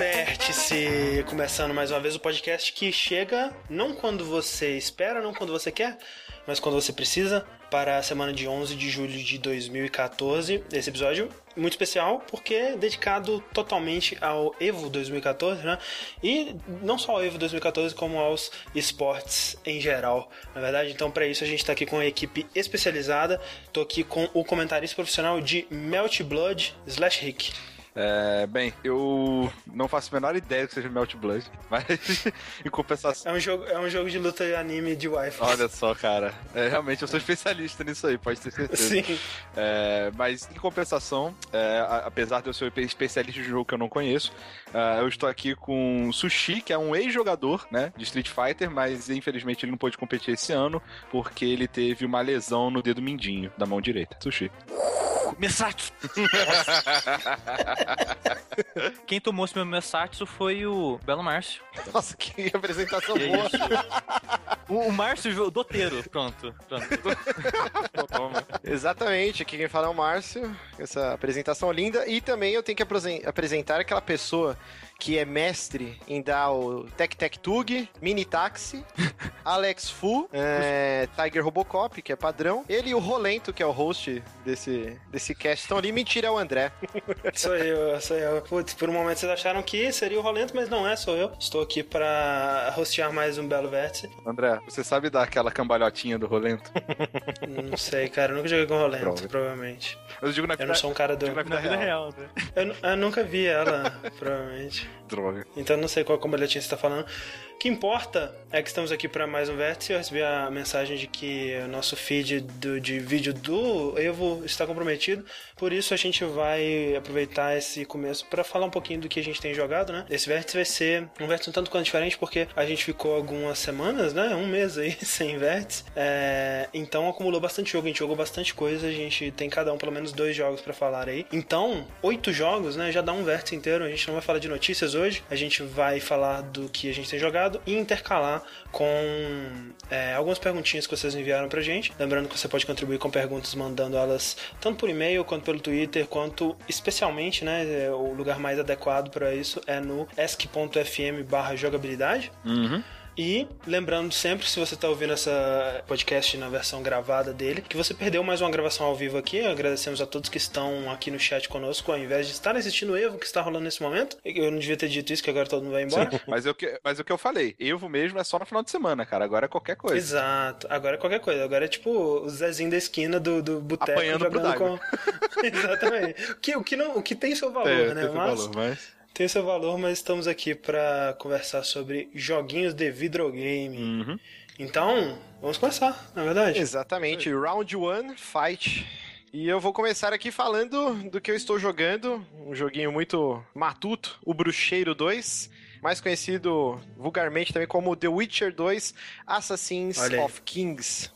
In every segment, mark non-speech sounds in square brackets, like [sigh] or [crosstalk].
Vértice! Começando mais uma vez o podcast que chega não quando você espera, não quando você quer, mas quando você precisa, para a semana de 11 de julho de 2014. Esse episódio muito especial porque é dedicado totalmente ao Evo 2014, né? E não só ao Evo 2014, como aos esportes em geral, na verdade. Então, para isso, a gente está aqui com uma equipe especializada. Estou aqui com o comentarista profissional de Melt Blood slash Rick. É, bem, eu não faço a menor ideia que seja Melt Blood, mas [laughs] em compensação. É um jogo, é um jogo de luta e anime de wifi. Olha só, cara. É, realmente eu sou especialista nisso aí, pode ter certeza. Sim. É, mas em compensação, é, apesar de eu ser especialista de jogo que eu não conheço, é, eu estou aqui com Sushi, que é um ex-jogador né, de Street Fighter, mas infelizmente ele não pôde competir esse ano porque ele teve uma lesão no dedo mindinho da mão direita. Sushi. Messatsu! [laughs] Quem tomou esse meu Messatsu foi o Belo Márcio. [laughs] Nossa, que apresentação Que boa. o, o Márcio o doteiro. Pronto, pronto. Exatamente, aqui quem fala é o Márcio, essa apresentação linda. E também eu tenho que apresen- apresentar aquela pessoa que é mestre em dar o Tec Tec Tug, Mini Taxi, [laughs] Alex Fu, é, Tiger Robocop, que é padrão. Ele e o Rolento, que é o host desse, desse cast, estão ali. Mentira, é o André. [laughs] Sou eu, sou eu. Putz, por um momento vocês acharam que seria o Rolento, mas não é, sou eu. Estou aqui para hostear mais um belo vértice. André, você sabe dar aquela cambalhotinha do Rolento? [laughs] Não sei, cara, eu nunca joguei com o Rolento, Droga. provavelmente. Eu digo na Eu não sou um cara do. na vida, Na vida real. real, né? Eu, eu nunca vi ela, provavelmente. Droga. Então não sei qual combalhetinha você tá falando. O que importa é que estamos aqui para mais um vértice. Eu recebi a mensagem de que o nosso feed do- de vídeo do Evo está comprometido. Por isso a gente vai aproveitar esse começo para falar um pouquinho do que a gente tem jogado, né? Esse vértice vai ser um vértice um tanto quanto diferente porque a gente ficou algumas semanas, né? Um mês aí [laughs] sem vértice. É, então acumulou bastante jogo, a gente jogou bastante coisa. A gente tem cada um pelo menos dois jogos para falar aí. Então, oito jogos, né? Já dá um vértice inteiro. A gente não vai falar de notícias hoje. A gente vai falar do que a gente tem jogado e intercalar com é, algumas perguntinhas que vocês enviaram pra gente. Lembrando que você pode contribuir com perguntas mandando elas tanto por e-mail quanto pelo Twitter, quanto especialmente, né? é, O lugar mais adequado para isso é no esc.fm barra jogabilidade. Uhum. E lembrando sempre, se você está ouvindo essa podcast na versão gravada dele, que você perdeu mais uma gravação ao vivo aqui. Agradecemos a todos que estão aqui no chat conosco, ao invés de estar assistindo o Evo que está rolando nesse momento. Eu não devia ter dito isso, que agora todo mundo vai embora. [laughs] Mas, eu, que- mas o que eu falei, Evo mesmo é só no final de semana, cara. Agora é qualquer coisa. Exato. Agora é qualquer coisa. Agora é tipo o Zezinho da esquina do, do boteco jogando com. [laughs] Exatamente. O que, o, que não, o que tem seu valor, É, né? tem seu Mas valor, mas... tem seu valor, mas estamos aqui para conversar sobre joguinhos de videogame. Uhum. Então, vamos começar, na verdade. Exatamente, Round 1, Fight. E eu vou começar aqui falando do que eu estou jogando, um joguinho muito matuto, o Bruxeiro 2, mais conhecido vulgarmente também como The Witcher 2 Assassins of Kings.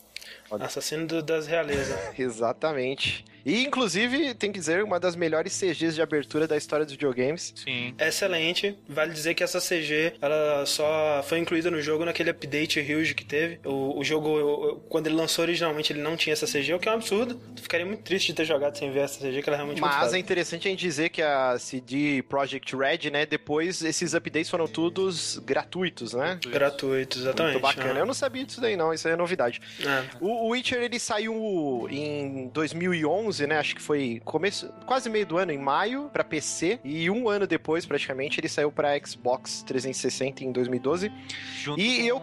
Assassino do- das realezas. [laughs] Exatamente. E, inclusive, tem que dizer, uma das melhores CGs de abertura da história dos videogames. Sim. Excelente. Vale dizer que essa CG, ela só foi incluída no jogo naquele update huge que teve. O, o jogo, eu- eu- quando ele lançou originalmente, ele não tinha essa CG, o que é um absurdo. Ficaria muito triste de ter jogado sem ver essa CG, que ela é realmente muito Mas é interessante a gente dizer que a CD Projekt Red, né, depois esses updates foram todos gratuitos, né? Gratuito, exatamente. Muito bacana. Ah. Eu não sabia disso daí não, isso aí é novidade. É. O Witcher ele saiu em 2011, né? Acho que foi começo, quase meio do ano, em maio, pra PC. E um ano depois, praticamente, ele saiu pra Xbox 360 em 2012. Junto E eu-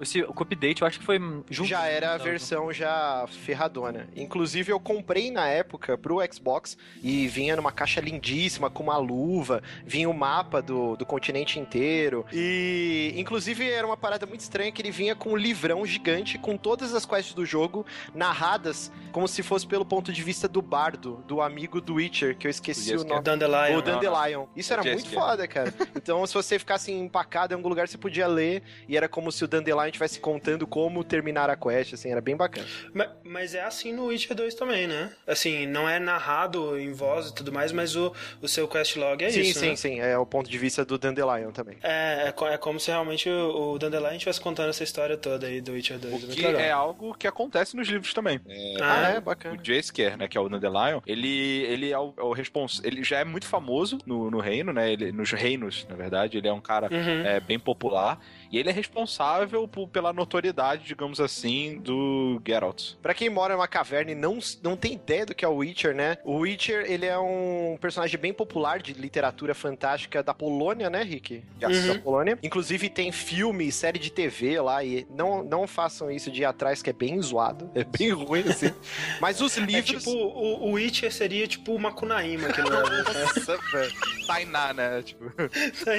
Esse, o update eu acho que foi junto. já era a Então, versão já ferradona. Inclusive eu comprei na época pro Xbox e vinha numa caixa lindíssima com uma luva, vinha o mapa do, do continente inteiro e inclusive era uma parada muito estranha que ele vinha com um livrão gigante com todas as quests do jogo narradas como se fosse pelo ponto de vista do bardo, do amigo do Witcher, que eu esqueci O o nome. Dandelion. O Dandelion. Isso É era muito foda, cara. Então, se você ficasse empacado em algum lugar, você podia ler, e era como se o Dandelion gente vai se contando como terminar a quest, assim, era bem bacana. Ma- Mas é assim no Witcher 2 também, né? Assim, não é narrado em voz e tudo mais, mas o, o seu quest log é sim, isso, sim, né? sim, é o ponto de vista do Dandelion também. É, é, é como se realmente o, o Dandelion estivesse contando essa história toda aí do Witcher 2. O é que é algo que acontece nos livros também. Ah, é, O bacana. Jaskier, né, que é o Dandelion, ele, ele é o, é o respons... ele já é muito famoso no, no reino, né, ele, nos reinos, na verdade, ele é um cara Uhum. é, bem popular, e ele é responsável por- pela notoriedade, digamos assim, do Geralt. Pra quem mora numa caverna e não, não tem ideia do que é o Witcher, né? O Witcher, ele é um personagem bem popular de literatura fantástica da Polônia, né, Rick? Yes. Da Polônia. Inclusive tem filme, série de TV lá e não, não façam isso de ir atrás que é bem zoado. É bem ruim, assim. [laughs] Mas os É livros... tipo, o, o Witcher seria tipo o Makunaíma aqui no Brasil. Nossa, velho. Tainá, né, tipo...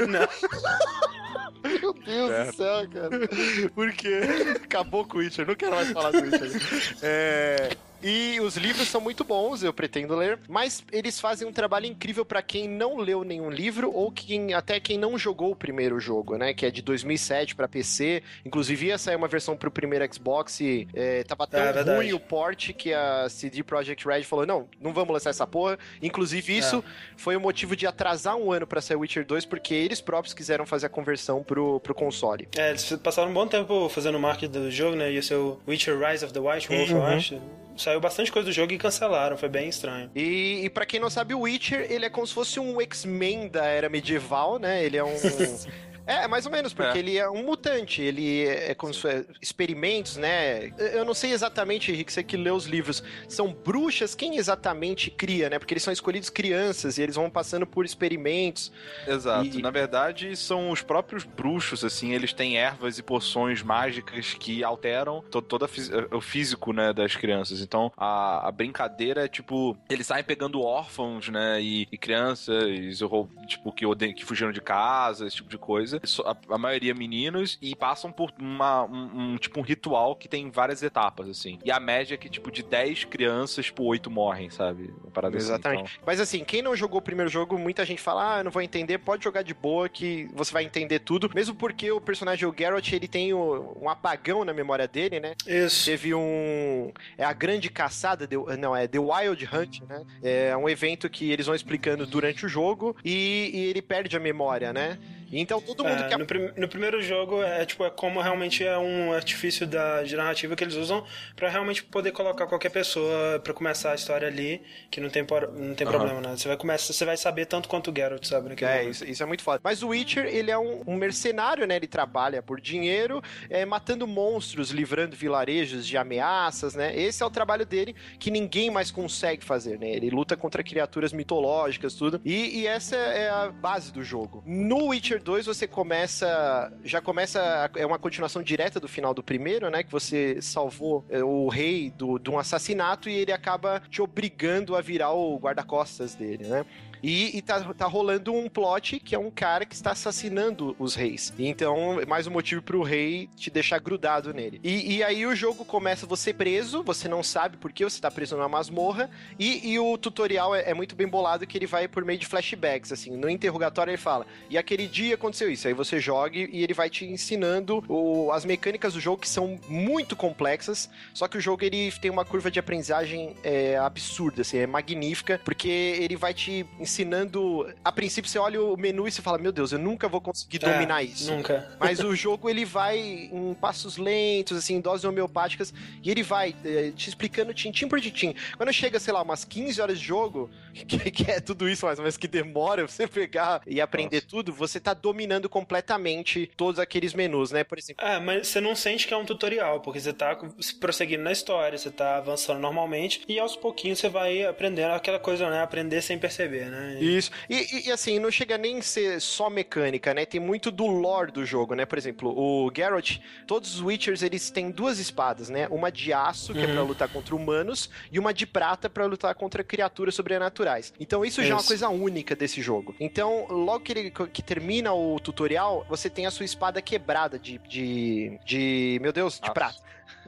Não. [laughs] Meu Deus É. do céu, cara. [laughs] Por quê? Acabou com o Witcher, não quero mais falar do Witcher. [laughs] É, E os livros são muito bons, eu pretendo ler, mas eles fazem um trabalho incrível pra quem não leu nenhum livro ou quem, até quem não jogou o primeiro jogo, né? Que é de 2007 pra PC. Inclusive ia sair uma versão pro primeiro Xbox e é, tava tão É, verdade. ruim o port que a CD Projekt Red falou: não, não vamos lançar essa porra. Inclusive, isso foi o motivo de atrasar um ano pra sair Witcher 2, porque eles próprios quiseram fazer a conversão pro, pro console. É, eles passaram um bom tempo fazendo o marketing do jogo, né? Ia ser o Witcher Rise of the White Wolf, eu Uhum. acho. Saiu bastante coisa do jogo e cancelaram, foi bem estranho. E, e para quem não sabe, o Witcher, ele é como se fosse um X-Men da era medieval, né? Ele é um. [laughs] É, mais ou menos, porque É. ele é um mutante, ele é como se fosse experimentos, né? Eu não sei exatamente, Henrique, você que lê os livros. São bruxas? Quem exatamente cria, né? Porque eles são escolhidos crianças e eles vão passando por experimentos. Exato. E- Na verdade, são os próprios bruxos, assim, eles têm ervas e poções mágicas que alteram to todo fis- o físico, né, das crianças. Então, a, a brincadeira é, tipo, eles saem pegando órfãos, né, e, e crianças, tipo, que, ode- que fugiram de casa, esse tipo de coisa. A, a maioria meninos, e passam por uma, um, um, tipo, um ritual que tem várias etapas, assim. E a média é que, tipo, de 10 crianças, tipo, 8 morrem, sabe? Uma parada assim. Exatamente. Mas assim, quem não jogou o primeiro jogo, muita gente fala, ah, eu não vou entender, pode jogar de boa que você vai entender tudo. Mesmo porque o personagem, o Geralt, ele tem o- um apagão na memória dele, né? Isso. Teve um. É a grande caçada, The- não, é The Wild Hunt, né? É um evento que eles vão explicando durante o jogo e, e ele perde a memória, né? Então todo mundo É, que. no, prim- no primeiro jogo é tipo é como realmente é um artifício da, de narrativa que eles usam pra realmente poder colocar qualquer pessoa pra começar a história ali, que não tem, não tem Aham. problema, né? Você vai começar, você vai saber tanto quanto o Geralt sabe naquele É, isso, isso é muito foda. Mas o Witcher, ele é um, um mercenário, né? Ele trabalha por dinheiro, é, matando monstros, livrando vilarejos de ameaças, né? Esse é o trabalho dele que ninguém mais consegue fazer, né? Ele luta contra criaturas mitológicas, tudo. E, e essa é a base do jogo. No Witcher 2, você começa. Já começa. É uma continuação direta do final do primeiro, né? Que você salvou é, o rei do, de um assassinato e ele acaba te obrigando a virar o guarda-costas dele, né? E, e tá, tá rolando um plot que é um cara que está assassinando os reis. Então, mais um motivo pro rei te deixar grudado nele. E, e aí o jogo começa você preso, você não sabe por que você tá preso numa masmorra. E, e o tutorial é, é muito bem bolado que ele vai por meio de flashbacks, assim. No interrogatório ele fala, e aquele dia aconteceu isso. Aí você joga e ele vai te ensinando o- as mecânicas do jogo que são muito complexas. Só que o jogo ele tem uma curva de aprendizagem é, absurda, assim, é magnífica, porque ele vai te. A princípio, você olha o menu e você fala: Meu Deus, eu nunca vou conseguir É, dominar isso. Nunca. [laughs] Mas o jogo ele vai em passos lentos, assim, em doses homeopáticas, e ele vai eh, te explicando tintim por tintim. Quando chega, sei lá, umas 15 horas de jogo, [laughs] que, que é tudo isso mais ou menos que demora pra você pegar e aprender tudo, você tá dominando completamente todos aqueles menus, né? Por exemplo. É, mas você não sente que é um tutorial, porque você tá prosseguindo na história, você tá avançando normalmente, e aos pouquinhos você vai aprendendo aquela coisa, né? Aprender sem perceber, né? E- Isso. E, e- assim, não chega nem a ser só mecânica, né? Tem muito do lore do jogo, né? Por exemplo, o Geralt, todos os Witchers, eles têm duas espadas, né? Uma de aço, que é pra Uhum. lutar contra humanos, e uma de prata pra lutar contra criaturas sobrenaturais. Então isso já é uma Isso. coisa única desse jogo. Então, logo que ele que termina o tutorial, você tem a sua espada quebrada de... de, de meu Deus, de prata.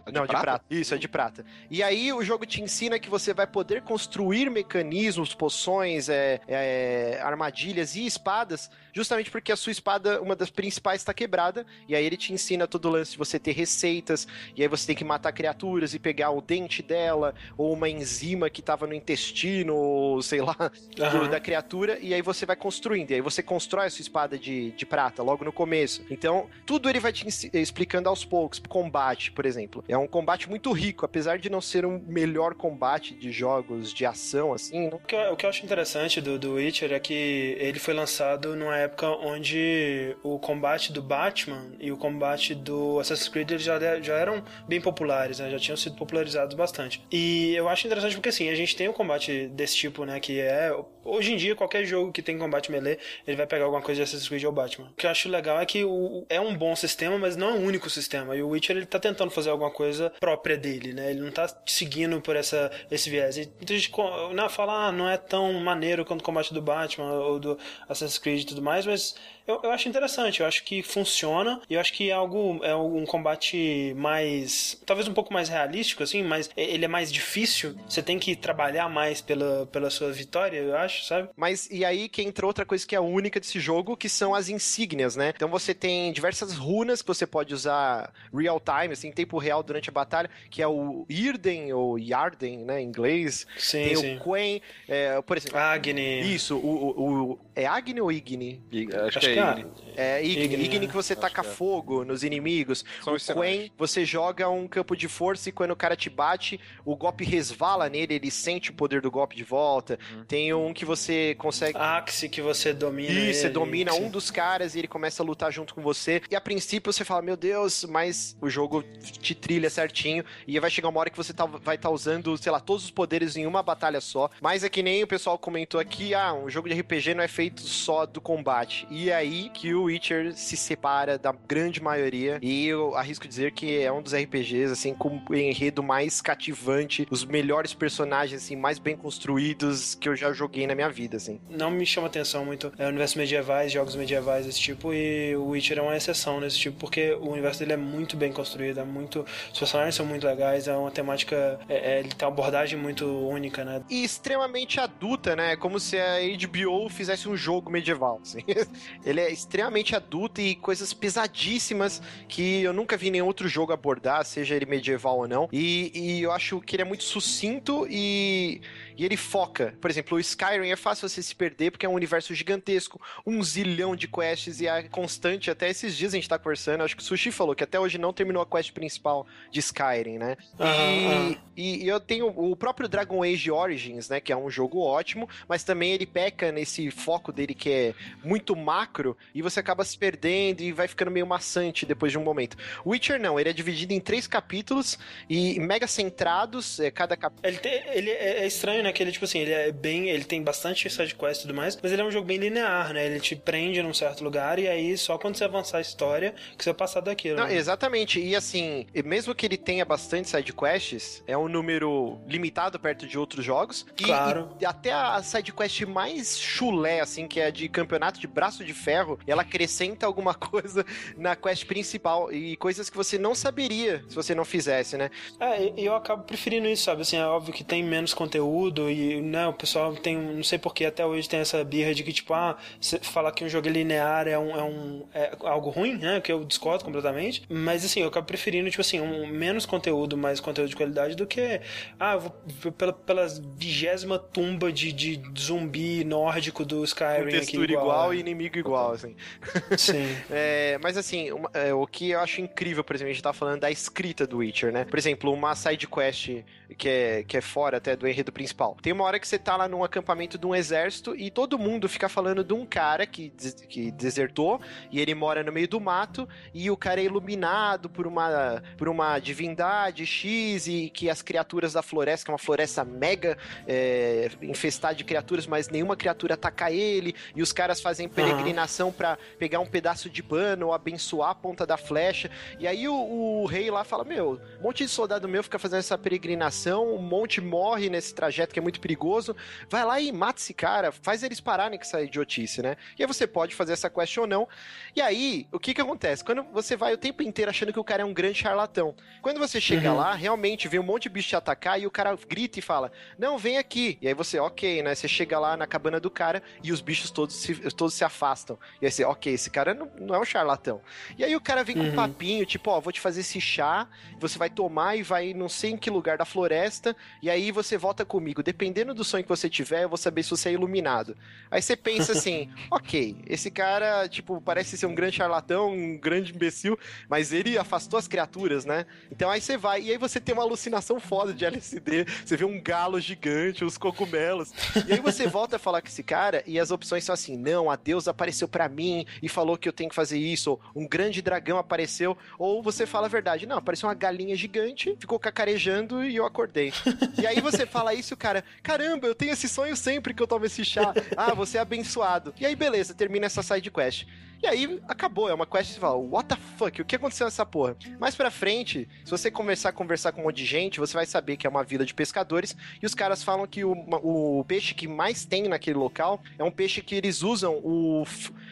É Não, de prata. Isso, é de prata. E aí o jogo te ensina que você vai poder construir mecanismos, poções, é, é, armadilhas e espadas justamente porque a sua espada, uma das principais, está quebrada, e aí ele te ensina todo o lance de você ter receitas, e aí você tem que matar criaturas e pegar o dente dela, ou uma enzima que estava no intestino, ou sei lá, [laughs] do, da criatura, e aí você vai construindo, e aí você constrói a sua espada de, de prata logo no começo. Então, tudo ele vai te explicando aos poucos. Combate, por exemplo. É um combate muito rico, apesar de não ser um melhor combate de jogos de ação, assim. O que, eu, o que eu acho interessante do, do Witcher é que ele foi lançado numa época onde o combate do Batman e o combate do Assassin's Creed já, já eram bem populares, né? Já tinham sido popularizados bastante. E eu acho interessante porque, assim, a gente tem um combate desse tipo, né? Que é... Hoje em dia, qualquer jogo que tem combate melee, ele vai pegar alguma coisa de Assassin's Creed ou Batman. O que eu acho legal é que o, é um bom sistema, mas não é o único sistema. E o Witcher, ele tá tentando fazer alguma coisa própria dele, né? Ele não tá seguindo por essa, esse viés. E muita gente não, fala, ah, não é tão maneiro quanto o combate do Batman ou do Assassin's Creed e tudo mais, mas eu, eu acho interessante, eu acho que funciona, e eu acho que é algo, é um combate mais, talvez um pouco mais realístico, assim, mas ele é mais difícil, você tem que trabalhar mais pela, pela sua vitória, eu acho, sabe? Mas, e aí que entra outra coisa que é única desse jogo, que são as insígnias, né? Então você tem diversas runas que você pode usar real time, assim, em tempo real durante a batalha, que é o Irden, ou Yarden, né, em inglês. Sim, tem sim. o Quen, é, por exemplo... Agni. Isso, o, o, o é Agni ou Igni? Acho, acho que é Igni. É Igni. Igni, Igni né? que você taca é. fogo nos inimigos. São o Quen, você joga um campo de força e quando o cara te bate, o golpe resvala nele, ele sente o poder do golpe de volta. Uhum. Tem um que você consegue... Axe, que você domina Isso, você domina um dos caras e ele começa a lutar junto com você. E a princípio você fala, meu Deus, mas o jogo te trilha certinho e vai chegar uma hora que você tá, vai estar tá usando, sei lá, todos os poderes em uma batalha só. Mas é que nem o pessoal comentou aqui, ah, um jogo de RPG não é feito só do combate. E é aí que o Witcher se separa da grande maioria. E eu arrisco dizer que é um dos RPGs, assim, com o enredo mais cativante, os melhores personagens, assim, mais bem construídos que eu já joguei na minha vida, assim. Não me chama atenção muito é, universo medievais, jogos medievais desse tipo, e o Witcher é uma exceção nesse tipo, porque o universo dele é muito bem construído, é muito. Os personagens são muito legais, é uma temática. É, é, ele tem uma abordagem muito única, né? E extremamente adulta, né? Como se a HBO fizesse um jogo medieval. Assim. [laughs] Ele é extremamente adulto e coisas pesadíssimas que eu nunca vi nenhum outro jogo abordar, seja ele medieval ou não. E, e eu acho que ele é muito sucinto e e ele foca. Por exemplo, o Skyrim é fácil você se perder porque é um universo gigantesco, um zilhão de quests e é constante. Até esses dias a gente tá conversando, acho que o Sushi falou que até hoje não terminou a quest principal de Skyrim, né? Uhum, e, e, eu tenho o próprio Dragon Age Origins, né? Que é um jogo ótimo, mas também ele peca nesse foco dele que é muito macro e você acaba se perdendo e vai ficando meio maçante depois de um momento. Witcher não, ele é dividido em três capítulos e mega centrados, é, cada capítulo. Ele, tem, ele é estranho, né? Né? Que ele, tipo assim, ele é bem. Ele tem bastante side quest e tudo mais, mas ele é um jogo bem linear, né? Ele te prende num certo lugar e aí só quando você avançar a história que você passar daquilo. Não, né? Exatamente. E assim, mesmo que ele tenha bastante side quests, é um número limitado perto de outros jogos. E, claro. E até a side quest mais chulé, assim, que é de campeonato de braço de ferro, ela acrescenta alguma [laughs] coisa na quest principal e coisas que você não saberia se você não fizesse, né? É, eu acabo preferindo isso, sabe? Assim, é óbvio que tem menos conteúdo e né, o pessoal tem, não sei porque até hoje tem essa birra de que, tipo, ah, falar que um jogo é linear é, um, é, um, é algo ruim, né, que eu discordo completamente, mas assim, eu acabo preferindo, tipo assim, um menos conteúdo, mais conteúdo de qualidade do que, ah, vou pela, pela vigésima tumba de, de zumbi nórdico do Skyrim. Com textura aqui, igual, igual é. e inimigo igual, assim. [laughs] Sim. [laughs] é, mas assim, uma, é, o que eu acho incrível, por exemplo, a gente tá falando da escrita do Witcher, né? Por exemplo, uma side quest que é, que é fora até do enredo principal. Tem uma hora que você tá lá num acampamento de um exército e todo mundo fica falando de um cara que, que desertou e ele mora no meio do mato e o cara é iluminado por uma, por uma divindade X e que as criaturas da floresta, que é uma floresta mega é, infestada de criaturas, mas nenhuma criatura ataca ele e os caras fazem peregrinação uhum. para pegar um pedaço de pano ou abençoar a ponta da flecha. E aí o, o rei lá fala: Meu, um monte de soldado meu fica fazendo essa peregrinação, um monte morre nesse trajeto deserto que é muito perigoso. Vai lá e mata esse cara, faz eles pararem com essa idiotice, né? E aí você pode fazer essa quest ou não. E aí, o que que acontece? Quando você vai o tempo inteiro achando que o cara é um grande charlatão. Quando você chega Uhum. lá, realmente vem um monte de bicho te atacar e o cara grita e fala: Não, vem aqui. E aí você, ok, né? Você chega lá na cabana do cara e os bichos todos se, todos se afastam. E aí você, ok, esse cara não, não é um charlatão. E aí o cara vem com um Uhum. papinho, tipo, ó, vou te fazer esse chá, você vai tomar e vai não sei em que lugar da floresta, e aí você volta comigo. Dependendo do sonho que você tiver, eu vou saber se você é iluminado. Aí você pensa assim, [laughs] ok, esse cara, tipo, parece ser um grande charlatão, um grande imbecil, mas ele afastou as criaturas, né? Então aí você vai, e aí você tem uma alucinação foda de LSD, você vê um galo gigante, os cogumelos, e aí você volta a falar com esse cara, e as opções são assim, não, a deusa apareceu pra mim e falou que eu tenho que fazer isso, ou um grande dragão apareceu, ou você fala a verdade, não, apareceu uma galinha gigante, ficou cacarejando e eu acordei. E aí você fala isso, o cara, caramba, eu tenho esse sonho sempre que eu tomo esse chá. Ah, você é abençoado. E aí, beleza, termina essa side quest. E aí, acabou, é uma quest que você fala, what the fuck, o que aconteceu nessa porra? Mais pra frente, se você começar a conversar com um monte de gente, você vai saber que é uma vila de pescadores, e os caras falam que o, o peixe que mais tem naquele local é um peixe que eles usam o...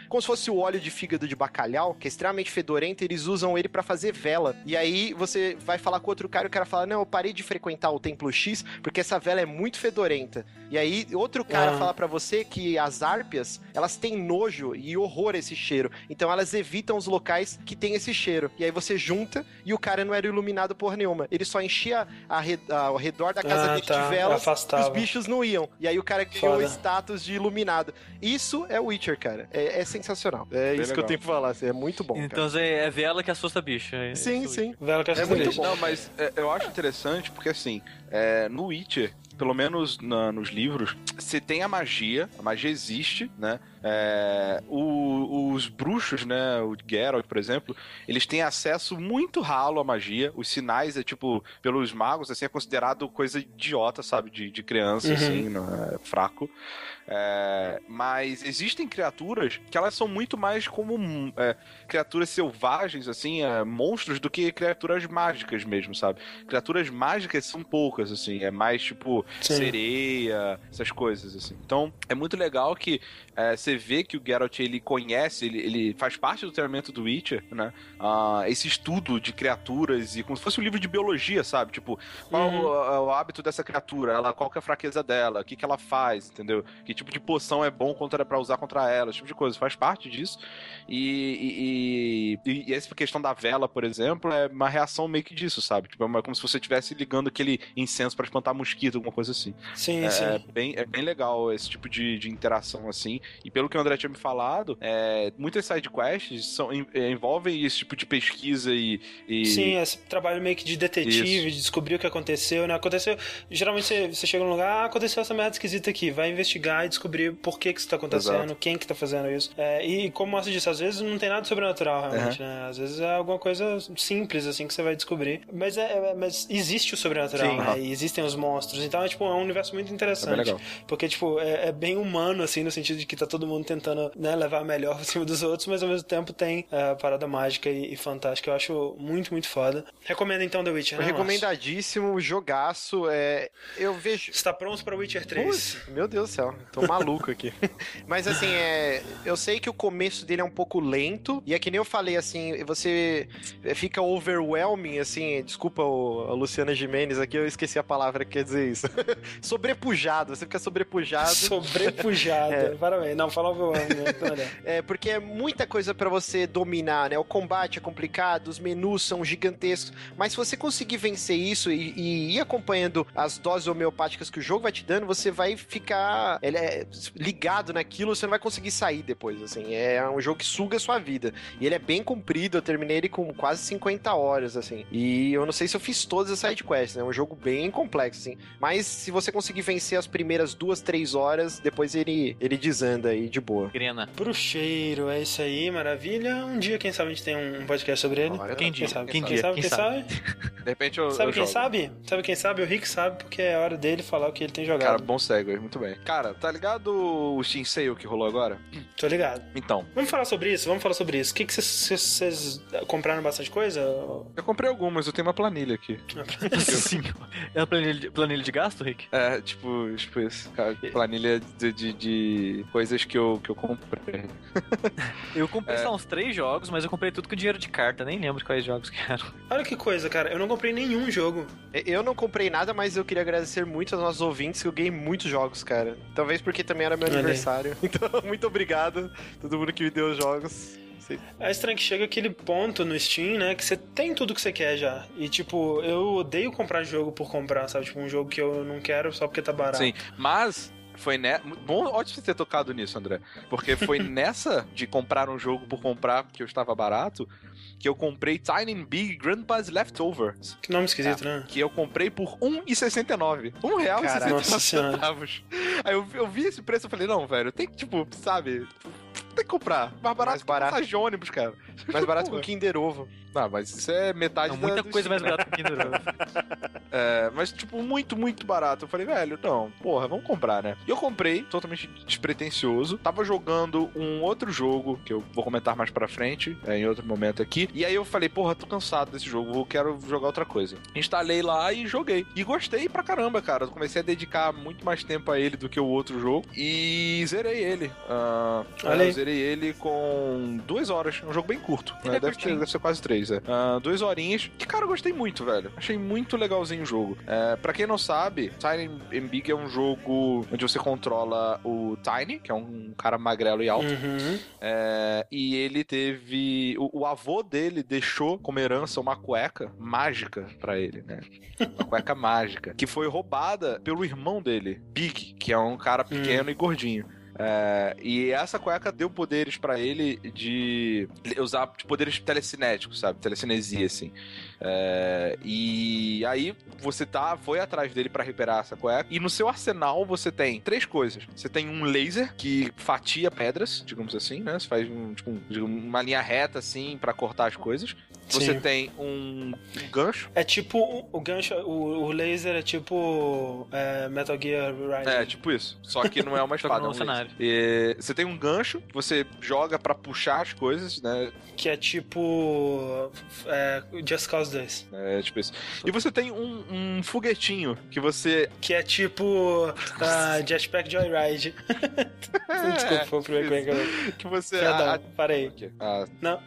como se fosse o óleo de fígado de bacalhau, que é extremamente fedorento, eles usam ele pra fazer vela. E aí você vai falar com outro cara e o cara fala: Não, eu parei de frequentar o Templo X porque essa vela é muito fedorenta. E aí outro cara Ah. fala pra você que as árpias, elas têm nojo e horror a esse cheiro. Então elas evitam os locais que tem esse cheiro. E aí você junta e o cara não era iluminado por nenhuma. Ele só enchia a re- a- ao redor da casa Ah, dele tá, de velas e afastava. os bichos não iam. E aí o cara ganhou o Foda. status de iluminado. Isso é Witcher, cara. É, é sensacional. É isso que eu legal. tenho pra falar. assim, É muito bom. Então é, é vela que assusta bicho. é- cara. Sim, é sim. Vela que É muito feliz. bom. Não, mas é, eu acho interessante porque assim, é, no Witcher, pelo menos na- nos livros, você tem a magia, a magia existe, né? É, o- os bruxos, né? O Geralt, por exemplo, eles têm acesso muito ralo à magia. Os sinais é tipo, pelos magos, assim, é considerado coisa idiota, sabe? De, de criança, Uhum. assim, é fraco. É, mas existem criaturas que elas são muito mais como é, criaturas selvagens, assim, é, monstros, do que criaturas mágicas mesmo, sabe? Criaturas mágicas são poucas, assim, é mais tipo Sim. sereia, essas coisas, assim. Então, é muito legal que é, você vê que o Geralt, ele conhece, ele, ele faz parte do treinamento do Witcher, né? Ah, esse estudo de criaturas e como se fosse um livro de biologia, sabe? Tipo, qual Uhum. o, o hábito dessa criatura, ela, qual que é a fraqueza dela, o que, que ela faz, entendeu? Que tipo de poção é bom contra, pra usar contra ela, esse tipo de coisa, faz parte disso. E, e, e, e essa questão da vela, por exemplo, é uma reação meio que disso, sabe? Tipo, é uma- como se você estivesse ligando aquele incenso pra espantar mosquito, alguma coisa assim. Sim, É, sim. é bem, é bem legal esse tipo de, de interação, assim. E pelo que o André tinha me falado, é, muitas sidequests são, é, envolvem esse tipo de pesquisa e. e- Sim, esse trabalho meio que de detetive, Isso. de descobrir o que aconteceu, né? Aconteceu. Geralmente você, você chega num lugar, ah, aconteceu essa merda esquisita aqui. Vai investigar e descobrir por que, que isso tá acontecendo, Exato. quem que tá fazendo isso. É, e como o Márcio disse, às vezes não tem nada sobrenatural, realmente, né? Às vezes é alguma coisa simples, assim, que você vai descobrir. Mas, é, é- mas existe o sobrenatural, Sim. né? E existem os monstros. Então é tipo é um universo muito É interessante. legal. Porque, tipo, é, é bem humano, assim, no sentido de que tá todo mundo tentando né, levar melhor [laughs] por cima dos outros, mas ao mesmo tempo tem é, parada mágica e, e fantástica. Eu acho muito, muito foda. Recomendo então The Witcher, né, Márcio? Recomendadíssimo, jogaço. É, eu vejo. Está pronto para Witcher 3? Putz, meu Deus do céu, tô maluco aqui. [laughs] Mas assim, é, eu sei que o começo dele é um pouco lento, e é que nem eu falei, assim, você fica overwhelming, assim, desculpa o, a Luciana Jimenez aqui, eu esqueci a palavra que quer dizer isso. [laughs] sobrepujado, você fica sobrepujado. [laughs] Sobrepujada. É. Parabéns. Não, fala o né? Então. É, porque é muita coisa pra você dominar, né? O combate é complicado, os menus são gigantescos, mas se você conseguir vencer isso e, e ir acompanhando as doses homeopáticas que o jogo vai te dando, você vai ficar ele é, ligado naquilo, você não vai conseguir sair depois, assim. É um jogo que suga a sua vida. E ele é bem comprido, eu terminei ele com quase 50 horas, assim. E eu não sei se eu fiz todas as sidequests, né? É um jogo bem complexo, assim. Mas se você conseguir vencer as primeiras duas, três horas, depois ele, ele desanda aí de boa. Grena. Bruxeiro, é isso aí, maravilha. Um dia, quem sabe, a gente tem um podcast sobre ele. Olha, Quem Quem dia? sabe? Quem Quem dia? sabe? Quem Quem sabe? sabe? [laughs] De repente eu. Sabe eu quem jogo. sabe? Sabe quem sabe? O Rick sabe, porque é hora dele falar o que ele tem jogado. Cara, bom segue, muito bem. Cara, tá tá ligado o Steam Sale que rolou agora? Tô ligado. Então, Vamos falar sobre isso? Vamos falar sobre isso. O que vocês- compraram bastante coisa? eu comprei algumas, eu tenho uma planilha aqui. [laughs] Sim. É a planilha de, planilha de gasto, Rick? É, tipo, tipo isso, cara, planilha de, de, de coisas que eu, que eu comprei. Eu comprei É. só uns três jogos, mas eu comprei tudo com dinheiro de carta. Nem lembro de quais jogos que eram. Olha que coisa, cara. Eu não comprei nenhum jogo. Eu não comprei nada, mas eu queria agradecer muito aos nossos ouvintes que eu ganhei muitos jogos, cara. Talvez porque também era meu Olha aí. aniversário. [laughs] Então, muito obrigado a todo mundo que me deu os jogos. É estranho que chega aquele ponto no Steam, né? Que você tem tudo que você quer já. E, tipo, eu odeio comprar jogo por comprar, sabe? Tipo, um jogo que eu não quero só porque tá barato. Sim, mas foi ne... bom, ótimo você ter tocado nisso, André, porque foi [laughs] nessa de comprar um jogo por comprar porque eu estava barato que eu comprei Tiny Big Grandpa's Leftovers, Que nome esquisito, né? que eu comprei por R$1,69. Um real e Caraca. Nossa senhora. centavos. Aí eu, eu vi esse preço e falei, não, velho, tem que, tipo, sabe, tem que comprar. Mais barato Mais que barato. passagem de ônibus, cara. Mais barato que o Kinder Ovo. Não, mas isso é metade Não, da- muita coisa mais barata que Kinder Ovo. [laughs] É, mas, tipo, muito, muito barato. Eu falei, velho, não, porra, vamos comprar, né? E eu comprei, totalmente despretensioso. Tava jogando um outro jogo, que eu vou comentar mais pra frente, é, em outro momento aqui. E aí eu falei, porra, tô cansado desse jogo, eu quero jogar outra coisa. Instalei lá e joguei. E gostei pra caramba, cara. Eu comecei a dedicar muito mais tempo a ele do que o outro jogo. E zerei ele. Ah, Olha aí. Eu zerei ele com duas horas. É um jogo bem curto. Né? é deve, ter, deve ser quase três, é. Ah, duas horinhas. Que, cara, eu gostei muito, velho. Achei muito legalzinho o jogo. É, pra quem não sabe, Tiny and Big é um jogo onde você controla o Tiny, que é um cara magrelo e alto. Uhum. É, e ele teve. O, o avô dele deixou como herança uma cueca mágica pra ele, né? Uma [laughs] cueca mágica. Que foi roubada pelo irmão dele, Big, que é um cara pequeno e gordinho. É, e essa cueca deu poderes pra ele de usar de poderes telecinéticos, sabe? Telecinesia, assim. É, e aí você tá, foi atrás dele pra recuperar essa cueca. E no seu arsenal você tem três coisas. Você tem um laser que fatia pedras, digamos assim, né? Você faz um, tipo, um- uma linha reta assim pra cortar as coisas. Você Sim. tem um, um gancho. É tipo o- o gancho, o, o laser é tipo é, Metal Gear Rising. É, tipo isso. Só que não é uma espada, é um laser. cenário. E você tem um gancho que você joga pra puxar as coisas, né? Que é tipo. É, Just Cause 2. É, tipo isso. E você tem um, um foguetinho que você. Que é tipo. ah, Jetpack Joyride. [laughs] Desculpa, foi o primeiro que eu Que você. Perdão, a- parei. a- Não,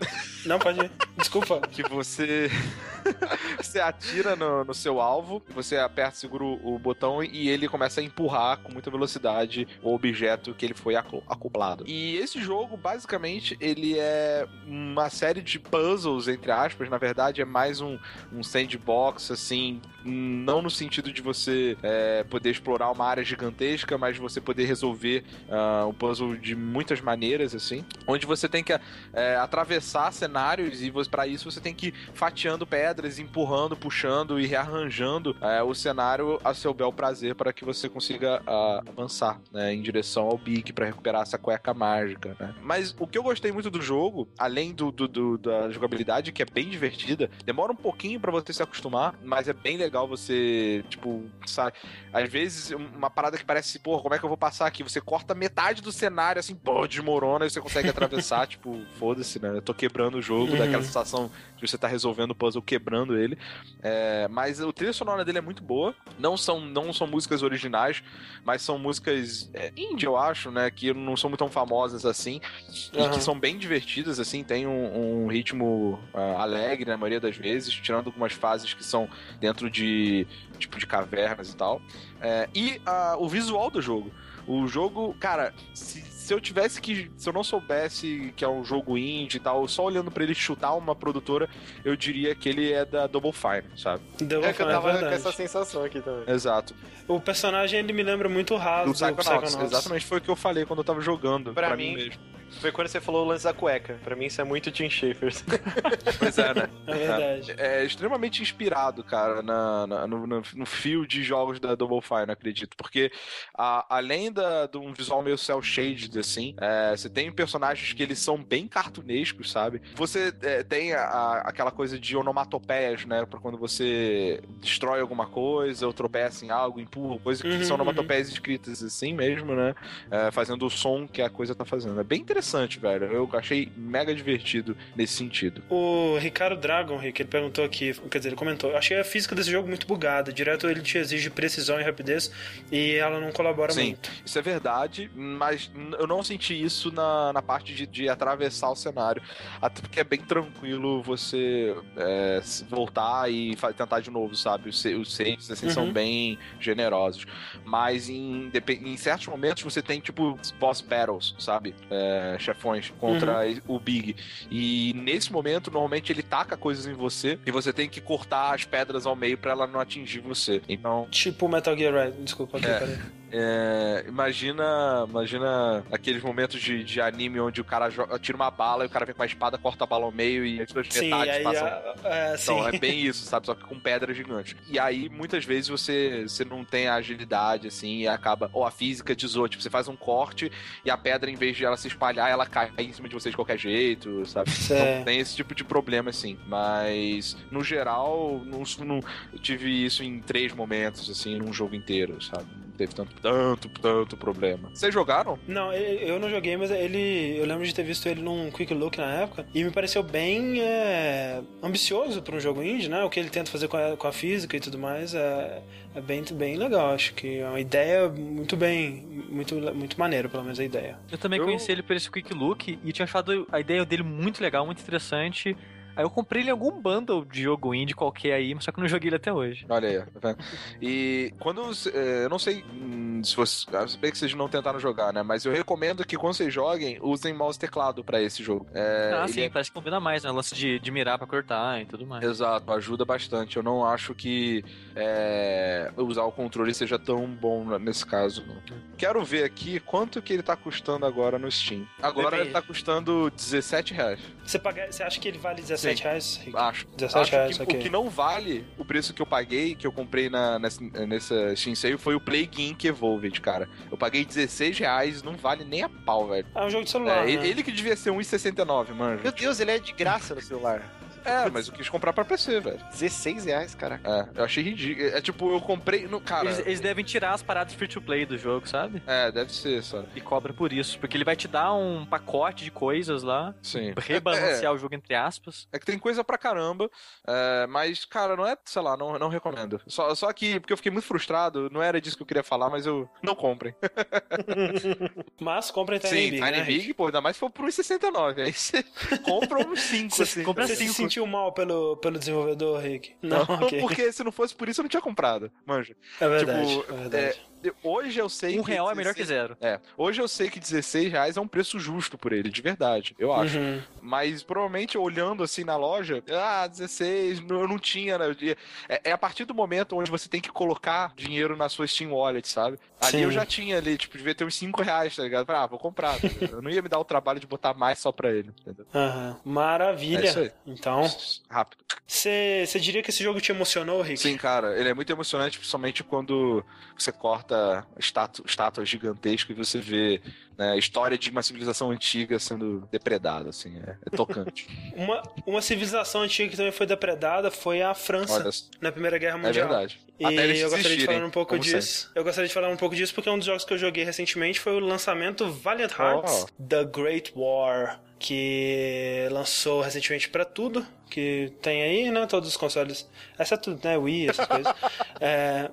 não pode ir. Desculpa. [laughs] que você. [laughs] você atira no, no seu alvo, você aperta, segura o, o botão e ele começa a empurrar com muita velocidade o objeto que ele foi acoplado. E esse jogo, basicamente, ele é uma série de puzzles, entre aspas. Na verdade, é mais um, um sandbox, assim, não no sentido de você é, poder explorar uma área gigantesca, mas você poder resolver ah, o puzzle de muitas maneiras, assim. Onde você tem que é, atravessar cenários e para isso você tem que ir fatiando pedras, empurrando, puxando e rearranjando é, o cenário a seu bel prazer para que você consiga ah, avançar né, em direção ao Big para recuperar essa cueca mágica. Né? Mas o que eu gostei muito do jogo, além do, do- do- da jogabilidade, que é bem divertida, demora um pouquinho para você se acostumar, mas é bem legal você, tipo, sabe? Às vezes, uma parada que parece, porra, como é que eu vou passar aqui? Você corta metade do cenário, assim, pô, desmorona e você consegue atravessar, [laughs] tipo, foda-se, né? Eu tô quebrando o jogo, Uhum. daquela sensação de você tá resolvendo o puzzle quebrando ele. É, mas o trilha sonora dele é muito boa. Não são, não são músicas originais, mas são músicas é, indie, eu acho, né? Que não são muito tão famosas assim. E Aham. que são bem divertidas, assim, tem um, um ritmo ah, alegre na maioria das vezes, tirando algumas fases que são dentro de tipo de cavernas e tal. É, e ah, o visual do jogo. O jogo, cara, se, se eu tivesse que. Se eu não soubesse que é um jogo indie e tal, só olhando pra ele chutar uma produtora, eu diria que ele é da Double Fine, sabe? Deu É que eu é tava com verdade. essa sensação aqui também. Exato. O personagem ele me lembra muito o Raso Do do Psychonauts. Psychonauts. Exatamente foi o que eu falei quando eu tava jogando. Pra Pra, mim- mim mesmo. Foi quando você falou o lance da cueca. Pra mim isso é muito Tim Schafer. [laughs] Pois é, né? [laughs] É verdade. é extremamente inspirado, cara, na, na- no, no, no fio de jogos da Double Fine, acredito. Porque a- além da, de um visual meio cel shade vívidos, assim. É, você tem personagens que eles são bem cartunescos, sabe? Você é, tem a- a- aquela coisa de onomatopeias, né? Pra quando você destrói alguma coisa, ou tropeça em algo, empurra, coisa que Uhum, são uhum. onomatopeias escritas assim mesmo, né? É, fazendo o som que a coisa tá fazendo. É bem interessante, velho. Eu achei mega divertido nesse sentido. O Ricardo Dragon, Rick, ele perguntou aqui, quer dizer, ele comentou, achei a física desse jogo muito bugada, direto ele te exige precisão e rapidez e ela não colabora Sim. muito. Isso é verdade, mas eu não senti isso na, na parte de, de atravessar o cenário. Até porque é bem tranquilo você é, voltar e tentar de novo, sabe? Os, os saves assim, Uhum. são bem generosos. Mas em, em certos momentos você tem, tipo, boss battles, sabe? É, chefões contra o Big. E nesse momento, normalmente ele taca coisas em você e você tem que cortar as pedras ao meio pra ela não atingir você. Então, Tipo Metal Gear Red, desculpa aqui, É. é, imagina, imagina aqueles momentos de, de anime onde o cara joga, tira uma bala e o cara vem com a espada, corta a bala ao meio e as duas Sim, metades aí, passam. é, sim. Então, é bem isso, sabe? Só que com pedra gigante. E aí, muitas vezes, você, você não tem a agilidade, assim, e acaba. Ou a física te zoa. Tipo, você faz um corte e a pedra, em vez de ela se espalhar, ela cai em cima de você de qualquer jeito, sabe? Então, tem esse tipo de problema, assim. Mas, no geral, não, não- eu tive isso em três momentos, assim, num jogo inteiro, sabe? Não teve tanto, tanto, tanto problema. Vocês jogaram? Não, eu não joguei, mas ele. Eu lembro de ter visto ele num Quick Look na época. E me pareceu bem é, ambicioso para um jogo indie, né? O que ele tenta fazer com a, com a física e tudo mais é, é bem, bem legal. Acho que é uma ideia muito bem. Muito, muito maneiro, pelo menos a ideia. Eu também Eu- conheci ele por esse Quick Look e tinha achado a ideia dele muito legal, muito interessante. Aí eu comprei ele em algum bundle de jogo indie qualquer aí, mas só que eu não joguei ele até hoje. Olha aí, tá vendo? E quando. você- é, Eu não sei hum, se você. ah, bem que vocês não tentaram jogar, né? Mas eu recomendo que quando vocês joguem, usem mouse e teclado pra esse jogo. É, ah, sim, é- parece que combina mais, né? O lance de, de mirar pra cortar e tudo mais. Exato, ajuda bastante. Eu não acho que é, usar o controle seja tão bom nesse caso. Não. Quero ver aqui quanto que ele tá custando agora no Steam. Agora Depende. ele tá custando 17 reais. Você, paga, você acha que ele vale 17 Sim. reais? Rick? Acho. 17 Acho reais, que ok. o que não vale o preço que eu paguei, que eu comprei na, nessa, nessa Steam Sale, foi o Plague Inc. Evolved, cara. Eu paguei 16 reais, não vale nem a pau, velho. É um jogo de celular. É, né? ele que devia ser 1,69, manja. Meu Deus, ele é de graça no celular. É, mas eu quis comprar pra PC, velho. 16 reais, cara. É, eu achei ridículo. É tipo, eu comprei no. Cara. Eles, eles devem tirar as paradas free to play do jogo, sabe? É, deve ser, sabe? E cobra por isso. Porque ele vai te dar um pacote de coisas lá, Sim. rebalancear o jogo entre aspas. É que tem coisa pra caramba, é, mas, cara, não é, sei lá, não, não recomendo. Só, só que, porque eu fiquei muito frustrado, não era disso que eu queria falar, mas eu. Não comprem. [laughs] Mas compra em Tiny Sim, Big, Tiny né, Big, pô, ainda mais se for por 1,69. Aí você [laughs] compra uns 5, Você, assim. compra você se cinco. Sentiu mal pelo, pelo desenvolvedor, Rick? Não, [laughs] ok. porque se não fosse por isso eu não tinha comprado, manja. É verdade, tipo, é verdade. Hoje eu sei Um que real é melhor que 16 zero. É, hoje eu sei que 16 reais é um preço justo por ele, de verdade, eu acho. Uhum. Mas provavelmente olhando assim na loja, ah, 16, não- eu não tinha, né? Eu- É, é a partir do momento onde você tem que colocar dinheiro na sua Steam Wallet, sabe? Ali Sim. eu já tinha ali, tipo, devia ter uns 5 reais, tá ligado? Ah, vou comprar. tá eu não ia me dar o trabalho de botar mais só pra ele, entendeu? É Maravilha. isso aí. então, Rápido. você você diria que esse jogo te emocionou, Rick? Sim, cara, ele é muito emocionante, principalmente quando você corta estátu estátuas gigantescas e você vê né, a história de uma civilização antiga sendo depredada, assim, é, é tocante. [laughs] Uma, uma civilização antiga que também foi depredada foi a França na Primeira Guerra é Mundial. verdade. E Até eles eu gostaria de falar um pouco disso. Eu gostaria de falar um pouco disso porque um dos jogos que eu joguei recentemente foi o lançamento Valiant Hearts The Great War, que lançou recentemente pra tudo, que tem aí, né, todos os consoles, exceto, né, Wii, essas coisas. [laughs] É,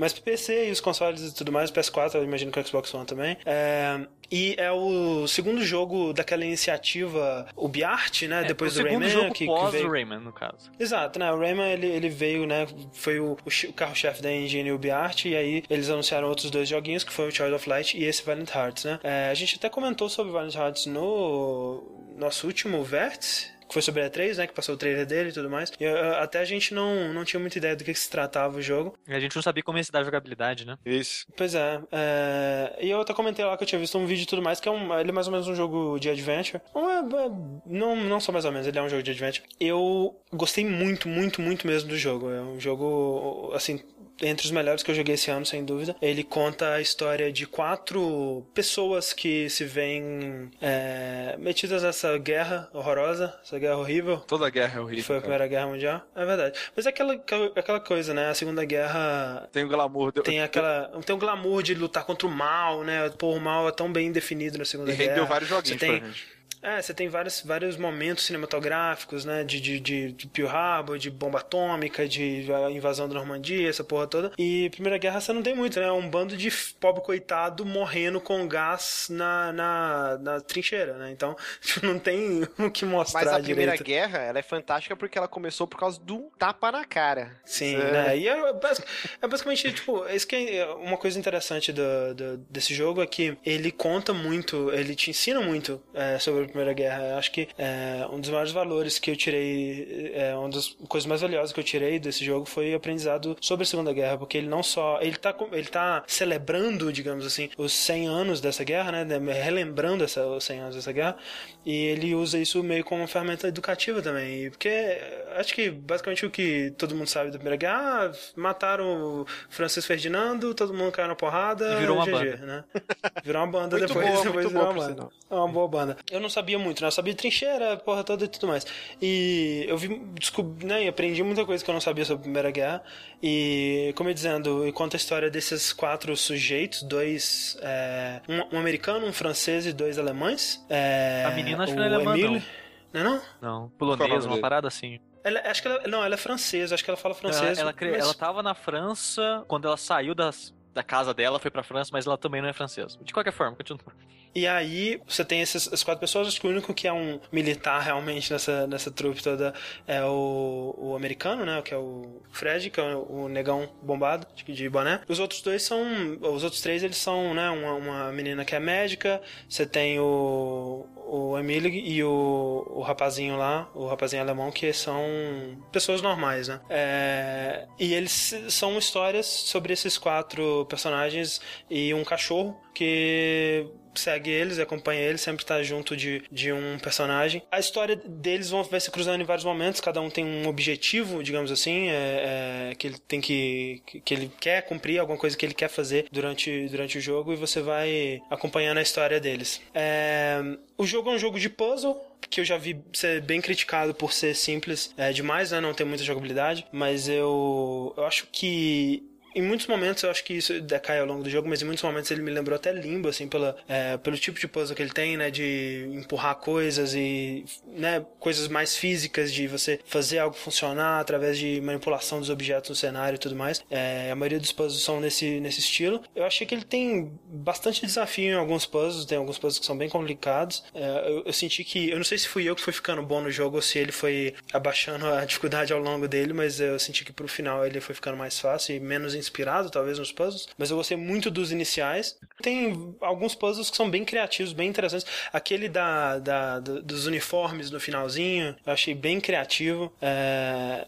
mas pro PC e os consoles e tudo mais, PS4, eu imagino que o Xbox One também. É, e é o segundo jogo daquela iniciativa UbiArt, né, depois É, o do Rayman, jogo que, que pós veio... o Rayman, no caso. Exato, né? O Rayman ele, ele veio, né? Foi o, o o carro-chefe da engine UbiArt, e aí eles anunciaram outros dois joguinhos, que foi o Child of Light e esse Valiant Hearts, né? É, a gente até comentou sobre Valiant Hearts no nosso último Vértice. Que foi sobre a E3, né? Que passou o trailer dele e tudo mais. E uh, até a gente não, não tinha muita ideia do que, que se tratava o jogo. E a gente não sabia como ia se dar a jogabilidade, né? Isso. Pois é, é, E eu até comentei lá que eu tinha visto um vídeo e tudo mais, que é um. Ele é mais ou menos um jogo de adventure. Não, é, é- não, não só mais ou menos, ele é um jogo de adventure. Eu gostei muito, muito, muito mesmo do jogo. É um jogo, assim. Entre os melhores que eu joguei esse ano, sem dúvida. Ele conta a história de quatro pessoas que se veem é, metidas nessa guerra horrorosa, essa guerra horrível. Toda guerra é horrível. Foi a Primeira Guerra Mundial. É verdade. Mas é aquela, aquela coisa, né? A Segunda Guerra. Tem o glamour. De... Tem aquela. Tem o glamour de lutar contra o mal, né? Pô, o mal é tão bem definido na Segunda e Guerra. rendeu vários joguinhos Você tem, pra gente. É, você tem vários, vários momentos cinematográficos, né? De, de, de, de Pearl Harbor, de bomba atômica, de invasão da Normandia, essa porra toda. E Primeira Guerra você não tem muito, né? É um bando de pobre coitado morrendo com gás na, na, na trincheira, né? Então, [laughs] não tem o que mostrar Mas a Primeira direito. Guerra, ela é fantástica porque ela começou por causa do tapa na cara. Sim, É. né? E é, basic- é basicamente, tipo, isso que é uma coisa interessante do, do- desse jogo é que ele conta muito, ele te ensina muito é, sobre Primeira Guerra. Eu acho que é, um dos maiores valores que eu tirei, é, uma das coisas mais valiosas que eu tirei desse jogo foi o aprendizado sobre a Segunda Guerra, porque ele não só, ele tá, ele tá celebrando, digamos assim, os 100 anos dessa guerra, né? Relembrando essa, os 100 anos dessa guerra, e ele usa isso meio como uma ferramenta educativa também, porque acho que basicamente o que todo mundo sabe da Primeira Guerra, ah, mataram o Francisco Ferdinando, todo mundo caiu na porrada, E virou uma GG, banda. né? Virou uma banda Muito depois, boa, depois virou uma banda. É uma boa banda. Eu não sabia muito, né? Eu sabia de trincheira, porra toda e tudo mais. E eu vi, descobri, né? E aprendi muita coisa que eu não sabia sobre a Primeira Guerra. E, como eu dizendo, e conta a história desses quatro sujeitos, dois, é, um, um americano, um francês e dois alemães. É, A menina acho que não é alemã, Emile- Não é não? Não, é polonês, nome uma parada assim. Ela, acho que ela, não, ela é francesa, acho que ela fala francês. ela, ela, mas- ela tava na França quando ela saiu das, da casa dela, foi pra França, mas ela também não é francesa. De qualquer forma, continua. E aí, você tem essas, quatro pessoas, acho que o único que é um militar realmente nessa, nessa trupe toda é o, o americano, né? Que é o Fred, que é o, o negão bombado, de, de boné. Os outros dois são. Os outros três, eles são, né? Uma, uma menina que é médica, você tem o, o Emílio e o, o rapazinho lá, o rapazinho alemão, que são pessoas normais, né? É, e eles são histórias sobre esses quatro personagens e um cachorro que segue eles, acompanha eles, sempre tá junto de, de um personagem. A história deles vão, vai se cruzando em vários momentos, cada um tem um objetivo, digamos assim, é, é, que ele tem que, que ele quer cumprir, alguma coisa que ele quer fazer durante, durante o jogo e você vai acompanhando a história deles. É, o jogo é um jogo de puzzle, que eu já vi ser bem criticado por ser simples é, demais, né? Não ter muita jogabilidade, mas eu, eu acho que em muitos momentos eu acho que isso decai ao longo do jogo, mas em muitos momentos ele me lembrou até Limbo, assim, pela, é, pelo tipo de puzzle que ele tem, né? De empurrar coisas e, né? Coisas mais físicas, de você fazer algo funcionar através de manipulação dos objetos no cenário e tudo mais. É, a maioria dos puzzles são nesse, nesse estilo. Eu achei que ele tem bastante desafio em alguns puzzles, tem alguns puzzles que são bem complicados. É, eu, eu senti que, eu não sei se fui eu que fui ficando bom no jogo ou se ele foi abaixando a dificuldade ao longo dele, mas eu senti que pro final ele foi ficando mais fácil e menos inspirado, talvez, nos puzzles. Mas eu gostei muito dos iniciais. Tem alguns puzzles que são bem criativos, bem interessantes. Aquele da, da- do- dos uniformes no finalzinho, eu achei bem criativo. É,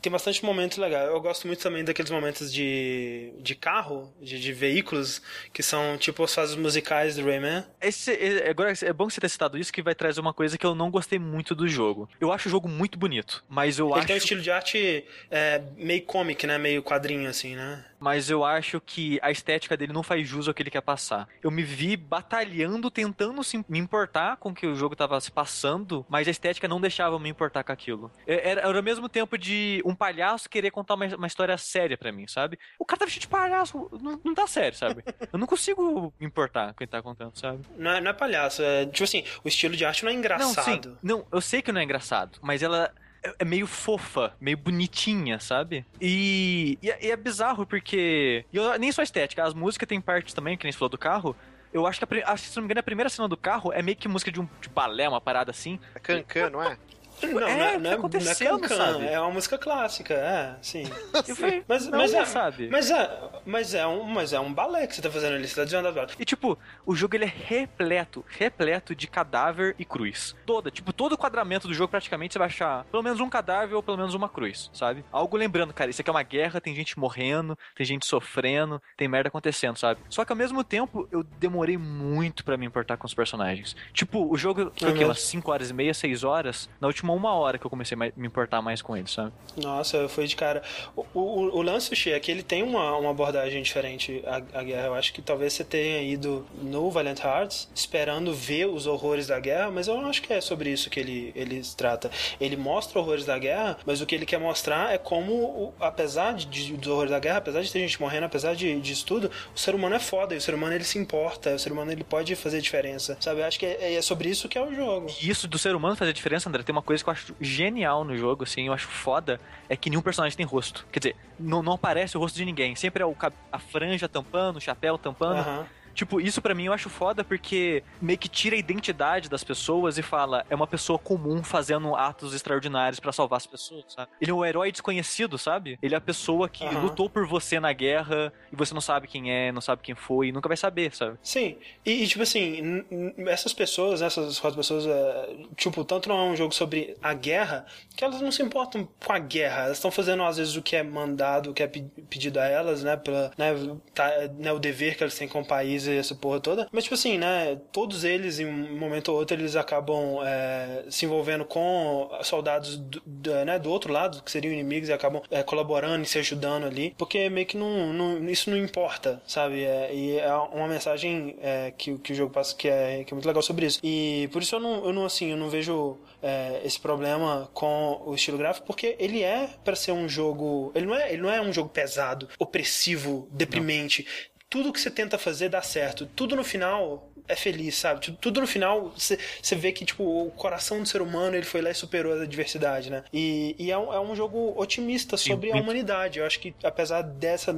Tem bastante momentos legais. Eu gosto muito também daqueles momentos de, de carro, de, de veículos, que são tipo as fases musicais do Rayman. Esse, é- agora é bom que você ter citado isso, que vai trazer uma coisa que eu não gostei muito do jogo. Eu acho o jogo muito bonito, mas eu Ele acho. tem um estilo de arte é, meio comic, né? Meio quadrinho, assim, né? Mas eu acho que a estética dele não faz jus ao que ele quer passar. Eu me vi batalhando, tentando se- me importar com o que o jogo tava se passando, mas a estética não deixava eu me importar com aquilo. É- Era, era ao mesmo tempo de um palhaço querer contar uma, uma história séria pra mim, sabe? O cara tá vestido de palhaço, não, não tá sério, sabe? Eu não consigo me importar com o que ele tá contando, sabe? Não é, não é palhaço. É, tipo assim, o estilo de arte não é engraçado. Não, sim. Não, eu sei que não é engraçado, mas ela é- é meio fofa, meio bonitinha, sabe? E, e, é, e é bizarro porque. e eu- nem só a estética, as músicas tem parte também, que nem você falou do carro. Eu acho que, a, acho que, se não me engano, a primeira cena do carro é meio que música de um de balé, uma parada assim. É Cancan, não é? Não, não É, é, não é, não é acontecendo, cancan, sabe? é uma música clássica, é, sim. [laughs] Falei, Mas, não, mas, é, sabe? mas, é, mas, é um, mas é um balé que você tá fazendo ali, você tá desviando da E tipo, o jogo ele é repleto, repleto de cadáver e cruz. Toda, tipo, todo o quadramento do jogo praticamente você vai achar pelo menos um cadáver ou pelo menos uma cruz, sabe? Algo lembrando, cara, isso aqui é uma guerra, tem gente morrendo, tem gente sofrendo, tem merda acontecendo, sabe? Só que ao mesmo tempo eu demorei muito pra me importar com os personagens. Tipo, o jogo foi mesmo? Umas 5 horas e meia, 6 horas. Na última última uma hora que eu comecei a me importar mais com ele, sabe? Nossa, foi de cara. O, o, o lance, Xê, é que ele tem uma, uma abordagem diferente à, à guerra. Eu acho que talvez você tenha ido no Valiant Hearts esperando ver os horrores da guerra, mas eu não acho que é sobre isso que ele, ele trata. Ele mostra horrores da guerra, mas o que ele quer mostrar é como, apesar de, dos horrores da guerra, apesar de ter gente morrendo, apesar de, disso tudo, o ser humano é foda, e o ser humano ele se importa, o ser humano ele pode fazer diferença, sabe? Eu acho que é, é sobre isso que é o jogo. E isso do ser humano fazer diferença, André, tem uma coisa que eu acho genial no jogo, assim, eu acho foda, é que nenhum personagem tem rosto. Quer dizer, não, não aparece o rosto de ninguém, sempre é o, a franja tampando, o chapéu tampando. Uhum. Tipo, isso para mim eu acho foda porque meio que tira a identidade das pessoas e fala, é uma pessoa comum fazendo atos extraordinários para salvar as pessoas, sabe? Ele é um herói desconhecido, sabe? Ele é a pessoa que uhum. lutou por você na guerra e você não sabe quem é, não sabe quem foi e nunca vai saber, sabe? Sim. E, e tipo assim, essas pessoas, essas quatro pessoas, é, tipo, tanto não é um jogo sobre a guerra, que elas não se importam com a guerra. Elas estão fazendo, às vezes, o que é mandado, o que é pedido a elas, né? Pela, né, tá, né o dever que elas têm com o país e essa porra toda. Mas, tipo assim, né? Todos eles, em um momento ou outro, eles acabam é, se envolvendo com soldados do, do, né, do outro lado, que seriam inimigos, e acabam é, colaborando e se ajudando ali. Porque meio que não, não isso não importa, sabe? É, e é uma mensagem é, que, que o jogo passa que é, que é muito legal sobre isso. E por isso eu não, eu não assim, eu não vejo é, esse problema com o estilo gráfico, porque ele é para ser um jogo. Ele não é, ele não é um jogo pesado, opressivo, deprimente. Não tudo que você tenta fazer dá certo. Tudo no final é feliz, sabe? Tudo no final você vê que, tipo, o coração do ser humano ele foi lá e superou a adversidade, né? E, e é, um, é, um, jogo otimista sobre Sim, a humanidade. Eu acho que, apesar dessa,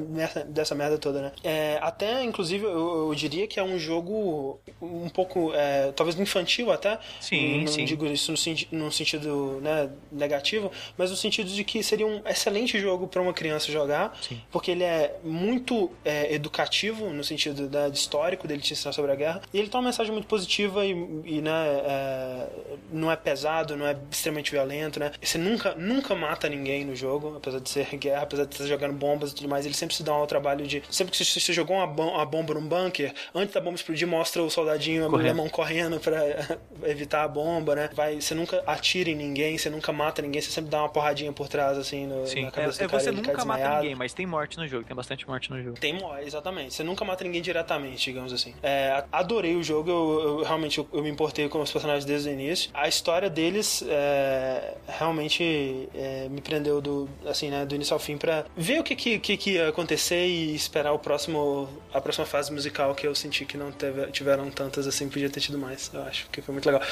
dessa merda toda, né? É, até, inclusive, eu, eu, diria que é um jogo um pouco, é, talvez infantil até. Sim, não sim. digo isso no, no sentido né, negativo, mas no sentido de que seria um excelente jogo para uma criança jogar, sim. porque ele é muito é, educativo no sentido né, histórico dele te ensinar sobre a guerra. E ele tem uma mensagem muito positiva e, e né, é, não é pesado, não é extremamente violento, né? Você nunca, nunca mata ninguém no jogo, apesar de ser guerra, apesar de estar jogando bombas e tudo mais. Ele sempre se dá ao trabalho de. Sempre que você jogou uma, bom, uma bomba num bunker, antes da bomba explodir, mostra o soldadinho correndo. alemão correndo para [laughs] evitar a bomba, né? Vai, você nunca atira em ninguém, você nunca mata ninguém, você sempre dá uma porradinha por trás, assim, no, Sim. na cabeça é, do cara. Você nunca mata ninguém, mas tem morte no jogo, tem bastante morte no jogo. Tem morte, exatamente. Você nunca mata ninguém diretamente, digamos assim. É, adorei o jogo, eu, eu realmente eu, eu, me importei com os personagens desde o início. A história deles é, realmente é, me prendeu do, assim, né, do início ao fim para ver o que, que, que, que, ia acontecer e esperar o próximo, a próxima fase musical que eu senti que não teve, tiveram tantas assim, podia ter tido mais. Eu acho que foi muito legal.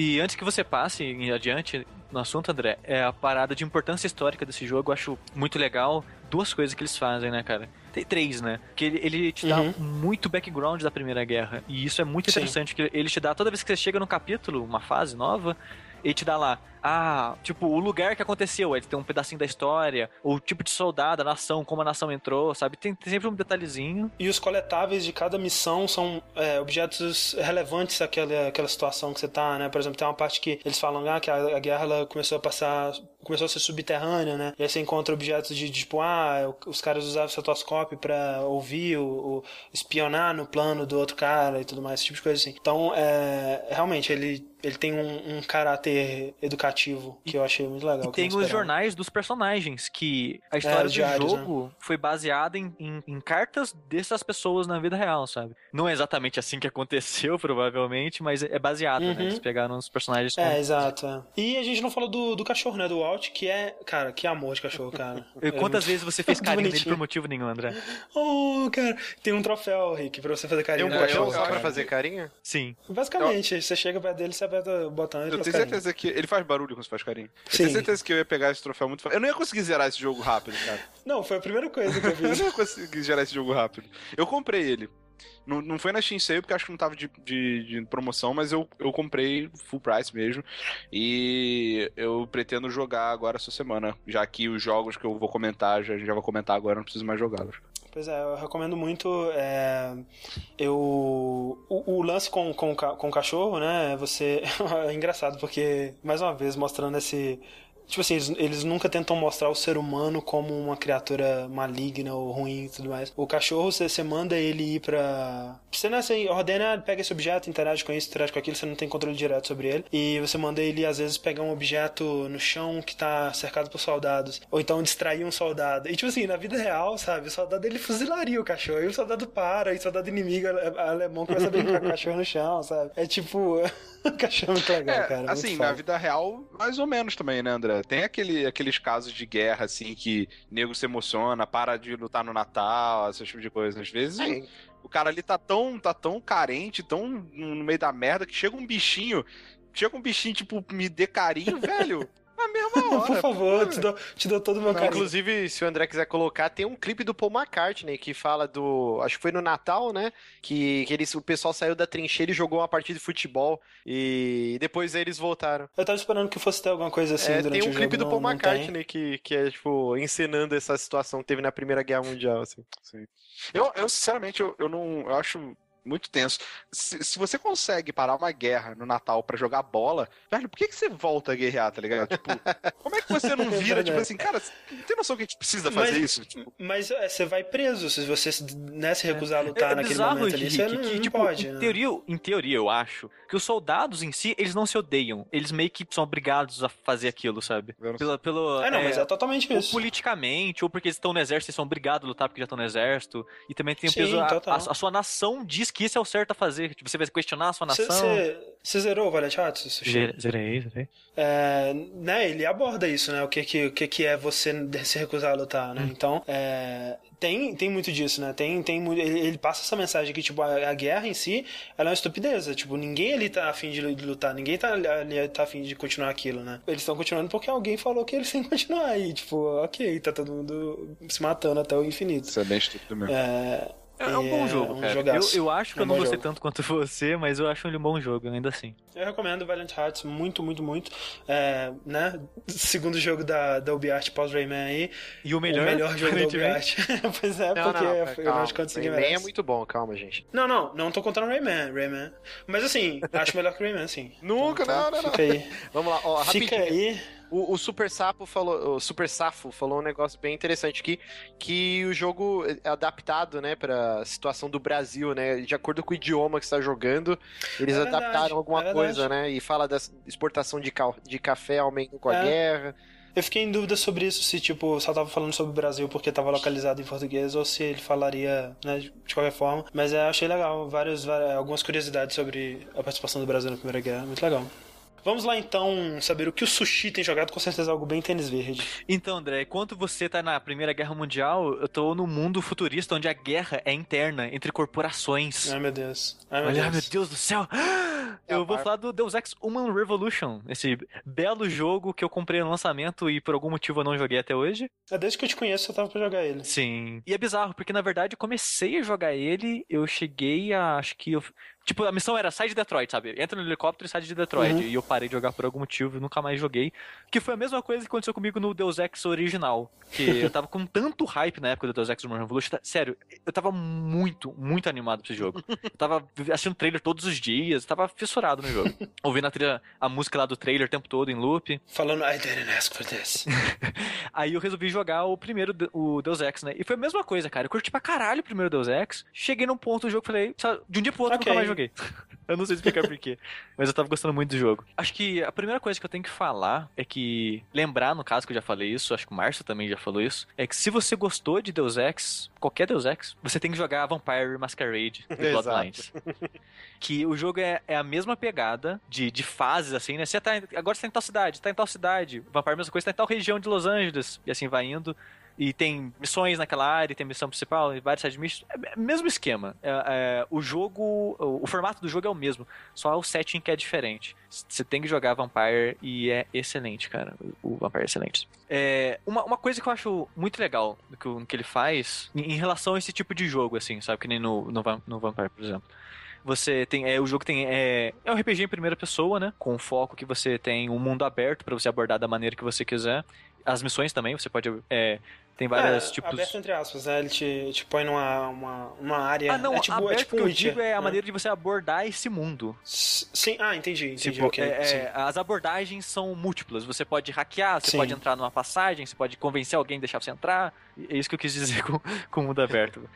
E antes que você passe em adiante no assunto, André, é a parada de importância histórica desse jogo, eu acho muito legal duas coisas que eles fazem, né, cara? Tem três, né? Que ele, ele te dá uhum. muito background da Primeira Guerra. E isso é muito interessante, Sim. que ele te dá, toda vez que você chega no capítulo, uma fase nova, ele te dá lá ah, tipo, o lugar que aconteceu, ele tem um pedacinho da história, o tipo de soldado, a nação, como a nação entrou, sabe? Tem, tem sempre um detalhezinho. E os coletáveis de cada missão são é, objetos relevantes àquela, àquela situação que você tá, né? Por exemplo, tem uma parte que eles falam ah, que a, a guerra começou a passar começou a ser subterrânea, né? E aí você encontra objetos de, tipo, ah, os caras usavam cetoscópio para ouvir, o, o, espionar no plano do outro cara e tudo mais, esse tipo de coisa assim. Então, é, realmente, ele, ele tem um, um caráter educativo educativo, que eu achei muito legal. E tem os jornais dos personagens, que a história é, do diários, jogo né? foi baseada em, em, em, cartas dessas pessoas na vida real, sabe? Não é exatamente assim que [laughs] aconteceu, provavelmente, mas é baseado, né? uhum. né? Eles pegaram os personagens. É, com... exato. É. E a gente não falou do, do cachorro, né? Do Walt, que é, cara, que amor de cachorro, cara. [laughs] Quantas é vezes você fez carinho nele por motivo nenhum, André? [laughs] Oh, cara, tem um troféu, Rick, pra você fazer carinho. Tem um cachorro só pra fazer carinho? Sim. Basicamente, eu... você chega perto dele, você aperta o botão e Eu tenho certeza que ele faz barulho quando você faz carinho. Eu tenho certeza que eu ia pegar esse troféu muito fácil. Eu não ia conseguir zerar esse jogo rápido, cara. [laughs] Não, foi a primeira coisa que eu [laughs] fiz. eu não ia conseguir zerar esse jogo rápido. Eu comprei ele. Não, não foi na Steam Sale, porque acho que não tava de, de, de, promoção, mas eu, eu comprei full price mesmo. E eu pretendo jogar agora essa semana. Já que os jogos que eu vou comentar, já, já vou comentar agora, não preciso mais jogá-los. Pois é, eu recomendo muito. É, eu, o, o, lance com, com, com o cachorro, né? Você. [laughs] é engraçado, porque, mais uma vez, mostrando esse Tipo assim, eles, eles nunca tentam mostrar o ser humano como uma criatura maligna ou ruim e tudo mais. O cachorro, você, você manda ele ir pra. Você não é assim, ordena, pega esse objeto, interage com isso, interage com aquilo, você não tem controle direto sobre ele. E você manda ele, às vezes, pegar um objeto no chão que tá cercado por soldados. Ou então distrair um soldado. E tipo assim, na vida real, sabe? O soldado ele fuzilaria o cachorro. E o soldado para, e o soldado inimigo ale- alemão começa a brincar com o cachorro no chão, sabe? É tipo. [laughs] [laughs] cachorro é muito legal, É, cara. assim, na vida real, mais ou menos também, né, André? Tem aquele, aqueles casos de guerra, assim, que nego se emociona, para de lutar no Natal, esse tipo de coisa. Às vezes É, o cara ali tá tão, tá tão carente, tão no meio da merda, que chega um bichinho, chega um bichinho, tipo, me dê carinho, velho, na mesma [laughs] hora. Por favor, pô. te dou, te dou todo o meu carinho. Inclusive, se o André quiser colocar, tem um clipe do Paul McCartney que fala do. Acho que foi no Natal, né? Que, que eles, o pessoal saiu da trincheira e jogou uma partida de futebol. E depois eles voltaram. Eu tava esperando que fosse ter alguma coisa assim É, durante tem um o clipe jogo, do Paul não- não. McCartney que, que é, tipo, encenando essa situação que teve na Primeira Guerra Mundial, assim. Eu, eu sinceramente, eu, eu não. Eu acho muito tenso. Se, se você consegue parar uma guerra no Natal pra jogar bola, velho, por que, que você volta a guerrear, tá ligado? Tipo, [laughs] como é que você não vira, tipo verdade. assim, cara, você não tem noção que a gente precisa Mas- fazer isso? Tipo, Mas é, você vai preso se você né, se recusar a lutar é naquele bizarro, momento ali. Henrique, Você não, que, não tipo, pode. em, né? teoria, em teoria, eu acho que os soldados em si, eles não se odeiam. Eles meio que são obrigados a fazer aquilo, sabe? Pelo, pelo, É, não, mas é, é totalmente ou isso. politicamente, ou porque eles estão no exército e são obrigados a lutar porque já estão no exército. E também tem o Sim, peso. a-. A, a sua nação diz que isso é o certo a fazer. Tipo, você vai questionar a sua nação. Você zerou o Valiant Hearts? Zerei, zerei. É, né, ele aborda isso, né? O que, que, o que, que é você se recusar a lutar, Hum. né? Então, é, tem, tem muito disso, né? Tem, tem, ele, ele passa essa mensagem que, tipo, a, a guerra em si, ela é uma estupidez. é, Tipo, ninguém ali tá afim de lutar, ninguém tá ali tá afim de continuar aquilo, né? Eles estão continuando porque alguém falou que eles [laughs] têm que continuar aí. Tipo, ok, tá todo mundo se matando até o infinito. isso é bem estúpido mesmo. É, É, é um bom É, jogo, um cara. Eu, jogaço. eu acho que É um eu não gostei jogo. tanto quanto [laughs] você, mas eu acho ele um bom jogo, ainda assim. Eu recomendo Valiant Hearts muito, muito, muito. É, né? Segundo jogo da, da UbiArt pós-Rayman aí. E o melhor, o melhor jogo da UbiArt. [laughs] pois é, Não, porque não, eu calma. acho que ninguém Rayman é muito bom, calma, gente. Não, não, não tô contando Rayman, Rayman. Mas assim, acho melhor que Rayman, sim. [laughs] Nunca, não, não, não. Fica aí. Vamos lá, ó, Fica rapidinho. aí. O, o Super Sapo falou, o Super Safo falou um negócio bem interessante aqui, que o jogo é adaptado, né, para situação do Brasil, né, de acordo com o idioma que está jogando, eles É verdade, adaptaram alguma é verdade. coisa, né, e fala da exportação de, ca- de café aumentando com a É. guerra. Eu fiquei em dúvida sobre isso, se tipo, só tava falando sobre o Brasil porque tava localizado em português ou se ele falaria, né, de qualquer forma. Mas eu achei legal, vários, várias, algumas curiosidades sobre a participação do Brasil na Primeira Guerra, muito legal. Vamos lá então saber o que o Sushi tem jogado, com certeza algo bem tênis verde. Então, André, enquanto você tá na Primeira Guerra Mundial, eu tô no mundo futurista onde a guerra é interna entre corporações. Ai meu Deus. Ai meu Olha, Deus. meu Deus do céu! É Eu vou falar do Deus Ex Human Revolution, esse belo jogo que eu comprei no lançamento e por algum motivo eu não joguei até hoje. É desde que eu te conheço, eu tava pra jogar ele. Sim. E é bizarro, porque na verdade eu comecei a jogar ele, eu cheguei a. Acho que eu. Tipo, a missão era sai de Detroit, sabe? Entra no helicóptero e sai de Detroit. Uhum. E eu parei de jogar por algum motivo e nunca mais joguei. Que foi a mesma coisa que aconteceu comigo no Deus Ex original. Que [laughs] eu tava com tanto hype na época do Deus Ex Human Revolution. tá- Sério, eu tava muito, muito animado pra esse jogo. Eu tava [laughs] assistindo trailer todos os dias, tava fissurado no jogo. [laughs] Ouvindo a, trilha, a música lá do trailer o tempo todo em loop. Falando, I didn't ask for this. Aí eu resolvi jogar o primeiro, o Deus Ex, né? E foi a mesma coisa, cara. Eu curti pra caralho o primeiro Deus Ex. Cheguei num ponto do jogo e falei, de um dia pro outro eu Ok. nunca mais joguei. [laughs] eu não sei explicar porquê. Mas eu tava gostando muito do jogo. Acho que a primeira coisa que eu tenho que falar é que. Lembrar, no caso, que eu já falei isso, acho que o Márcio também já falou isso. É que se você gostou de Deus Ex, qualquer Deus Ex, você tem que jogar Vampire Masquerade e. [laughs] Bloodlines. que o jogo é, é a mesma pegada de, de fases, assim, né? Você tá, agora você tá em tal cidade, tá em tal cidade. Vampire, mesma coisa, tá em tal região de Los Angeles. E assim vai indo. E tem missões naquela área, tem missão principal, e vários side missions. É o mesmo esquema. É, é, o jogo, o, o formato do jogo é o mesmo, só o setting que é diferente. Você tem que jogar Vampire e é excelente, cara. O, Vampire é excelente. É, uma, uma coisa que eu acho muito legal do que, que ele faz em, em relação a esse tipo de jogo, assim, sabe? Que nem no, no, no Vampire, por exemplo. Você tem. É, o jogo tem. É, é um RPG em primeira pessoa, né? Com foco que você tem um mundo aberto pra você abordar da maneira que você quiser. As missões também, você pode. É, tem vários é, tipos. Aberto entre aspas, né? Ele te, te põe numa uma, uma área. Ah, não, é tipo, aberto é tipo que eu digo é a né? maneira de você abordar esse mundo. S- Sim, ah, entendi, entendi. Tipo, ok, é- sim. é, as abordagens são múltiplas. Você pode hackear, você Sim. pode entrar numa passagem, você pode convencer alguém a deixar você entrar. É isso que eu quis dizer [laughs] com, com o mundo aberto.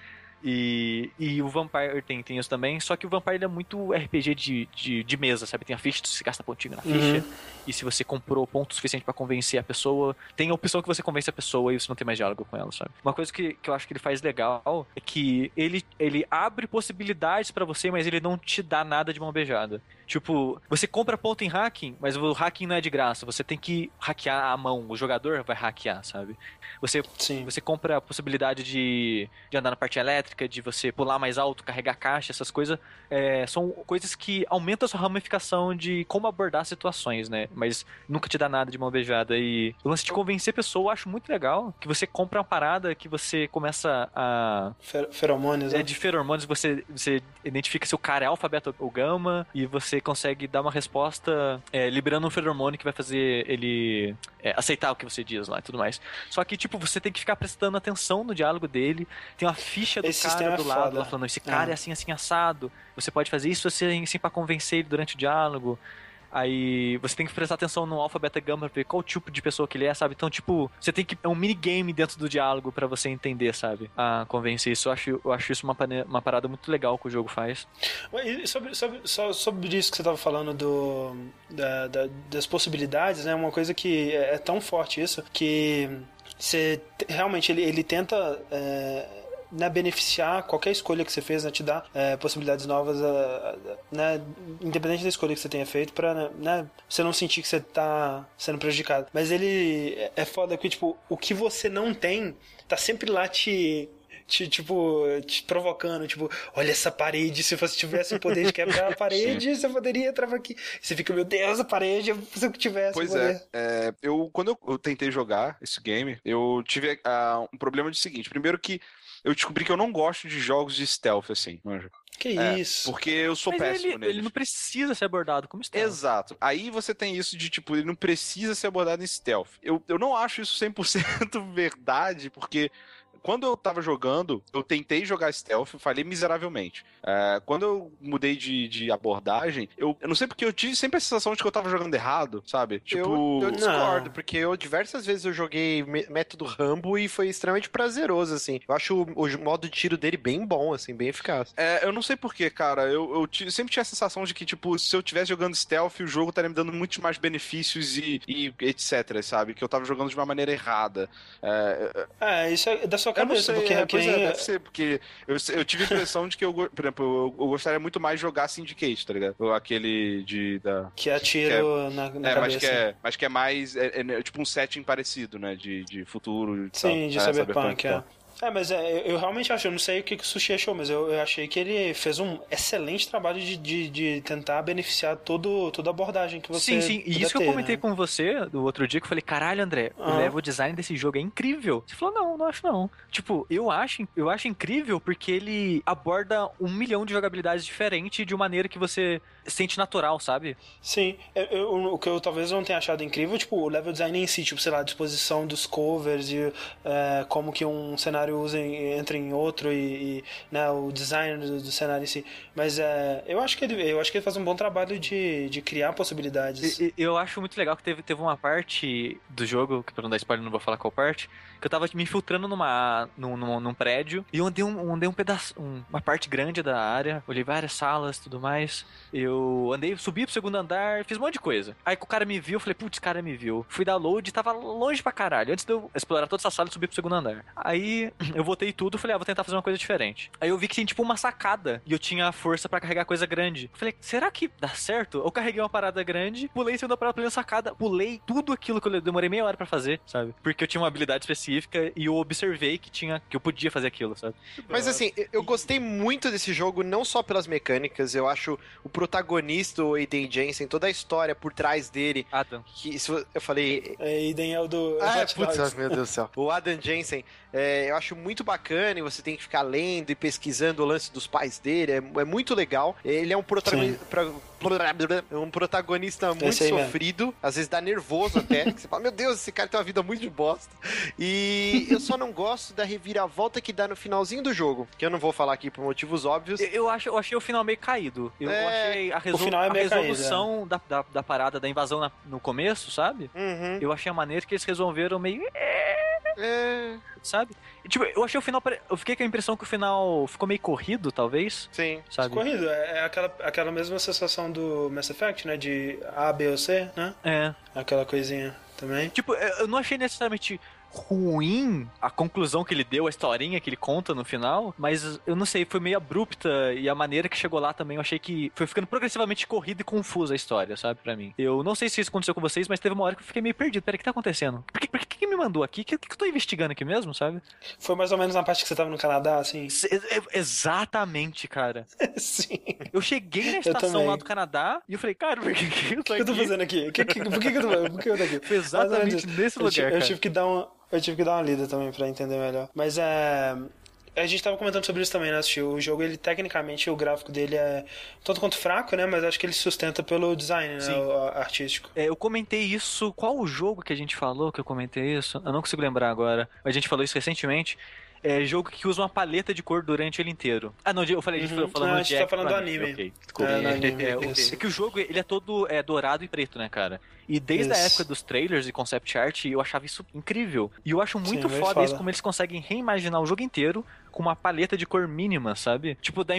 E, e o Vampire tem, tem isso também, só que o Vampire é muito RPG de, de, de mesa, sabe? Tem a ficha, você gasta pontinho na ficha, Uhum. e se você comprou ponto suficiente pra convencer a pessoa, tem a opção que você convence a pessoa e você não tem mais diálogo com ela, sabe? Uma coisa que, que eu acho que ele faz legal é que ele, ele abre possibilidades pra você, mas ele não te dá nada de mão beijada. Tipo, você compra ponto em hacking, mas o hacking não é de graça. Você tem que hackear a mão. O jogador vai hackear, sabe? Você, Sim. você compra a possibilidade de, de andar na parte elétrica, de você pular mais alto, carregar caixa, essas coisas. é, são coisas que aumentam a sua ramificação de como abordar situações, né? Mas nunca te dá nada de mão beijada. E o lance de convencer pessoa eu acho muito legal. Que você compra uma parada que você começa a Fer- Feromônios, é né? de feromônios, você, você identifica se o cara é alfabeto ou gama e você consegue dar uma resposta é, liberando um feromônio que vai fazer ele é, aceitar o que você diz lá e tudo mais. Só que, tipo, você tem que ficar prestando atenção no diálogo dele. Tem uma ficha do Esse cara sistema do é lado foda. lá falando: esse cara é. É. assim, assim, assado. Você pode fazer isso assim, assim pra convencer ele durante o diálogo. Aí você tem que prestar atenção no alfa, beta, pra ver qual tipo de pessoa que ele é, sabe? Então, tipo, você tem que. É um minigame dentro do diálogo pra você entender, sabe? A convencer isso. Eu acho, eu acho isso uma, uma parada muito legal que o jogo faz. E sobre, sobre, sobre isso que você estava falando do, da- da- das possibilidades, né? Uma coisa que é, é tão forte isso que você te- realmente ele, ele tenta é, né, beneficiar qualquer escolha que você fez, né, te dá é, possibilidades novas, né, independente da escolha que você tenha feito, pra né, você não sentir que você tá sendo prejudicado. Mas ele é- é foda que tipo o que você não tem tá sempre lá te te, tipo, te provocando, tipo, olha essa parede, se você tivesse o poder de quebrar a [laughs] parede, você poderia entrar aqui. Você fica, meu Deus, a parede, se eu tivesse Pois poder. é, é, eu quando eu, eu tentei jogar esse game, eu tive ah, um problema de seguinte. Primeiro que eu descobri que eu não gosto de jogos de stealth, assim, manja. Que É, isso. Porque eu sou Mas péssimo ele, neles. ele não precisa ser abordado como está. Exato. Aí você tem isso de, tipo, ele não precisa ser abordado em stealth. Eu, eu não acho isso 100% [laughs] verdade, porque quando eu tava jogando, eu tentei jogar stealth, falhei miseravelmente. É, quando eu mudei de, de abordagem, eu, eu não sei porque eu tive sempre a sensação de que eu tava jogando errado, sabe? Tipo. eu, eu discordo, Não. porque eu diversas vezes eu joguei método Rambo e foi extremamente prazeroso, assim. Eu acho o, o modo de tiro dele bem bom, assim, bem eficaz. É, eu não sei porquê, cara. Eu, eu sempre tinha a sensação de que, tipo, se eu tivesse jogando stealth, o jogo estaria me dando muitos mais benefícios e, e etc, sabe? Que eu tava jogando de uma maneira errada. É, É, isso é da sua eu não cabeça, sei, porque é, é pois é, nem- deve ser, porque eu, eu tive a impressão de que, eu, por exemplo, eu, eu gostaria muito mais de jogar Syndicate, tá ligado? Aquele de. Da... que é na, na É, cabeça. mas que é, mas que é mais. É, é tipo um setting parecido, né? De, de futuro. e tal. Sim, de É, Cyberpunk, e é. tal. É, mas é, eu, eu realmente acho, eu não sei o que, que o Sushi achou, mas eu, eu achei que ele fez um excelente trabalho de, de, de tentar beneficiar todo, toda a abordagem que você Sim, sim. E isso que eu ter, comentei né? com você do outro dia, que eu falei, caralho, André, o Ah. level design desse jogo é incrível. Você falou, não, não acho não. Tipo, eu acho, eu acho incrível porque ele aborda um milhão de jogabilidades diferentes de uma maneira que você sente natural, sabe? Sim, eu- eu- o que eu talvez não tenha achado incrível, tipo, o level design em si, tipo, sei lá, a disposição dos covers e é, como que um cenário usa em- entra em outro e, e, né, o design do, do cenário em si. Mas é, eu acho que ele, eu acho que ele faz um bom trabalho de, de criar possibilidades. E- e- Eu acho muito legal que teve, teve uma parte do jogo, que pra não dar spoiler, não vou falar qual parte, que eu tava me infiltrando numa, num, num, num prédio e eu andei um, andei um pedaço, um- uma parte grande da área, olhei várias salas tudo mais. Eu andei, subi pro segundo andar, fiz um monte de coisa. Aí o cara me viu, eu falei, putz, cara me viu. Fui dar load tava longe pra caralho. Antes de eu explorar toda essa sala e subir pro segundo andar. Aí [clears throat] eu voltei tudo, falei, ah, vou tentar fazer uma coisa diferente. Aí eu vi que tinha tipo uma sacada e eu tinha força pra carregar coisa grande. Eu falei, será que dá certo? Eu carreguei uma parada grande, pulei em cima da parada, pulei na sacada, pulei tudo aquilo que eu demorei meia hora pra fazer, sabe? Porque eu tinha uma habilidade específica e eu observei que tinha que eu podia fazer aquilo, sabe? Mas assim, eu- gostei muito desse jogo, não só pelas mecânicas, eu acho o protagonista, o Aiden Jensen, toda a história por trás dele, Adam. que vo- eu falei... É, Eden é o do Ah, Hot putz, Dogs. meu Deus do céu. O Adam Jensen, é, eu acho muito bacana e você tem que ficar lendo e pesquisando o lance dos pais dele. É, é muito legal. Ele é um protagonista, um protagonista muito sofrido, mesmo. às vezes dá nervoso até. você fala, meu Deus, esse cara tem uma vida muito de bosta. E eu só não gosto da reviravolta que dá no finalzinho do jogo, que eu não vou falar aqui por motivos óbvios. Eu, eu acho, eu achei o final meio caído. Eu é... achei a, resol... é a resolução caído, é. da, da, da, parada da invasão na, no começo, sabe? Uhum. Eu achei a maneira que eles resolveram meio. É... Sabe? E, tipo, eu achei o final. Eu fiquei com a impressão que o final ficou meio corrido, talvez. Sim. Sabe? Corrido, é, é aquela, aquela mesma sensação do Mass Effect, né? De A, B ou C, né? É. Aquela coisinha também. Tipo, eu não achei necessariamente ruim a conclusão que ele deu, a historinha que ele conta no final, mas eu não sei, foi meio abrupta e a maneira que chegou lá também eu achei que foi ficando progressivamente corrida e confusa a história, sabe, para mim. Eu não sei se isso aconteceu com vocês, mas teve uma hora que eu fiquei meio perdido. Peraí, o que tá acontecendo? Por que, por que, que me mandou aqui? O que, que eu tô investigando aqui mesmo, sabe? Foi mais ou menos na parte que você tava no Canadá, assim? exatamente, cara. [laughs] Sim. Eu cheguei na estação lá do Canadá e eu falei, cara, por que, que eu tô aqui? O que eu tô fazendo aqui? Que, que, por que, que eu tô, por que eu tô aqui? Foi exatamente nesse eu lugar, eu, eu tive que dar uma eu tive que dar uma lida também para entender melhor. Mas é. A gente tava comentando sobre isso também, né? O jogo, ele, tecnicamente, o gráfico dele é tanto quanto fraco, né? Mas acho que ele sustenta pelo design, né? Artístico. É, eu comentei isso. Qual o jogo que a gente falou que eu comentei isso? Eu não consigo lembrar agora. A gente falou isso recentemente é jogo que usa uma paleta de cor durante ele inteiro. Ah, não, eu falei, a gente uhum. falando ah, a gente tá falando do anime. Ok, desculpa. [laughs] É, anime, é, okay. é, que o jogo, ele é todo é, dourado e preto, né, cara? E desde isso. a época dos trailers e concept art, eu achava isso incrível. E eu acho muito Sim, foda isso, como eles conseguem reimaginar o jogo inteiro com uma paleta de cor mínima, sabe? Tipo, dá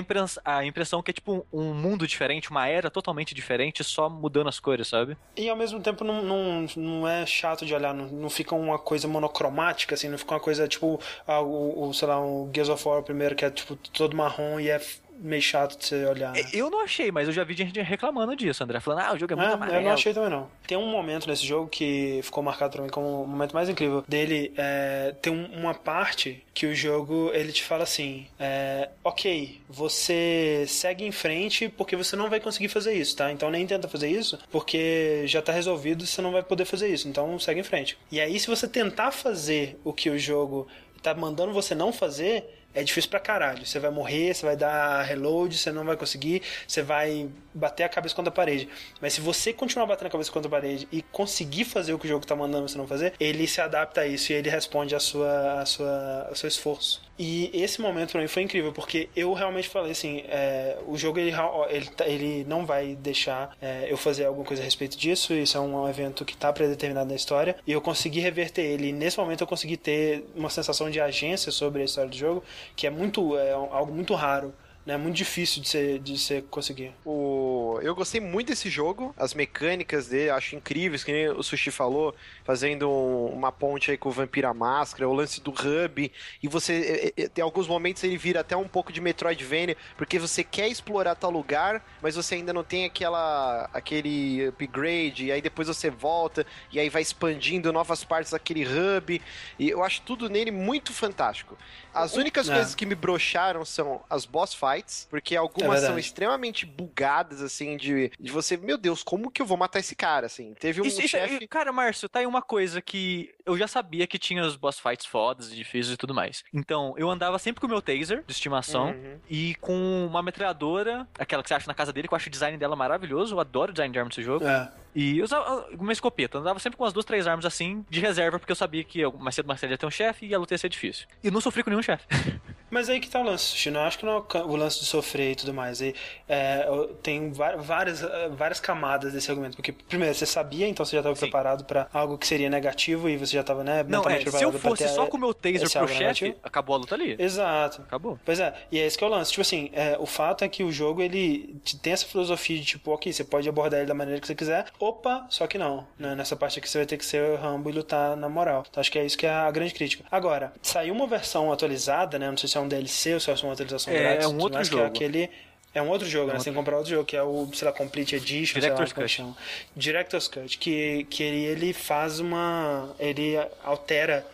a impressão que é tipo um mundo diferente, uma era totalmente diferente, só mudando as cores, sabe? E ao mesmo tempo não, não, não é chato de olhar, não, não fica uma coisa monocromática, assim, não fica uma coisa tipo, ah, o, o, sei lá, um Gears of War primeiro, que é tipo todo marrom e é meio chato de você olhar. Né? Eu não achei, mas eu já vi gente reclamando disso, André. Falando, ah, o jogo é muito é, amarelo. Eu não achei também, não. Tem um momento nesse jogo que ficou marcado pra mim como o momento mais incrível dele. É, tem um, uma parte que o jogo, ele te fala assim, é, ok, você segue em frente porque você não vai conseguir fazer isso, tá? Então nem tenta fazer isso, porque já tá resolvido, você não vai poder fazer isso. Então segue em frente. E aí, se você tentar fazer o que o jogo tá mandando você não fazer, é difícil pra caralho. Você vai morrer, você vai dar reload, você não vai conseguir, você vai bater a cabeça contra a parede. Mas se você continuar batendo a cabeça contra a parede e conseguir fazer o que o jogo tá mandando você não fazer, ele se adapta a isso e ele responde a sua, a sua, ao seu esforço. E esse momento pra mim foi incrível, porque eu realmente falei assim: é, o jogo ele, ele, tá, ele não vai deixar é, eu fazer alguma coisa a respeito disso. Isso é um evento que tá predeterminado na história. E eu consegui reverter ele. E nesse momento eu consegui ter uma sensação de agência sobre a história do jogo que é muito é algo muito raro né? Muito difícil de você, de você conseguir. O... Eu gostei muito desse jogo, as mecânicas dele, acho incríveis, que nem o Sushi falou, fazendo uma ponte aí com o Vampira Máscara, o lance do hub, e você, tem alguns momentos ele vira até um pouco de Metroidvania, porque você quer explorar tal lugar, mas você ainda não tem aquela, aquele upgrade, e aí depois você volta, e aí vai expandindo novas partes daquele hub, e eu acho tudo nele muito fantástico. As únicas é. coisas que me broxaram são as boss fights, porque algumas é são extremamente bugadas, assim, de, de você, meu Deus, como que eu vou matar esse cara, assim? Teve um isso, chefe... Isso, cara, Márcio, tá aí uma coisa que eu já sabia que tinha os boss fights fodas e difíceis e tudo mais. Então, eu andava sempre com o meu taser de estimação uhum. e com uma metralhadora, aquela que você acha na casa dele, que eu acho o design dela maravilhoso, eu adoro o design de arma desse jogo. É. E eu usava uma escopeta, andava sempre com as duas, três armas assim, de reserva, porque eu sabia que mais cedo mais cedo ia ter um chefe e a luta ia ser difícil. E não sofri com nenhum chefe. [laughs] Mas aí que tá o lance, Chino. Eu acho que não é o lance de sofrer e tudo mais. E, é, tem várias, várias camadas desse argumento. Porque, primeiro, você sabia, então você já estava preparado para algo que seria negativo e você já estava, né, não, é, Se eu fosse só com o meu taser pro chefe, acabou a luta ali. Exato. Acabou. Pois é, e é esse que é o lance. Tipo assim, é, o fato é que o jogo, ele tem essa filosofia de tipo, ok, você pode abordar ele da maneira que você quiser. Opa, só que não. Né? Nessa parte aqui você vai ter que ser Rambo e lutar na moral. Então acho que é isso que é a grande crítica. Agora, saiu uma versão atualizada, né? Não sei se é um DLC ou se é uma atualização é, grátis. É um outro jogo. Que é aquele... É um outro jogo, né? Você tem que comprar outro jogo, que é o, sei lá, Complete Edition, Director's sei lá, Cut. Chama. Director's Cut, que, que ele, ele faz uma... Ele altera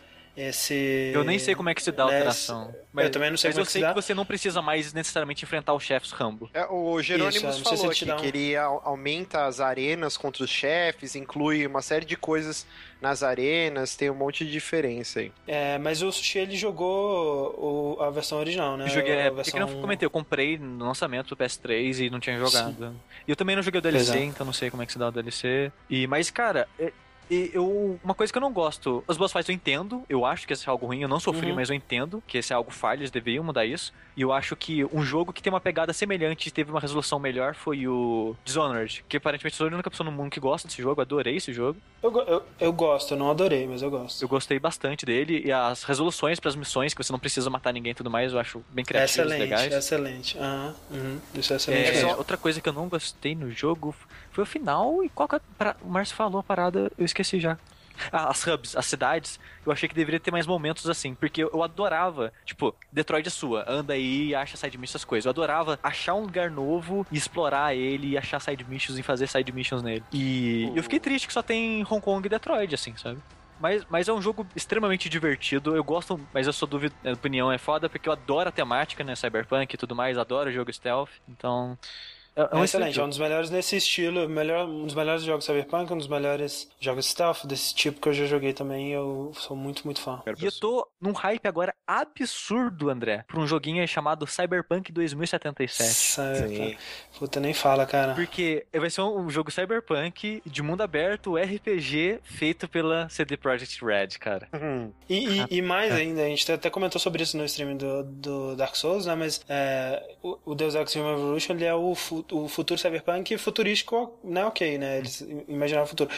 esse. Eu nem sei como é que se dá a alteração. Mas, eu também não sei mas como eu é que se sei dá. que você não precisa mais necessariamente enfrentar os chefes Rambo. É, o Jerônimos Isso, não se falou aqui dá um- que ele au- aumenta as arenas contra os chefes, inclui uma série de coisas nas arenas, tem um monte de diferença aí. É, mas o Sushi ele jogou o- a versão original, né? Eu joguei, a é, versão... que eu comentei, eu comprei no lançamento do PS3 e não tinha jogado. E eu também não joguei o DLC, é. então não sei como é que se dá o DLC. E, mas, cara, é- e eu, uma coisa que eu não gosto, os boss fights eu entendo, eu acho que esse é algo ruim, eu não sofri, Uhum. mas eu entendo que esse é algo falho, eles deveriam mudar isso. E eu acho que um jogo que tem uma pegada semelhante e teve uma resolução melhor foi o Dishonored, que aparentemente sou a única pessoa no mundo que gosta desse jogo, adorei esse jogo. Eu, eu, eu gosto, eu não adorei, mas eu gosto. Eu gostei bastante dele e as resoluções para as missões, que você não precisa matar ninguém e tudo mais, eu acho bem criativas, excelente, legais. excelente. Aham, uhum, isso é excelente. É. Outra coisa que eu não gostei no jogo foi o final e qual que é a para- o Márcio falou a parada, eu esqueci já. Ah, as hubs, as cidades, eu achei que deveria ter mais momentos assim, porque eu, adorava, tipo, Detroit é sua, anda aí e acha side missions, essas coisas. Eu adorava achar um lugar novo e explorar ele e achar side missions e fazer side missions nele. E eu fiquei triste que só tem Hong Kong e Detroit, assim, sabe? Mas, mas é um jogo extremamente divertido. Eu gosto, mas eu sou dúvida, a opinião é foda, porque eu adoro a temática, né? Cyberpunk e tudo mais, adoro jogo stealth. Então. É, É um excelente, é um dos melhores nesse estilo, melhor, um dos melhores jogos Cyberpunk, um dos melhores jogos stealth desse tipo que eu já joguei também, eu sou muito, muito fã. E eu tô num hype agora absurdo, André, pra um joguinho aí chamado Cyberpunk 2077. Cyberpunk. Puta, nem fala, cara. Porque vai ser um jogo Cyberpunk de mundo aberto, RPG, feito pela CD Projekt Red, cara. E, e- e mais ainda, a gente até comentou sobre isso no stream do, do Dark Souls, né? Mas é, o, o Deus Ex Human Revolution ele é o, o futuro cyberpunk futurístico, né? Ok, né? Eles imaginaram o futuro.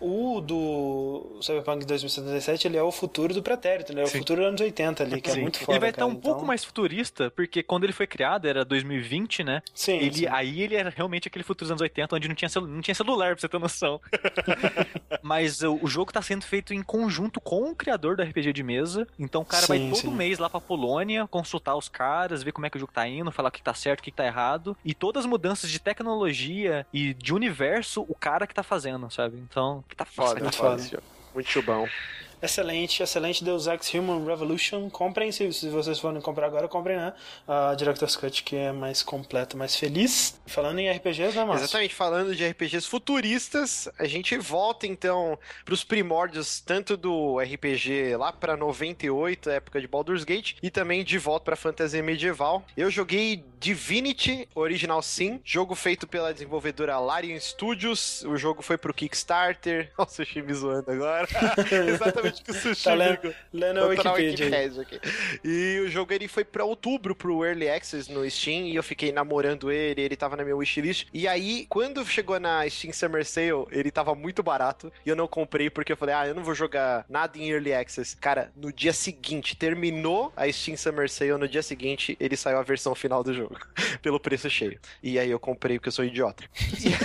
O do Cyberpunk 2077 ele é o futuro do pretérito, né? É o Sim. futuro dos anos 80 ali, que é Sim. muito foda. ele vai estar um pouco Então, mais futurista, porque quando ele foi criado, era 2020, né? Sim, Ele, sim. aí ele era realmente aquele futuro dos anos 80, onde não tinha, celu- não tinha celular, pra você ter noção. [laughs] Mas o, o jogo tá sendo feito em conjunto com o criador do RPG de mesa. Então o cara vai Sim, todo sim. mês lá pra Polônia, consultar os caras, ver como é que o jogo tá indo, falar o que tá certo, o que tá errado. E todas as mudanças de tecnologia e de universo, o cara que tá fazendo, sabe? Então, que tá foda. muito foda. Muito bom. Excelente, excelente Deus Ex Human Revolution. Comprem, se, se vocês forem comprar agora, comprem, né? A Director's Cut, que é mais completa, mais feliz. Falando em RPGs, né, Márcio? Exatamente, falando de RPGs futuristas, a gente volta então pros primórdios tanto do RPG lá pra 98, época de Baldur's Gate, e também de volta pra fantasia medieval. Eu joguei Divinity Original Sin, jogo feito pela desenvolvedora Larian Studios. O jogo foi pro Kickstarter. [laughs] Nossa, o Sushi me zoando agora. [laughs] Exatamente [laughs] o que o Sushi [laughs] Tá lendo, ligou. lendo a Eu tô Wikipedia. Wikipedia aqui. E o jogo ele foi pra outubro pro Early Access no Steam e eu fiquei namorando ele, ele tava na minha wishlist. E aí, quando chegou na Steam Summer Sale, ele tava muito barato e eu não comprei porque eu falei, ah, eu não vou jogar nada em Early Access. Cara, no dia seguinte, terminou a Steam Summer Sale, no dia seguinte ele saiu a versão final do jogo, [laughs] pelo preço cheio. E aí eu comprei porque eu sou idiota.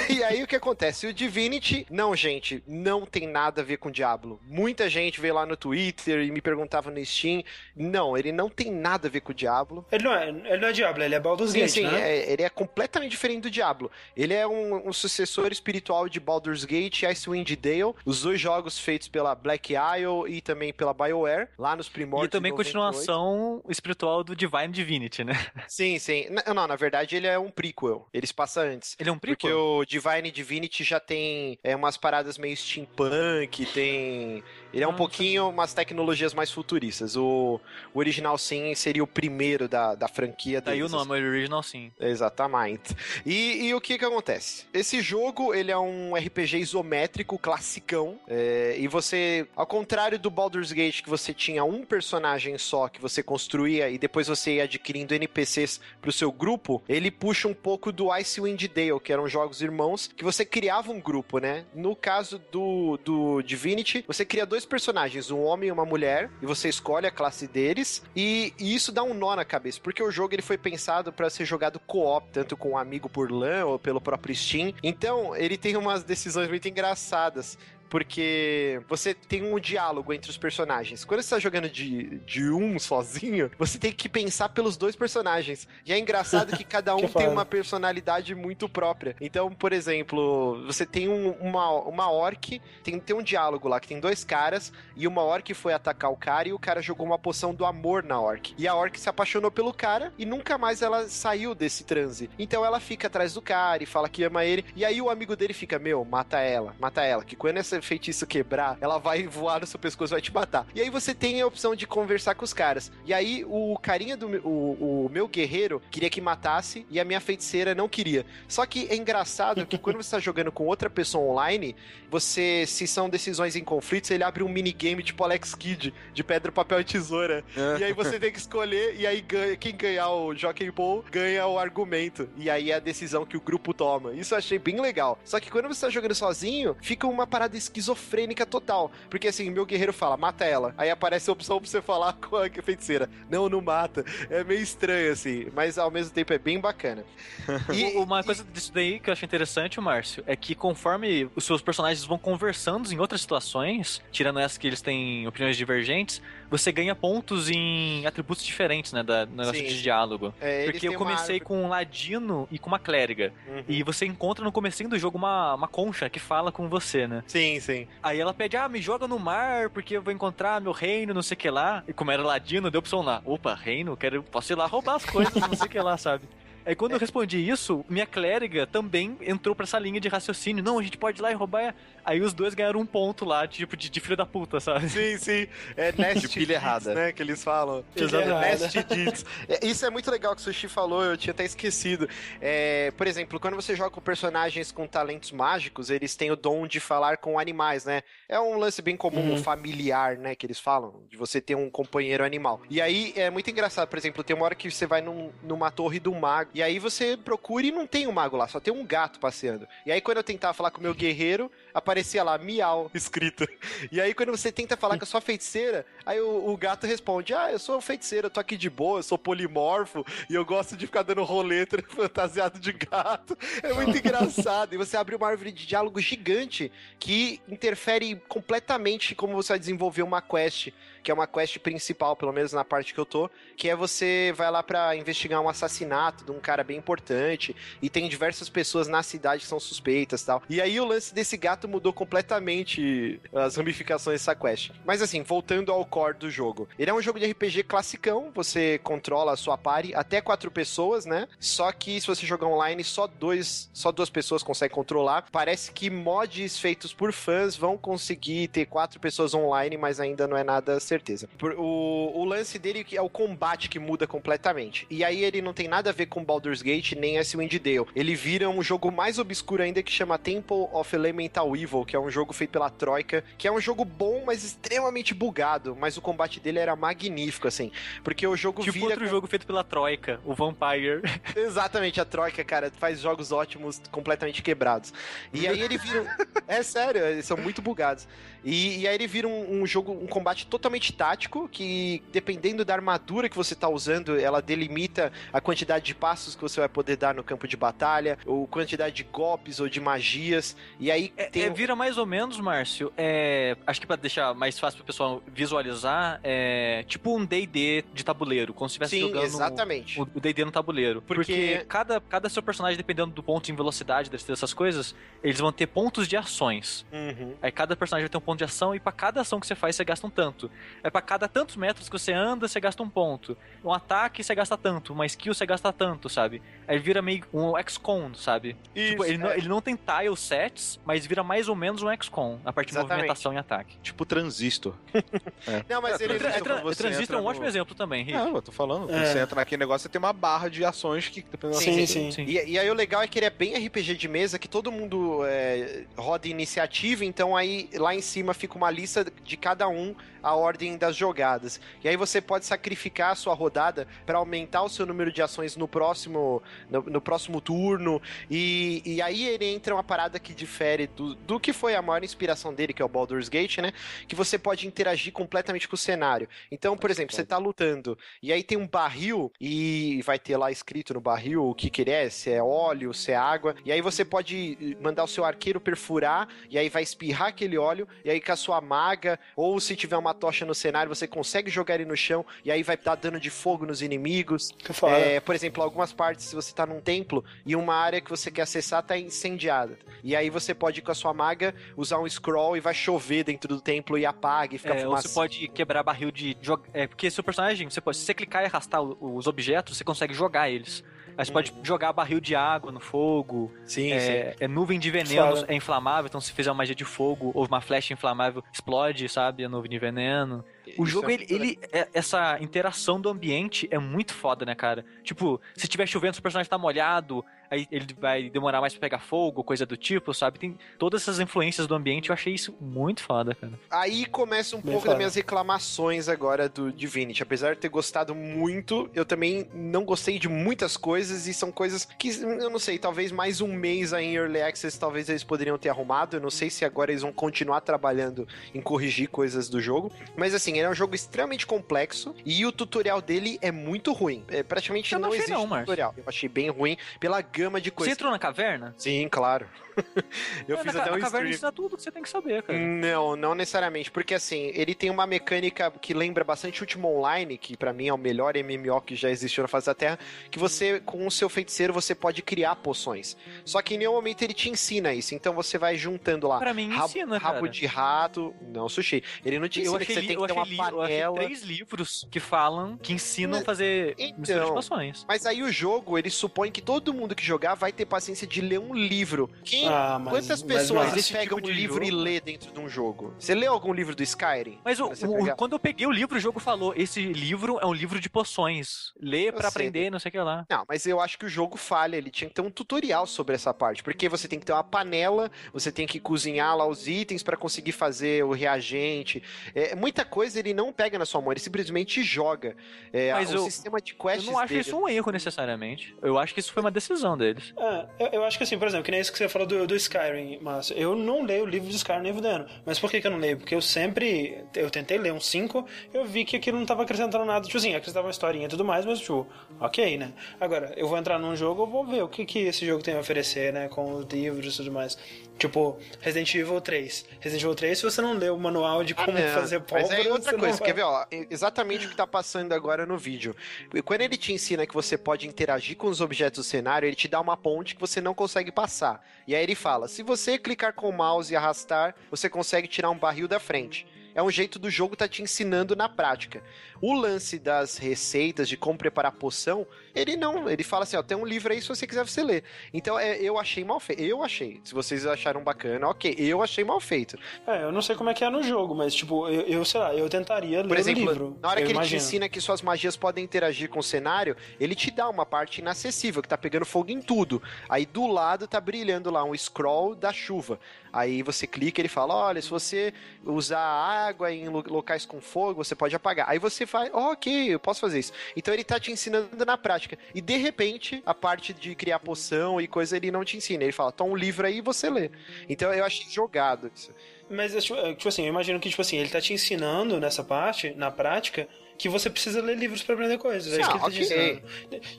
E, e aí o que acontece? O Divinity, não, gente, não tem nada a ver com Diablo. Muita gente veio lá no Twitter e me perguntava no Steam. Não, ele não tem nada a ver com o Diablo. Ele não é, ele não é Diablo, ele é Baldur's Sim, Gate, sim, né? é- ele é completamente diferente do Diablo. Ele é um, um sucessor espiritual de Baldur's Gate e Icewind Dale, os dois jogos feitos pela Black Isle e também pela BioWare, lá nos primórdios E também de 98. continuação espiritual do Divine Divinity, né? [laughs] Sim, sim. Não, na verdade ele é um prequel. Eles passam antes. Ele é um Porque prequel? o Divine Divinity já tem é, umas paradas meio steampunk, tem. Ele é um Ah, pouquinho umas tecnologias mais futuristas. O, o original sim seria o primeiro da, da franquia Daí o deles, nome original, sim. Exatamente. E, e o que que acontece? Esse jogo, ele é um RPG isométrico, classicão, é, e você, ao contrário do Baldur's Gate, que você tinha um personagem só que você construía e depois você ia adquirindo NPCs pro seu grupo, ele puxa um pouco do Icewind Dale, que eram jogos irmãos, que você criava um grupo, né? No caso do, do Divinity, você cria dois personagens, um homem e uma mulher, e você escolhe a classe deles, e, e isso dá um nó na cabeça, porque o jogo ele foi pensado para ser jogado co-op, tanto com um amigo por LAN ou pelo próprio Steam. Então, ele tem umas decisões muito engraçadas, porque você tem um diálogo entre os personagens. Quando você tá jogando de, de um sozinho, você tem que pensar pelos dois personagens. E é engraçado que cada [laughs] um Que tem uma personalidade muito própria. Então, por exemplo, você tem um- uma, uma orc, tem, tem um diálogo lá que tem dois caras, e uma orc foi atacar o cara e o cara jogou uma poção do amor na orc. E a orc se apaixonou pelo cara e nunca mais ela saiu desse transe. Então ela fica atrás do cara e fala que ama ele. E aí o amigo dele fica: Meu, mata ela, mata ela. Que quando esse feitiço quebrar, ela vai voar no seu pescoço e vai te matar. E aí você tem a opção de conversar com os caras. E aí o carinha do o, o meu guerreiro queria que matasse e a minha feiticeira não queria. Só que é engraçado que quando você tá jogando com outra pessoa online, você, se são decisões em conflitos, ele abre um minigame tipo Alex Kidd, de pedra, papel e tesoura. E aí você tem que escolher, e aí ganha, quem ganhar o Jockey Ball ganha o argumento. E aí é a decisão que o grupo toma. Isso eu achei bem legal. Só que quando você tá jogando sozinho, fica uma parada esquizofrênica total. Porque assim, meu guerreiro fala, mata ela. Aí aparece a opção pra você falar [laughs] com a feiticeira. Não, não mata. É meio estranho, assim. Mas ao mesmo tempo é bem bacana. [laughs] E uma coisa disso daí que eu acho interessante, Márcio, é que conforme os seus personagens vão conversando em outras situações, tirando essas que eles têm opiniões divergentes, você ganha pontos em atributos diferentes, né, da, no negócio Sim. de diálogo. É, Porque eu uma comecei com um ladino e com uma clériga. Uhum. E você encontra no comecinho do jogo uma, uma concha que fala com você, né? Sim, sim. Aí ela pede, ah, me joga no mar, porque eu vou encontrar meu reino, não sei o que lá. E como era ladino, deu opção lá. Opa, reino, quero, posso ir lá roubar as coisas, não sei o que lá, sabe? Aí quando eu respondi isso, minha clériga também entrou pra essa linha de raciocínio. Não, a gente pode ir lá e roubar. Aí os dois ganharam um ponto lá, tipo, de, de filho da puta, sabe? Sim, sim. É [laughs] Nest De pilha errada. né? Que eles falam. Exato. É, Nest Deeds. [laughs] É, Isso é muito legal que o Sushi falou, eu tinha até esquecido. É, por exemplo, quando você joga com personagens com talentos mágicos, eles têm o dom de falar com animais, né? É um lance bem comum, Uhum. familiar, né? Que eles falam, de você ter um companheiro animal. E aí é muito engraçado, por exemplo, tem uma hora que você vai num- numa torre do mago, e aí você procura e não tem um mago lá, só tem um gato passeando. E aí quando eu tentava falar com o meu guerreiro, aparecia lá, miau, [laughs] escrito. E aí, quando você tenta falar com a sua feiticeira, aí o, o gato responde: Ah, eu sou feiticeira, eu tô aqui de boa, eu sou polimorfo e eu gosto de ficar dando roleta [laughs] fantasiado de gato. É muito engraçado. E você abre uma árvore de diálogo gigante que interfere completamente como você vai desenvolver uma quest, que é uma quest principal, pelo menos na parte que eu tô, que é você vai lá pra investigar um assassinato de um cara bem importante e tem diversas pessoas na cidade que são suspeitas e tal. E aí o lance desse gato mudou completamente as ramificações dessa quest. Mas assim, voltando ao core do jogo. Ele é um jogo de RPG classicão, você controla a sua party até quatro pessoas, né? Só que se você jogar online, só dois, só duas pessoas conseguem controlar. Parece que mods feitos por fãs vão conseguir ter quatro pessoas online, mas ainda não é nada certeza. O, o lance dele que é o combate que muda completamente. E aí ele não tem nada a ver com Baldur's Gate nem Icewind Dale. Ele vira um jogo mais obscuro ainda que chama Temple of Elemental Evil, que é um jogo feito pela Troika, que é um jogo bom, mas extremamente bugado. Mas o combate dele era magnífico, assim. Porque o jogo Tipo vira. outro com- jogo feito pela Troika, o Vampire. [laughs] Exatamente, a Troika, cara, faz jogos ótimos completamente quebrados. E aí ele vira. [laughs] é sério, eles são muito bugados. E, e aí ele vira um, um jogo, um combate totalmente tático, que dependendo da armadura que você tá usando, ela delimita a quantidade de passos que você vai poder dar no campo de batalha, ou quantidade de golpes ou de magias. E aí É, tem. é, vira mais ou menos, Márcio. É, acho que pra deixar mais fácil pro pessoal visualizar, é tipo um D&D de tabuleiro, como se estivesse jogando exatamente. o D&D no tabuleiro. Porque- Porque, cada, cada seu personagem, dependendo do ponto em velocidade, dessas coisas, eles vão ter pontos de ações. Uhum. Aí cada personagem vai ter um ponto de ação e pra cada ação que você faz, você gasta um tanto. Aí pra cada tantos metros que você anda, você gasta um ponto. Um ataque, você gasta tanto. Uma skill, você gasta tanto, sabe? Aí vira meio um XCOM, sabe? tipo, Isso, ele, não, é. ele não tem tile sets, mas vira mais ou menos um XCOM, a parte de movimentação e ataque. Tipo transistor. [laughs] Não, mas ele. É, É, tra- é, tra- você Transistor é um entra ótimo no- exemplo também, Rick. Não, eu tô falando. É. você entra naquele negócio, você tem uma barra de ações que dependendo da Sim, ação, sim. E, e aí o legal é que ele é bem RPG de mesa, que todo mundo é, roda iniciativa, então aí lá em cima fica uma lista de cada um a ordem das jogadas. E aí você pode sacrificar a sua rodada para aumentar o seu número de ações no próximo próximo no, no próximo turno. E, e aí ele entra uma parada que difere do, do que foi a maior inspiração dele, que é o Baldur's Gate, né? Que você pode interagir completamente com o cenário. Então, por exemplo, você tá lutando e aí tem um barril e vai ter lá escrito no barril o que que ele é, se é óleo, se é água. E aí você pode mandar o seu arqueiro perfurar e aí vai espirrar aquele óleo e aí com a sua maga ou se tiver uma tocha no cenário, você consegue jogar ele no chão e aí vai dar dano de fogo nos inimigos. É, por exemplo, algumas partes, se você tá num templo e uma área que você quer acessar tá incendiada. E aí você pode, com a sua maga, usar um scroll e vai chover dentro do templo e apaga e fica É, ou você pode quebrar barril de. jog- É, porque seu personagem, você pode, se você clicar e arrastar os objetos, você consegue jogar eles. Aí você pode jogar barril de água no fogo. Sim, sim. é, é nuvem de veneno, é inflamável, então se fizer uma magia de fogo ou uma flecha inflamável, explode, sabe? A nuvem de veneno. O Isso jogo, é ele, ele- é- essa interação do ambiente é muito foda, né, cara? Tipo, se tiver chovendo, se o personagem tá molhado, aí ele vai demorar mais pra pegar fogo, coisa do tipo, sabe? Tem todas essas influências do ambiente, eu achei isso muito foda, cara. Aí começa um Bem pouco foda. das minhas reclamações agora do Divinity. Apesar de ter gostado muito, eu também não gostei de muitas coisas e são coisas que, eu não sei, talvez mais um mês aí em Early Access, talvez eles poderiam ter arrumado. Eu não sei se agora eles vão continuar trabalhando em corrigir coisas do jogo. Mas assim, ele é um jogo extremamente complexo e o tutorial dele é muito ruim. É, praticamente Eu não não, existe não, tutorial. Eu achei bem ruim pela gama de Você coisas. entrou na caverna? Sim, claro. [laughs] eu É, fiz na, até um caverna stream. ensina tudo que você tem que saber, cara. Não, não necessariamente, porque assim, ele tem uma mecânica que lembra bastante Ultima Online, que pra mim é o melhor MMO que já existiu na face da Terra, que você, com o seu feiticeiro, você pode criar poções. Só que em nenhum momento ele te ensina isso, então você vai juntando lá Pra mim rabo, ensina, rabo cara. de rato, não, sushi, ele não te Eu ensina que achei, você tem eu, que ter uma li- eu achei panela... três livros que falam, que ensinam a fazer Então. mistura de poções. Mas aí o jogo, ele supõe que todo mundo que jogar vai ter paciência de ler um livro. Quem, Ah, mas- quantas mas pessoas é esse pegam tipo um de livro e jogo. lê dentro de um jogo? Você leu algum livro do Skyrim? Mas o- o- quando eu peguei o livro, o jogo falou: esse livro é um livro de poções. Lê pra sei. aprender, não sei o que lá. Não, mas eu acho que o jogo falha. Ele tinha que ter um tutorial sobre essa parte. Porque você tem que ter uma panela, você tem que cozinhar lá os itens pra conseguir fazer o reagente. É, muita coisa ele não pega na sua mão, ele simplesmente joga. É, Mas o eu- sistema de Eu quests não acho dele... isso um erro necessariamente. Eu acho que isso foi uma decisão deles. É, eu, eu acho que assim, por exemplo, que nem isso que você falou do, do Skyrim, Márcio. Eu não leio o livro do Skyrim nem fudendo. Mas por que, que eu não leio? Porque eu sempre. Eu tentei ler uns 5, eu vi que aquilo não tava acrescentando nada. Tipo assim, acrescentava uma historinha e tudo mais, mas, tipo, ok, né? Agora, eu vou entrar num jogo, eu vou ver o que, que esse jogo tem a oferecer, né? Com os livros e tudo mais. Tipo, Resident Evil 3. Resident Evil 3, se você não leu o manual de como Ah, fazer pólvora. Mas aí outra coisa, quer ver, ó, exatamente o que tá passando agora no vídeo. Quando ele te ensina que você pode interagir com os objetos do cenário, ele te dá uma ponte que você não consegue passar. E aí ele fala: se você clicar com o mouse e arrastar, você consegue tirar um barril da frente. É um jeito do jogo tá te ensinando na prática. O lance das receitas de como preparar poção, ele não, ele fala assim, ó, tem um livro aí se você quiser você ler. Então, é, eu achei mal feito. Eu achei. Se vocês acharam bacana, ok. Eu achei mal feito. É, eu não sei como é que é no jogo, mas, tipo, eu, eu sei lá, eu tentaria ler Por exemplo, o livro. na hora que ele imagino. te ensina que suas magias podem interagir com o cenário, ele te dá uma parte inacessível, que tá pegando fogo em tudo. Aí do lado tá brilhando lá um scroll da chuva. Aí você clica e ele fala: olha, se você usar água em lo- locais com fogo, você pode apagar. Aí você faz, "Oh, ok, eu posso fazer isso. Então ele tá te ensinando na prática. E de repente, a parte de criar poção e coisa, ele não te ensina. Ele fala, toma um livro aí e você lê. Então eu achei jogado isso. Mas, é, tipo, é, tipo assim, eu imagino que, tipo assim, ele tá te ensinando nessa parte, na prática, que você precisa ler livros pra aprender coisas. É isso que ele tá ensinando.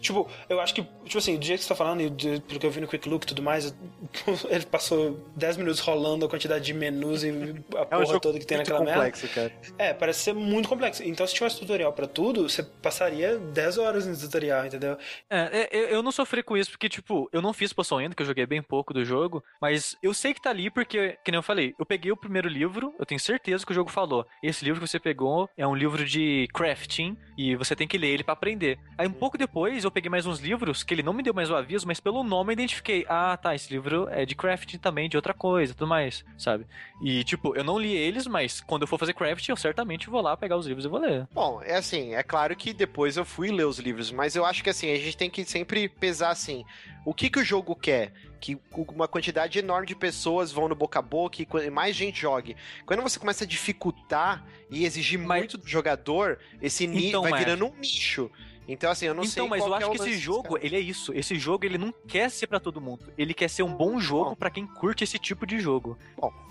Tipo, eu acho que, tipo assim, do jeito que você tá falando, e do- pelo que eu vi no Quick Look e tudo mais, [laughs] ele passou 10 minutos rolando a quantidade de menus e a É um porra jogo toda que tem naquela merda. complexo, cara. É, parece ser muito complexo. Então, se tivesse tutorial pra tudo, você passaria 10 horas no tutorial, entendeu? É, é, eu- eu não sofri com isso porque, tipo, eu não fiz poção ainda, que eu joguei bem pouco do jogo, mas eu sei que tá ali porque, que nem eu falei, eu peguei o primeiro livro, eu tenho certeza que o jogo falou. Esse livro que você pegou é um livro de crafting e você tem que ler ele pra aprender. Aí um pouco depois eu peguei mais uns livros que ele não me deu mais o aviso, mas pelo nome eu identifiquei. Ah, tá, esse livro é de crafting também, de outra coisa, tudo mais, sabe? E, tipo, eu não li eles, mas quando eu for fazer crafting, eu certamente vou lá pegar os livros e vou ler. Bom, é assim, é claro que depois eu fui ler os livros, mas eu acho que assim, a gente tem que sempre pesar assim, o que que o jogo quer? Que uma quantidade enorme de pessoas vão no boca a boca e mais gente jogue. Quando você começa a dificultar e exigir Mas- muito do jogador, esse Então, vai Marcos. virando um nicho. Então, assim, eu não então, sei mas qual eu é acho o que esse jogo, cara. ele é isso. Esse jogo, ele não quer ser pra todo mundo. Ele quer ser um bom jogo Bom. pra quem curte esse tipo de jogo.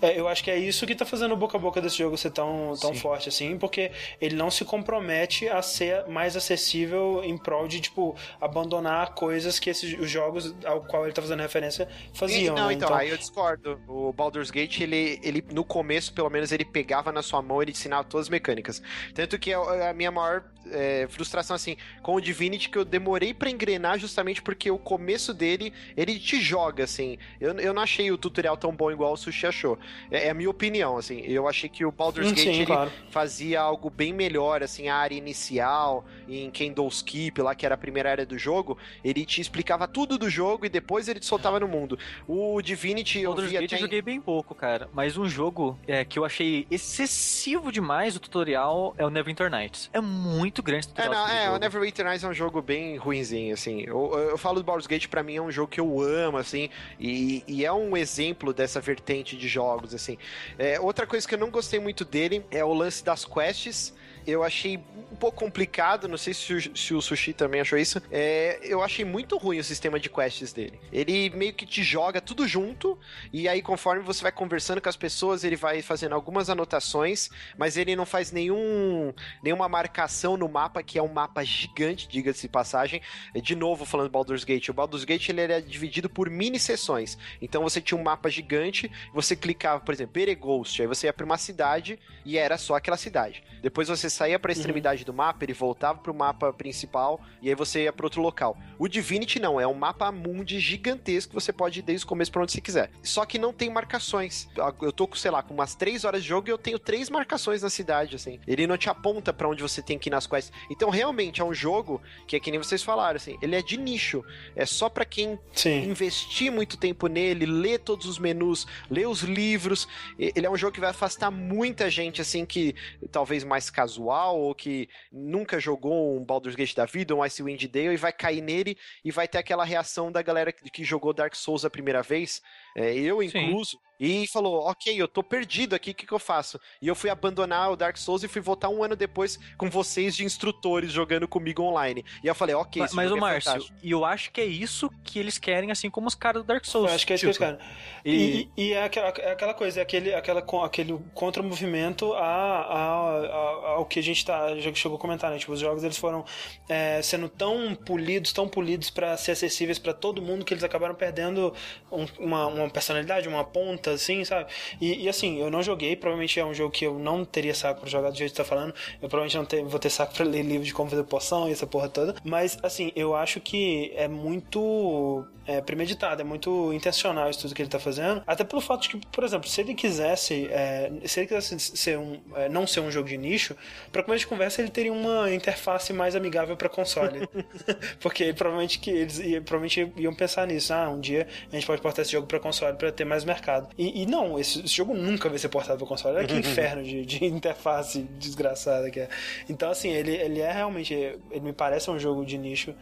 É, eu acho que é isso que tá fazendo o boca a boca desse jogo ser tão, tão Sim. forte assim, porque ele não se compromete a ser mais acessível em prol de, tipo, abandonar coisas que esses os jogos ao qual ele tá fazendo referência faziam. Não, né? então, aí eu discordo. O Baldur's Gate, ele, ele, no começo, pelo menos, ele pegava na sua mão, ele ensinava todas as mecânicas. Tanto que a a minha maior é, frustração, assim, com o Divinity, que eu demorei pra engrenar justamente porque o começo dele, ele te joga, assim. Eu, eu não achei o tutorial tão bom igual o Sushi achou. É, é a minha opinião, assim. Eu achei que o Baldur's Hum, Gate, Sim, ele claro. fazia algo bem melhor, assim, a área inicial, em Candlekeep, lá que era a primeira área do jogo, ele te explicava tudo do jogo e depois ele te soltava no mundo. O Divinity eu Baldur's Gate eu em- joguei bem pouco, cara. Mas um jogo é, que eu achei excessivo demais o tutorial é o Neverwinter Nights. É muito grande o É, não, é, o. Neverwinter Nights é um jogo bem ruinzinho, assim. Eu, eu falo do Baldur's Gate, pra mim é um jogo que eu amo, assim, e, e é um exemplo dessa vertente de jogos, assim. É, outra coisa que eu não gostei muito dele é o lance das quests. Eu achei um pouco complicado, não sei se o, se o Sushi também achou isso. É, eu achei muito ruim o sistema de quests dele. Ele meio que te joga tudo junto, e aí conforme você vai conversando com as pessoas, ele vai fazendo algumas anotações, mas ele não faz nenhum nenhuma marcação no mapa, que é um mapa gigante, diga-se passagem. É, De novo, falando do Baldur's Gate, o Baldur's Gate ele era dividido por mini sessões. Então você tinha um mapa gigante, você clicava, por exemplo, Beregost, aí você ia pra uma cidade e era só aquela cidade. Depois você saía pra extremidade do mapa, ele voltava pro mapa principal e aí você ia pra outro local. O Divinity não, é um mapa mundi gigantesco você pode ir desde o começo pra onde você quiser. Só que não tem marcações. Eu tô, com, sei lá, com umas 3 horas de jogo e eu tenho três marcações na cidade, assim. Ele não te aponta pra onde você tem que ir nas quests. Então, realmente, é um jogo que é que nem vocês falaram, assim, ele é de nicho. É só pra quem Sim. investir muito tempo nele, ler todos os menus, ler os livros. Ele é um jogo que vai afastar muita gente, assim, que talvez mais casual ou que nunca jogou um Baldur's Gate da vida, um Icewind Dale, e vai cair nele e vai ter aquela reação da galera que jogou Dark Souls a primeira vez, é, eu Sim. incluso, e falou: Ok, eu tô perdido aqui, o que, que eu faço? E eu fui abandonar o Dark Souls e fui voltar um ano depois com vocês de instrutores jogando comigo online. E eu falei: Ok, Mas, mas o é Márcio, fantástico." e eu acho que é isso que eles querem, assim como os caras do Dark Eu Souls. acho que é isso que eles tipo. querem. E- E, e é, aquela, é aquela coisa, é aquele, aquela, aquele contramovimento a, a, a- ao que a gente tá, já chegou a comentar, né? Tipo, os jogos eles foram é, sendo tão polidos, tão polidos pra ser acessíveis pra todo mundo que eles acabaram perdendo um- uma, uma personalidade, uma ponta, assim, sabe? E, e, assim, eu não joguei, provavelmente é um jogo que eu não teria saco pra jogar do jeito que tá falando. Eu provavelmente não ter- vou ter saco pra ler livro de como fazer poção e essa porra toda. Mas, assim, eu acho que é muito é, premeditado, é muito intencional isso tudo que ele tá fazendo. Até pelo fato de que, por exemplo, se ele quisesse, é, se ele quisesse ser um, é, não ser um jogo de nicho, pra começo de conversa ele teria uma interface mais amigável pra console. [laughs] Porque provavelmente que eles provavelmente iam pensar nisso. Ah, um dia a gente pode portar esse jogo pra console pra ter mais mercado. E, e não, esse, esse jogo nunca vai ser portado pra console. Olha que [laughs] inferno de, de [laughs] interface desgraçada que é. Então, assim, ele, ele é realmente. Ele me parece um jogo de nicho.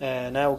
É, né? o-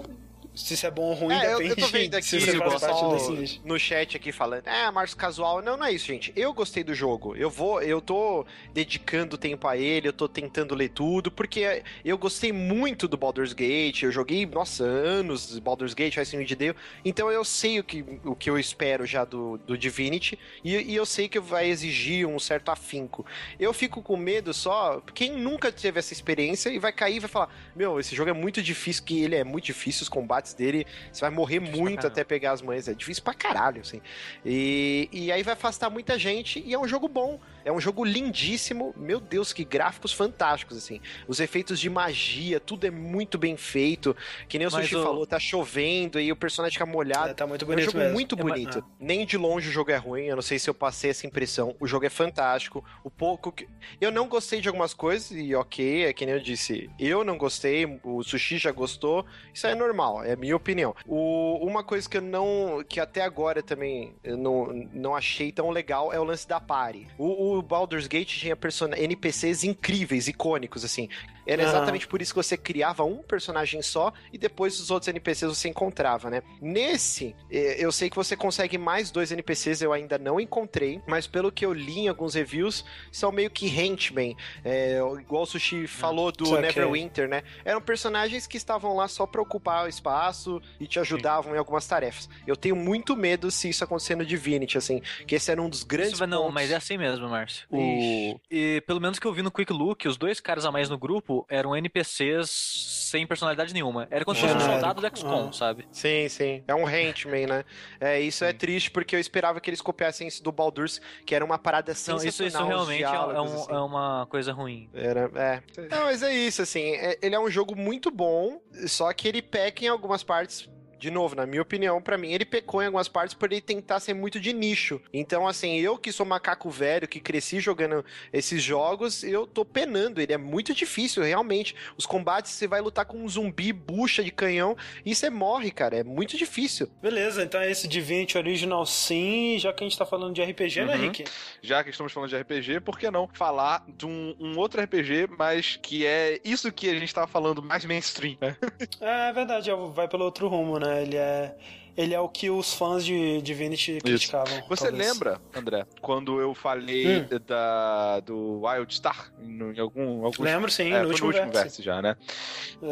Se isso é bom ou ruim, É, eu, depende eu tô vendo [laughs] aqui se você no chat aqui falando, é, Marcos Casual. Não, não é isso, gente. Eu gostei do jogo. Eu vou, eu tô dedicando tempo a ele, eu tô tentando ler tudo, porque eu gostei muito do Baldur's Gate. Eu joguei, nossa, anos Baldur's Gate, Icewind Dale. Então eu sei o que, o que eu espero já do, do Divinity, e, e eu sei que vai exigir um certo afinco. Eu fico com medo só, quem nunca teve essa experiência e vai cair e vai falar: Meu, esse jogo é muito difícil, que ele é muito difícil, os combates dele, você vai morrer Difícil muito até pegar as manhas, é difícil pra caralho, assim. E, e aí vai afastar muita gente, e é um jogo bom, é um jogo lindíssimo, meu Deus, que gráficos fantásticos, assim. Os efeitos de magia, tudo é muito bem feito, que nem o Mas Sushi o- falou, tá chovendo e o personagem fica molhado. É, tá muito É um bonito jogo mesmo. muito É, mas- bonito. Nem de longe o jogo é ruim. Eu não sei se eu passei essa impressão. O jogo é fantástico. O pouco que. Eu não gostei de algumas coisas, e ok, é que nem eu disse. Eu não gostei, o Sushi já gostou. Isso é normal, é minha opinião. O... Uma coisa que eu não. que até agora também eu não, não achei tão legal é o lance da party. O, o Baldur's Gate tinha. NPCs incríveis, icônicos, assim. Era exatamente por isso que você criava um personagem só e depois os outros NPCs você encontrava, né? Nesse, eh, eu sei que você consegue mais dois NPCs, eu ainda não encontrei, mas pelo que eu li em alguns reviews, são meio que henchmen, é, igual o Sushi falou do Saquei. Neverwinter, né? Eram personagens que estavam lá só pra ocupar o espaço e te ajudavam em algumas tarefas. Eu tenho muito medo se isso acontecer no Divinity, assim, que esse era um dos grandes Isso vai- não, pontos. mas é assim mesmo, Márcio. O... E pelo menos que eu vi no Quick Look, os dois caras a mais no grupo eram NPCs sem personalidade nenhuma. Era como se fosse um soldado do XCOM, Ah. sabe? Sim, sim. É um henchman, né? É, isso é triste porque eu esperava que eles copiassem isso do Baldur's, que era uma parada Não, sensacional. isso, isso os realmente é, é diálogos, um- assim. é uma coisa ruim. Era, é. Não, mas é isso, assim. é- ele é um jogo muito bom, só que ele peca em algumas partes. De novo, na minha opinião, pra mim, ele pecou em algumas partes por ele tentar ser muito de nicho. Então, assim, eu que sou macaco velho, que cresci jogando esses jogos, eu tô penando. Ele é muito difícil, realmente. Os combates, você vai lutar com um zumbi, bucha de canhão, e você morre, cara. É muito difícil. Beleza, então é esse Divinity Original sim, já que a gente tá falando de RPG, né, Uhum. Rick? Já que estamos falando de RPG, por que não falar de um, um outro RPG, mas que é isso que a gente tava falando mais mainstream, né? [laughs] É, é verdade, é, vai pelo outro rumo, né? É, ele é o que os fãs de Divinity criticavam. Você talvez. lembra, André, quando eu falei Hum. da, do Wild Star em, algum, alguns Lembro sim, É, no último, último verso. verso já, né?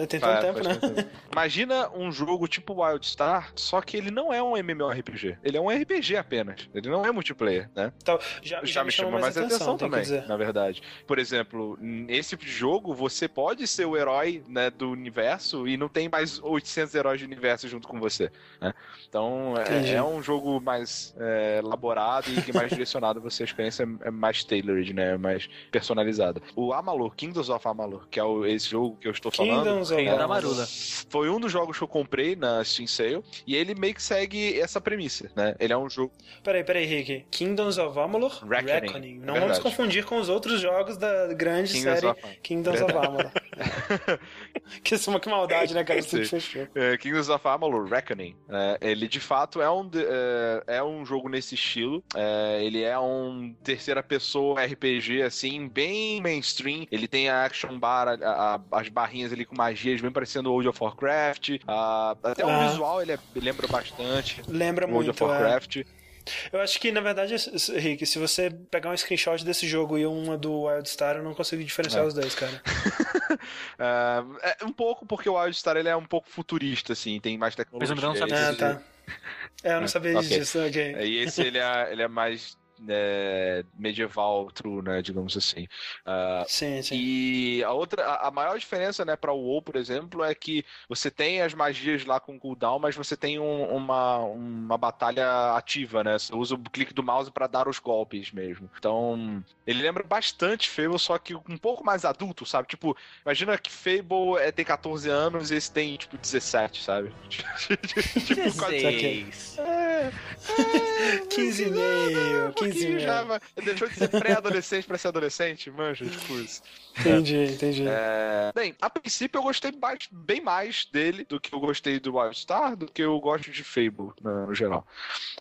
Tem Fa- tanto tempo, né? tempo. Imagina um jogo tipo Wild Star, só que ele não é um MMORPG. Ele é um RPG apenas. Ele não é multiplayer, né? Então, já, Já, me chama mais atenção, tem que também, na verdade. Por exemplo, nesse tipo de jogo, você pode ser o herói né, do universo e não tem mais 800 heróis do universo junto com você. né? Então, é, é um jogo mais é, elaborado e que mais [laughs] direcionado. Você, a experiência é mais tailored, né? Mais personalizada. O Amalur, Kingdoms of Amalur, que é o- esse jogo que eu estou falando, Kingdoms of Amalur. Foi um dos jogos que eu comprei na Steam Sale e ele meio que segue essa premissa, né? Ele é um jogo Peraí, peraí, Rick. Kingdoms of Amalur? Reckoning. Não É vamos verdade. confundir com os outros jogos da grande Kingdoms série of. Kingdoms of Amalur. [laughs] [laughs] que é que maldade, né, cara? Isso fechou. É, Kingdoms of Amalur Reckoning. É, ele de fato é um, é, é um jogo nesse estilo. É, ele é um terceira pessoa RPG, assim, bem mainstream. Ele tem a action bar, a- a- as barrinhas ali com magias, bem parecendo World of Warcraft. Ah, até o Ah. visual ele é- lembra bastante. Lembra World muito. of é. Eu acho que, na verdade, Rick, se você pegar um screenshot desse jogo e uma do Wildstar, eu não consigo diferenciar É. os dois, cara. Ah, [laughs] é um pouco porque o Wildstar ele é um pouco futurista, assim, tem mais tecnologia. Mas o André não sabe Esse- Ah, disso. tá. É, eu não É, [laughs] sabia ok. disso, ok. E esse ele é, ele é mais é, medieval, true, né, digamos assim. Ah, Sim, sim. E a outra, a, a maior diferença, né, para o WoW, por exemplo, é que você tem as magias lá com cooldown, mas você tem um- uma, uma batalha ativa, né? Você usa o clique do mouse para dar os golpes mesmo. Então, ele lembra bastante Fable, só que um pouco mais adulto, sabe? Tipo, imagina que Fable é, tem 14 anos e esse tem, tipo, 17, sabe? [laughs] tipo, quase... 16. É, [laughs] 15 e meio, 15 pouquinho já, mas deixou de ser pré-adolescente pra ser adolescente, manja, [laughs] tipo isso. Entendi, entendi. É, Bem, a princípio eu gostei mais- bem mais dele do que eu gostei do Wildstar, do que eu gosto de Fable, no, geral.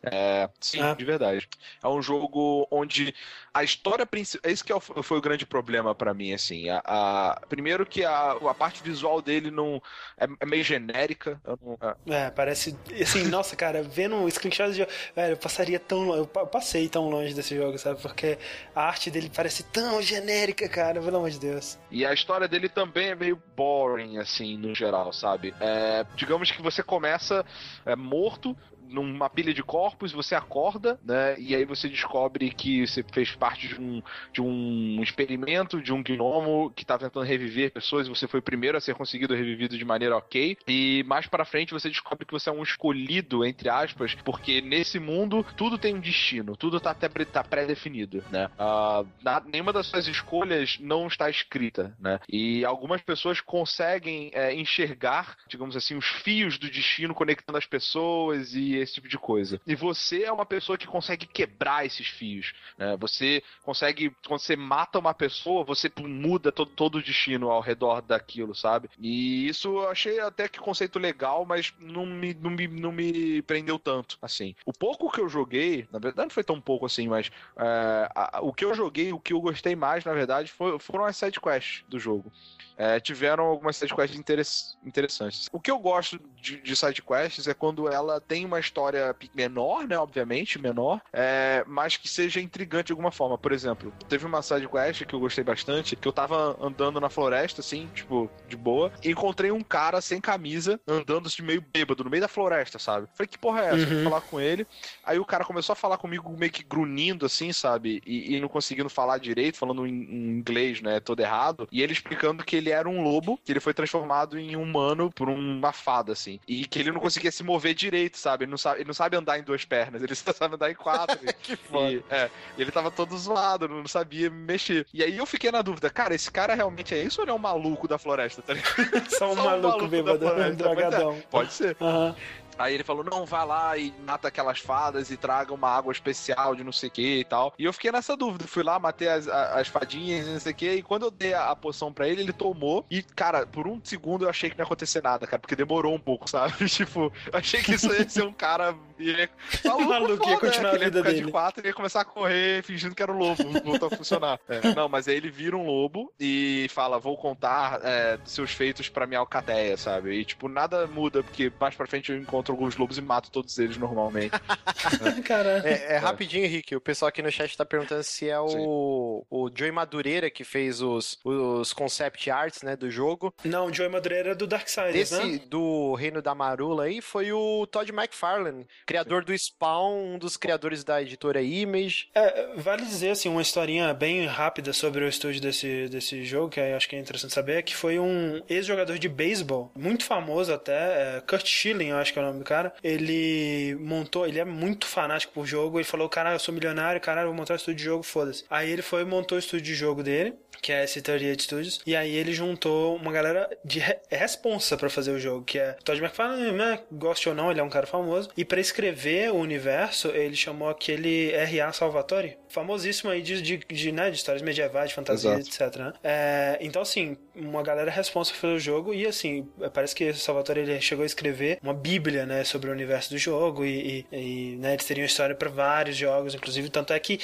É, sim, Ah. de verdade. É um jogo onde a história principal. Esse que é foi o grande problema pra mim, assim. A, a- primeiro que a, a parte visual dele não é, é meio genérica. não- é, É, parece. Assim, nossa, cara, vendo um screenshot de. Velho, eu passaria tão longe. Eu pa- passei tão longe desse jogo, sabe? Porque a arte dele parece tão genérica, cara, pelo amor de Deus. E a história dele também é meio boring, assim, no geral, sabe? É, digamos que você começa é, morto numa pilha de corpos, você acorda, né? E aí você descobre que você fez parte de um, de um experimento de um gnomo que tá tentando reviver pessoas e você foi o primeiro a ser conseguido revivido de maneira ok. E mais pra frente você descobre que você é um escolhido, entre aspas, porque nesse mundo tudo tem um destino, tudo tá até tá pré-definido, né? Ah, na- nenhuma das suas escolhas não está escrita, né? E algumas pessoas conseguem é, enxergar, digamos assim, os fios do destino conectando as pessoas e esse tipo de coisa. E você é uma pessoa que consegue quebrar esses fios. Né? Você consegue, quando você mata uma pessoa, você muda todo, todo o destino ao redor daquilo, sabe? E isso eu achei até que conceito legal, mas não me, não me, não me prendeu tanto, assim. O pouco que eu joguei, na verdade não foi tão pouco assim, mas é, a, o que eu joguei, o que eu gostei mais, na verdade, foi, foram as sidequests do jogo é, tiveram algumas sidequests interessantes. O que eu gosto de, de sidequests é quando ela tem uma história menor, né? Obviamente, menor, é, mas que seja intrigante de alguma forma. Por exemplo, teve uma sidequest que eu gostei bastante, que eu tava andando na floresta, assim, tipo, de boa, e encontrei um cara sem camisa, andando assim, meio bêbado, no meio da floresta, sabe? Falei, que porra é essa? Uhum. Fui falar com ele. Aí o cara começou a falar comigo meio que grunindo, assim, sabe? E, e não conseguindo falar direito, falando em, em inglês, né? Todo errado. E ele explicando que ele era um lobo, que ele foi transformado em humano por uma fada, assim. E que ele não conseguia se mover direito, sabe? Ele não sabe, ele não sabe andar em duas pernas, ele [laughs] só sabe andar em quatro. [laughs] que foda. E, é, ele tava todo zoado, não sabia mexer. E aí eu fiquei na dúvida, cara, esse cara realmente é isso ou ele é um maluco da floresta, tá ligado? [laughs] Só um, Só um maluco, maluco bêbado, um dragadão. Pode ser. Uhum. Aí ele falou: não, vai lá e mata aquelas fadas e traga uma água especial de não sei o que e tal. E eu fiquei nessa dúvida. Fui lá, matei as, as fadinhas e não sei o que. E quando eu dei a, a, poção pra ele, ele tomou. E, cara, por um segundo eu achei que não ia acontecer nada, cara, porque demorou um pouco, sabe? [laughs] tipo, eu achei que isso ia ser um cara. Ia, [laughs] maluco, maluco, ia continuar né? a vida dele. de quatro e ia começar a correr fingindo que era um lobo. Voltou a funcionar. [laughs] É. Não, mas aí ele vira um lobo e fala: vou contar é, seus feitos pra minha alcateia, sabe? E, tipo, nada muda, porque mais pra frente eu encontro encontro alguns lobos e mato todos eles normalmente. [laughs] é. É, é, rapidinho, Henrique. O pessoal aqui no chat tá perguntando se é o, o Joey Madureira que fez os, os concept arts, né, do jogo. Não, o Joey Madureira é do Esse né? do Reino da Marula aí foi o Todd McFarlane, criador Sim. do Spawn, um dos criadores da editora Image. É, vale dizer, assim, uma historinha bem rápida sobre o estúdio desse, desse jogo, que acho que é interessante saber, é que foi um ex-jogador de beisebol, muito famoso até, é, Kurt Schilling, eu acho que é o nome do cara. Ele montou, ele é muito fanático por jogo. Ele falou: Cara, eu sou milionário, cara, vou montar um estúdio de jogo, foda-se. Aí ele foi e montou o estúdio de jogo dele, que é esse 38 Studios. E aí ele juntou uma galera de re responsa para fazer o jogo, que é Todd McFarlane, né? Goste ou não, ele é um cara famoso. E para escrever o universo, ele chamou aquele R.A. Salvatore, famosíssimo aí de, de, de, né, de histórias medievais, de fantasia, Exato. etc. Né? É, então, assim, uma galera responsa pelo jogo e, assim, parece que o Salvatore ele chegou a escrever uma bíblia, né, sobre o universo do jogo e, e, e né, eles teriam história para vários jogos, inclusive, tanto é que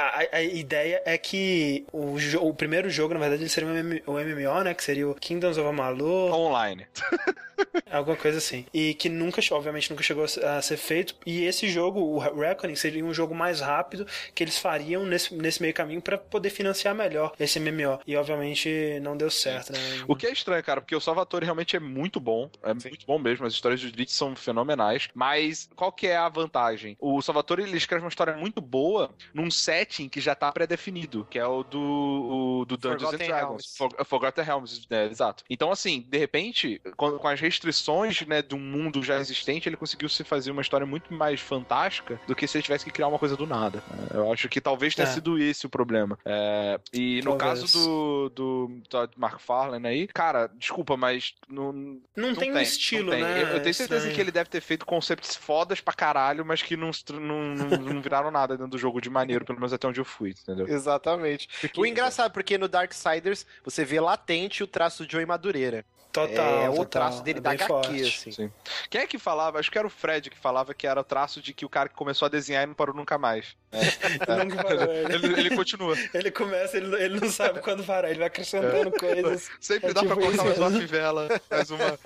a, a, ideia é que o, o primeiro jogo, na verdade, ele seria um MMO, né? Que seria o Kingdoms of Amalur. Online. [laughs] Alguma coisa assim. E que nunca, obviamente, nunca chegou a ser feito. E esse jogo, o Reckoning, seria um jogo mais rápido que eles fariam nesse, nesse meio caminho para poder financiar melhor esse MMO. E obviamente não deu certo, né? O que é estranho, cara, porque o Salvatore realmente é muito bom. É Sim. muito bom mesmo. As histórias de Blitz são fenomenais. Mas qual que é a vantagem? O Salvatore ele escreve uma história muito boa num setting que já tá pré-definido, que é o do, o, do Dungeons Forgotten and Dragons. For, Forgotten Realms, é, exato. Então, assim, de repente, com, com as restrições né, de um mundo já existente, ele conseguiu se fazer uma história muito mais fantástica do que se ele tivesse que criar uma coisa do nada. Eu acho que talvez tenha é. sido esse o problema. É, e no talvez. caso do, do, do Mark Farlane aí, cara, desculpa, mas não, não, não tem, um estilo, tem. né? Eu, eu tenho certeza que ele deve ter feito concepts fodas pra caralho, mas que não, não, não, não viraram nada dentro do jogo de maneiro, pelo menos até onde eu fui, entendeu? Exatamente. Porque... O engraçado, porque no Darksiders você vê latente o traço de Joey Madureira. Total. É o traço dele é da HQ, forte. assim. Sim. Quem é que falava? Acho que era o Fred que falava que era o traço de que o cara que começou a desenhar e não parou nunca mais. É. [laughs] nunca parou. Ele, ele, continua. Ele começa, ele, ele não sabe quando parar, ele vai acrescentando é. coisas. Sempre é dá tipo pra colocar mais uma [laughs] fivela, mais uma. É.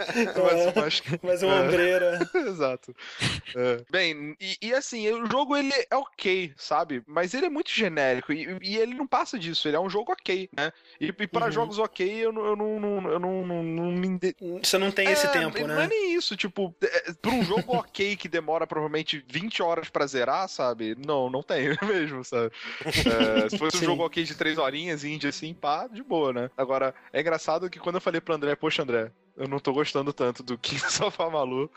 Mais, uma, mais uma ombreira. [laughs] Exato. É. Bem, e, e, assim, o jogo ele é ok, sabe? Mas ele é muito genérico e, e ele não passa disso, ele é um jogo ok, né? E, e para uhum. jogos ok, eu, eu não, não, eu não, não, você não tem é, esse tempo, não né? Não é nem isso, tipo, é, pra um jogo [laughs] ok que demora provavelmente 20 horas pra zerar, sabe? Não, não tem [laughs] mesmo, sabe? É, se fosse um jogo ok de 3 horinhas, indie assim, pá, de boa, né? Agora, é engraçado que quando eu falei pro André, poxa, André, eu não tô gostando tanto do Kings of Amalu.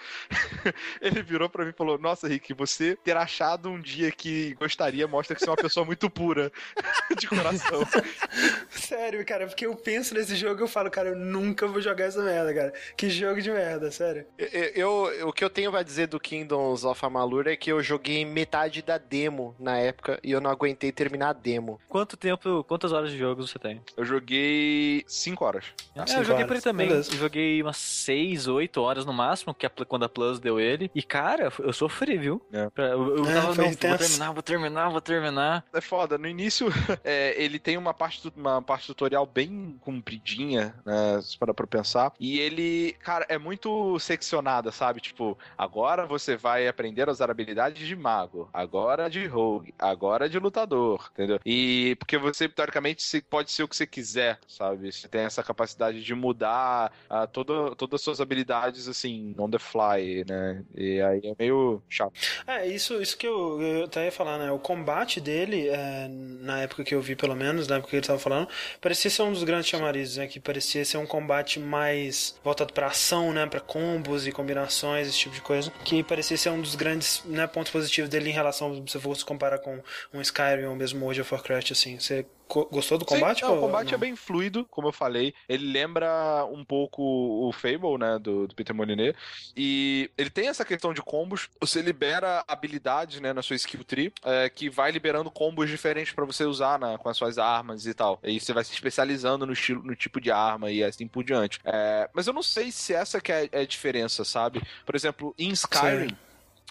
ele virou pra mim e falou: Nossa, Rick, você ter achado um dia que gostaria mostra que você é uma pessoa muito pura [laughs] de coração. [laughs] sério, cara, porque eu penso nesse jogo e eu falo, cara, eu nunca vou jogar essa merda, cara. Que jogo de merda, sério. Eu, eu, o que eu tenho a dizer do Kingdoms of Amalur é que eu joguei metade da demo na época e eu não aguentei terminar a demo. Quanto tempo, quantas horas de jogo você tem? Eu joguei 5 horas. Ah, eu joguei por aí também. Beleza. Eu joguei umas 6, 8 horas no máximo, que a, quando a Plus deu ele. E, cara, eu sofri, viu? É. Eu, eu é, tava, não, vou terminar, vou terminar, vou terminar. É foda. No início, [laughs] é, ele tem uma parte, uma parte tutorial bem compridinha, né? Para pra pensar. E ele, cara, é muito seccionada, sabe? Tipo, agora você vai aprender a usar habilidades de mago, agora de rogue, agora de lutador, entendeu? E porque você, teoricamente, pode ser o que você quiser, sabe? Você tem essa capacidade de mudar uh, toda, todas as suas habilidades, assim, on the fly, né? E aí é meio chato. É, isso, isso que eu, eu até ia falar, né? O combate dele, é, na época que eu vi, pelo menos, na época que ele tava falando, parecia ser um dos grandes chamarizes, né? Que parecia ser um combate mais voltado pra ação, né? Pra combos e combinações, esse tipo de coisa. Que parecia ser um dos grandes né, pontos positivos dele em relação, se você fosse comparar com um Skyrim ou mesmo World of Warcraft, assim. Você Gostou do combate? Sim, não, o combate não? é bem fluido, como eu falei. Ele lembra um pouco o Fable, né, do, do Peter Molyneux. E ele tem essa questão de combos. Você libera habilidades, né, na sua skill tree, é, que vai liberando combos diferentes para você usar na, com as suas armas e tal. E você vai se especializando no estilo, no tipo de arma e assim por diante. É, mas eu não sei se essa que é, é a diferença, sabe? Por exemplo, em Skyrim. Sim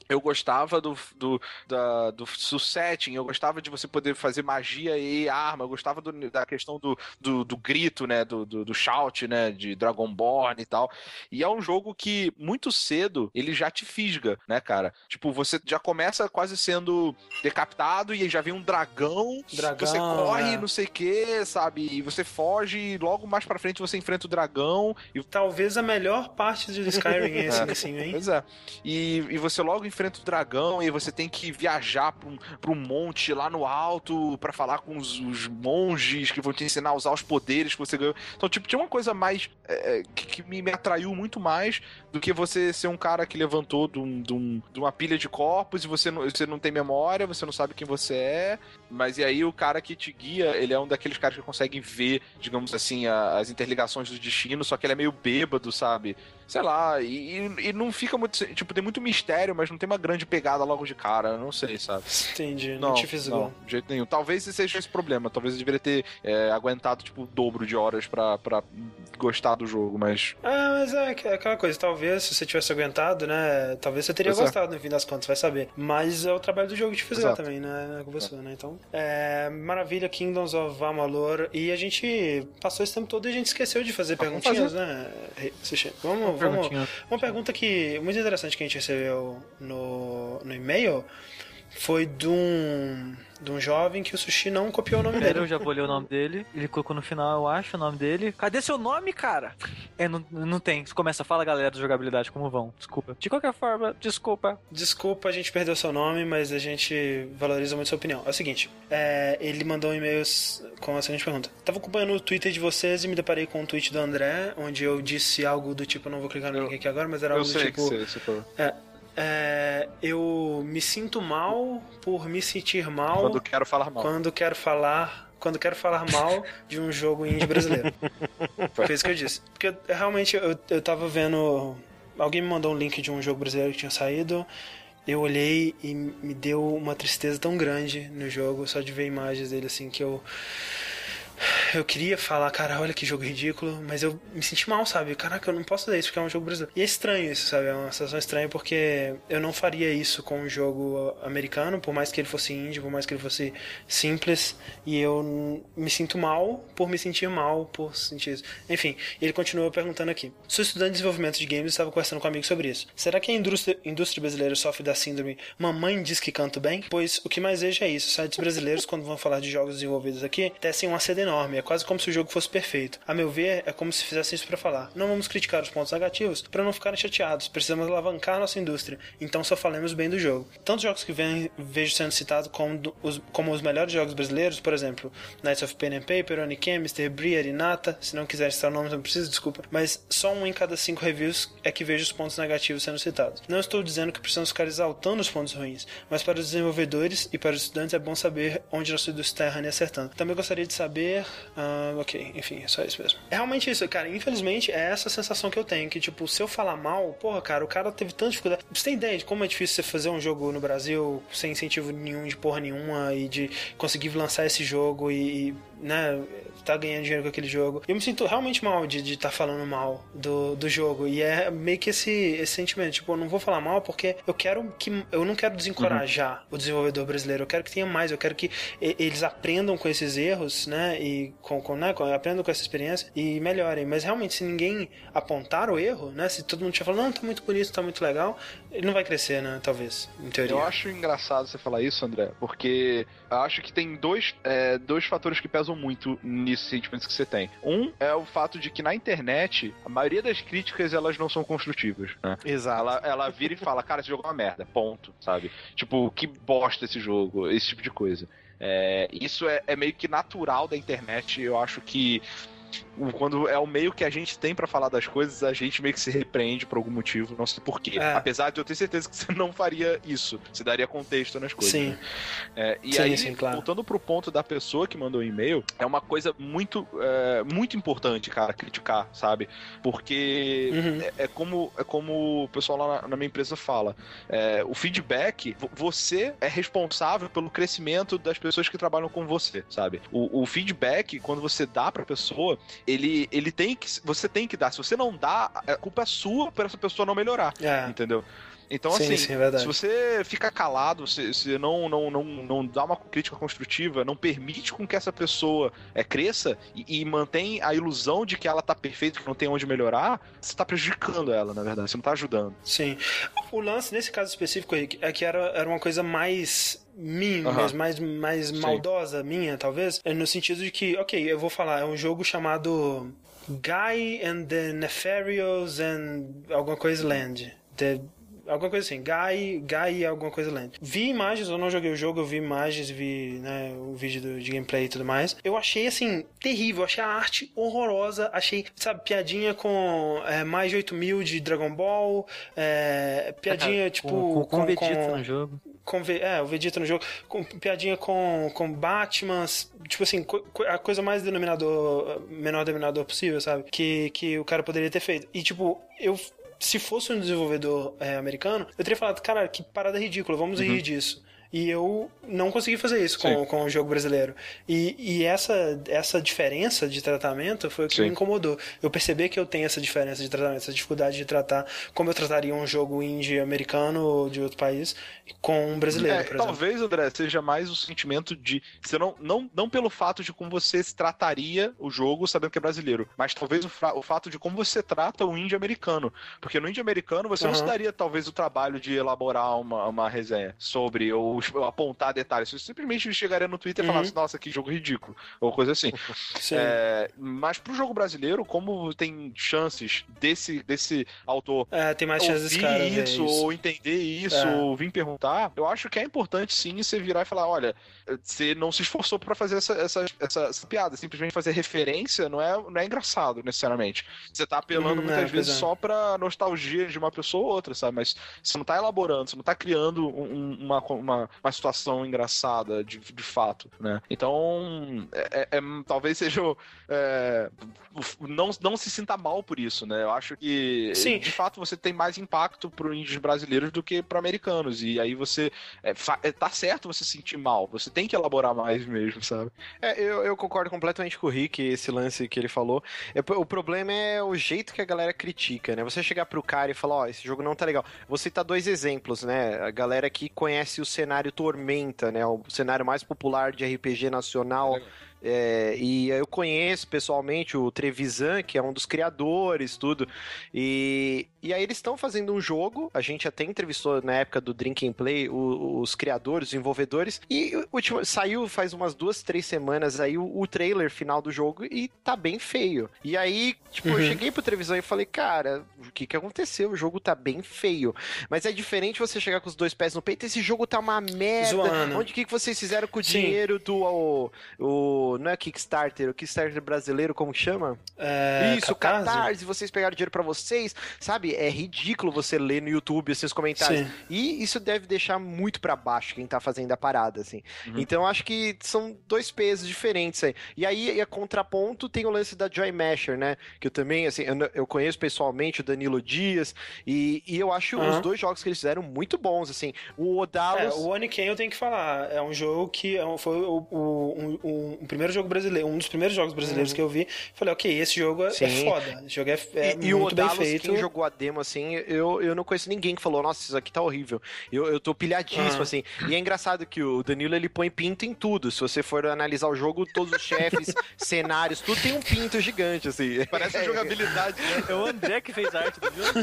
eu gostava do, do, da, do, do setting, eu gostava de você poder fazer magia e arma, eu gostava do, da questão do, do, do, grito, né, do, do, do shout, né, de Dragonborn e tal. E é um jogo que, muito cedo, ele já te fisga, né, cara? Tipo, você já começa quase sendo decapitado e já vem um dragão, dragão você corre, é. não sei o que, sabe? E você foge e logo mais pra frente você enfrenta o dragão. E... Talvez a melhor parte de Skyrim é [laughs] esse, assim, hein? Pois é. E, e você logo enfrenta o dragão e você tem que viajar pra um, pra um monte lá no alto para falar com os, os, monges que vão te ensinar a usar os poderes que você ganhou. Então, tipo, tinha uma coisa mais. É, que, que me, me, atraiu muito mais do que você ser um cara que levantou de, um, de, um, de uma pilha de corpos e você não, você não tem memória, você não sabe quem você é. Mas e aí o cara que te guia, ele é um daqueles caras que consegue ver, digamos assim, a, as interligações do destino, só que ele é meio bêbado, sabe? Sei lá, e, e, não fica muito. Tipo, tem muito mistério, mas não tem uma grande pegada logo de cara. Não sei, sabe? Entendi, não, não te fiz não, de jeito nenhum. Talvez seja esse problema. Talvez eu deveria ter é, aguentado, tipo, o dobro de horas pra, pra gostar do jogo, mas. Ah, mas é, é aquela coisa. Talvez se você tivesse aguentado, né? Talvez você teria pois é. gostado é. no fim das contas, vai saber. Mas é o trabalho do jogo te fizer Exato. também, né? Com você, é. né? Então, é, maravilha, Kingdoms of Amalur. E a gente passou esse tempo todo e a gente esqueceu de fazer ah, perguntinhas, fazer. né? Vamos, vamos. Uma pergunta que muito interessante que a gente recebeu no, no e-mail foi de um, de um jovem que o Sushi não copiou o nome dele. Eu já vou ler o nome dele. Ele colocou no final, eu acho, o nome dele. Cadê seu nome, cara? É, não, não tem. Você começa, fala galera da jogabilidade, como vão? Desculpa. De qualquer forma, desculpa. Desculpa, a gente perdeu seu nome, mas a gente valoriza muito sua opinião. É o seguinte, é, ele mandou um e-mail com a seguinte pergunta. Tava acompanhando o Twitter de vocês e me deparei com um tweet do André, onde eu disse algo do tipo, não vou clicar no link aqui agora, mas era algo eu do tipo... Que você, você é, é, eu me sinto mal por me sentir mal quando quero falar mal. Quando quero falar, quando quero falar mal de um jogo indie brasileiro. [laughs] Foi isso que eu disse. Porque realmente eu, eu tava vendo. Alguém me mandou um link de um jogo brasileiro que tinha saído. Eu olhei e me deu uma tristeza tão grande no jogo, só de ver imagens dele assim que eu eu queria falar, cara, olha que jogo ridículo, mas eu me senti mal, sabe? Caraca, eu não posso fazer isso porque é um jogo brasileiro. E é estranho isso, sabe? É uma sensação estranha porque eu não faria isso com um jogo americano, por mais que ele fosse indie, por mais que ele fosse simples, e eu me sinto mal por me sentir mal por sentir isso. Enfim, ele continua perguntando aqui. Sou estudante de desenvolvimento de games e estava conversando com um amigo sobre isso. Será que a indústria, indústria brasileira sofre da síndrome mamãe diz que canto bem? Pois o que mais vejo é isso. Sites brasileiros, quando vão falar de jogos desenvolvidos aqui, tecem uma sede enorme É quase como se o jogo fosse perfeito. A meu ver, é como se fizesse isso para falar. Não vamos criticar os pontos negativos para não ficarem chateados. Precisamos alavancar nossa indústria. Então só falemos bem do jogo. Tantos jogos que vem, vejo sendo citados como os, como os melhores jogos brasileiros, por exemplo, Knights of Pen and Paper, Oniken, Mr. Brie, Arinata. Se não quiser citar o nome, não precisa, desculpa. Mas só um em cada cinco reviews é que vejo os pontos negativos sendo citados. Não estou dizendo que precisamos ficar exaltando os pontos ruins, mas para os desenvolvedores e para os estudantes é bom saber onde nossa indústria está errando e acertando. Também gostaria de saber. Uh, ok, enfim, é só isso mesmo. É realmente isso, cara. Infelizmente, é essa sensação que eu tenho. Que, tipo, se eu falar mal, porra, cara, o cara teve tanta dificuldade. Você tem ideia de como é difícil você fazer um jogo no Brasil sem incentivo nenhum de porra nenhuma e de conseguir lançar esse jogo e, né, tá ganhando dinheiro com aquele jogo. Eu me sinto realmente mal de estar tá falando mal do, do jogo. E é meio que esse, esse sentimento, tipo, eu não vou falar mal porque eu quero que. Eu não quero desencorajar uhum. o desenvolvedor brasileiro. Eu quero que tenha mais, eu quero que eles aprendam com esses erros, né? E com, com, né, aprendam com essa experiência e melhorem. Mas realmente, se ninguém apontar o erro, né? Se todo mundo estiver falando, não, tá muito bonito, tá muito legal, ele não vai crescer, né? Talvez, em teoria. Eu acho engraçado você falar isso, André, porque eu acho que tem dois, é, dois fatores que pesam muito nesses sentimentos que você tem. Um é o fato de que na internet, a maioria das críticas elas não são construtivas, né? Exato. Ela, ela vira e fala, cara, esse jogo é uma merda, ponto, sabe? Tipo, que bosta esse jogo, esse tipo de coisa. É, isso é, é meio que natural da internet, eu acho que quando é o meio que a gente tem para falar das coisas, a gente meio que se repreende por algum motivo, não sei porquê. É. Apesar de eu ter certeza que você não faria isso, você daria contexto nas coisas. Sim. Né? É, e sim, aí, sim, claro. voltando pro ponto da pessoa que mandou o e-mail, é uma coisa muito, é, muito importante, cara, criticar, sabe? Porque uhum. é, é, como, é como o pessoal lá na, na minha empresa fala: é, o feedback, você é responsável pelo crescimento das pessoas que trabalham com você, sabe? O, o feedback, quando você dá pra pessoa, ele, ele tem que. Você tem que dar. Se você não dá, a culpa é sua para essa pessoa não melhorar. É. Entendeu? Então, sim, assim, sim, é se você fica calado, se, se não, não, não, não dá uma crítica construtiva, não permite com que essa pessoa é, cresça e, e mantém a ilusão de que ela tá perfeita, que não tem onde melhorar, você tá prejudicando ela, na verdade, você não tá ajudando. Sim. O lance, nesse caso específico, Rick, é que era, era uma coisa mais minha, uhum. mais, mais maldosa minha, talvez, é no sentido de que, ok, eu vou falar, é um jogo chamado Guy and the Nefarious and alguma coisa Land. The alguma coisa assim, Guy, Guy alguma coisa lenta. Vi imagens, eu não joguei o jogo, eu vi imagens, vi né, o vídeo do, de gameplay e tudo mais. Eu achei, assim, terrível, achei a arte horrorosa, achei, sabe, piadinha com é, mais de 8 mil de Dragon Ball, é, piadinha, tipo... Com, com, com, Vegeta no jogo. Com, é, o Vegeta no jogo, com piadinha com, com Batman, tipo assim, co, a coisa mais denominador, menor denominador possível, sabe? Que, que o cara poderia ter feito. E, tipo, eu se fosse um desenvolvedor é, americano, eu teria falado, cara, que parada ridícula, vamos uhum. rir disso. E eu não consegui fazer isso com, com o jogo brasileiro. E, e essa, essa diferença de tratamento foi o que Sim. me incomodou. Eu percebi que eu tenho essa diferença de tratamento, essa dificuldade de tratar como eu trataria um jogo indie americano ou de outro país com um brasileiro, é, por exemplo. Talvez, André, seja mais o sentimento de. Você não, não, não pelo fato de como você trataria o jogo sabendo que é brasileiro, mas talvez o, o fato de como você trata o indie americano. Porque no indie americano você uhum. não se daria talvez o trabalho de elaborar uma, uma resenha sobre ou apontar detalhes. Você simplesmente chegaria no Twitter e falasse, uhum. nossa, que jogo ridículo, ou coisa assim. [laughs] É, mas pro jogo brasileiro, como tem chances desse, desse autor é, tem mais chances, cara, isso, isso, ou entender isso, é. ou vir perguntar, eu acho que é importante sim você virar e falar, olha, você não se esforçou para fazer essa, essa, essa, essa, piada, simplesmente fazer referência não é, não é engraçado, necessariamente. Você tá apelando hum, muitas é, vezes é. só pra nostalgia de uma pessoa ou outra, sabe? Mas você não tá elaborando, você não tá criando um, uma, uma, uma situação engraçada de, de fato, né? Então, é, é, é talvez seja. É, não, não se sinta mal por isso, né? Eu acho que, Sim. de fato, você tem mais impacto pro índios brasileiros do que para americanos. E aí você. É, é, tá certo você sentir mal, você tem que elaborar mais mesmo, sabe? É, eu, eu concordo completamente com o Rick, esse lance que ele falou. É, o problema é o jeito que a galera critica, né? Você chegar pro cara e falar, ó, oh, esse jogo não tá legal. Vou citar dois exemplos, né? A galera que conhece o cenário Tormenta, né? O cenário mais popular de RPG nacional É, e eu conheço pessoalmente o Trevisan, que é um dos criadores, tudo. E, e aí eles estão fazendo um jogo. A gente até entrevistou na época do Drink and Play os, os criadores, os desenvolvedores. E o último, saiu faz umas duas, três semanas aí o, o trailer final do jogo e tá bem feio. E aí, tipo, uhum. eu cheguei pro Trevisan e falei, cara, o que que aconteceu? O jogo tá bem feio. Mas é diferente você chegar com os dois pés no peito. Esse jogo tá uma merda. Zoando. Onde que, que vocês fizeram com o Sim. dinheiro do. O, o, não é Kickstarter, o Kickstarter brasileiro, como chama? É, Isso, Catarse. Catarse. Vocês pegaram dinheiro para vocês. Sabe? É ridículo você ler no YouTube esses comentários. Sim. E isso deve deixar muito para baixo quem tá fazendo a parada, assim. Uhum. Então acho que são dois pesos diferentes aí. E aí, a contraponto, tem o lance da Joy Masher, né? Que eu também, assim, eu, eu conheço pessoalmente o Danilo Dias. E, e eu acho uhum. os dois jogos que eles fizeram muito bons, assim. O Odalos... É, o Oniken eu tenho que falar. É um jogo que é foi o, o, o, o primeiro jogo brasileiro, um dos primeiros jogos brasileiros uhum. que eu vi. Falei, ok, esse jogo é, é foda. Esse jogo é, é e, muito e o bem feito. Quem jogou a demo, assim, eu, eu não conheço ninguém que falou, nossa, isso aqui tá horrível. Eu, eu tô pilhadíssimo, uhum. assim. E é engraçado que o Danilo, ele põe pinto em tudo. Se você for analisar o jogo, todos os chefes, [laughs] cenários, tudo tem um pinto gigante, assim. [laughs] Parece a jogabilidade, né? É o André que fez a arte do jogo.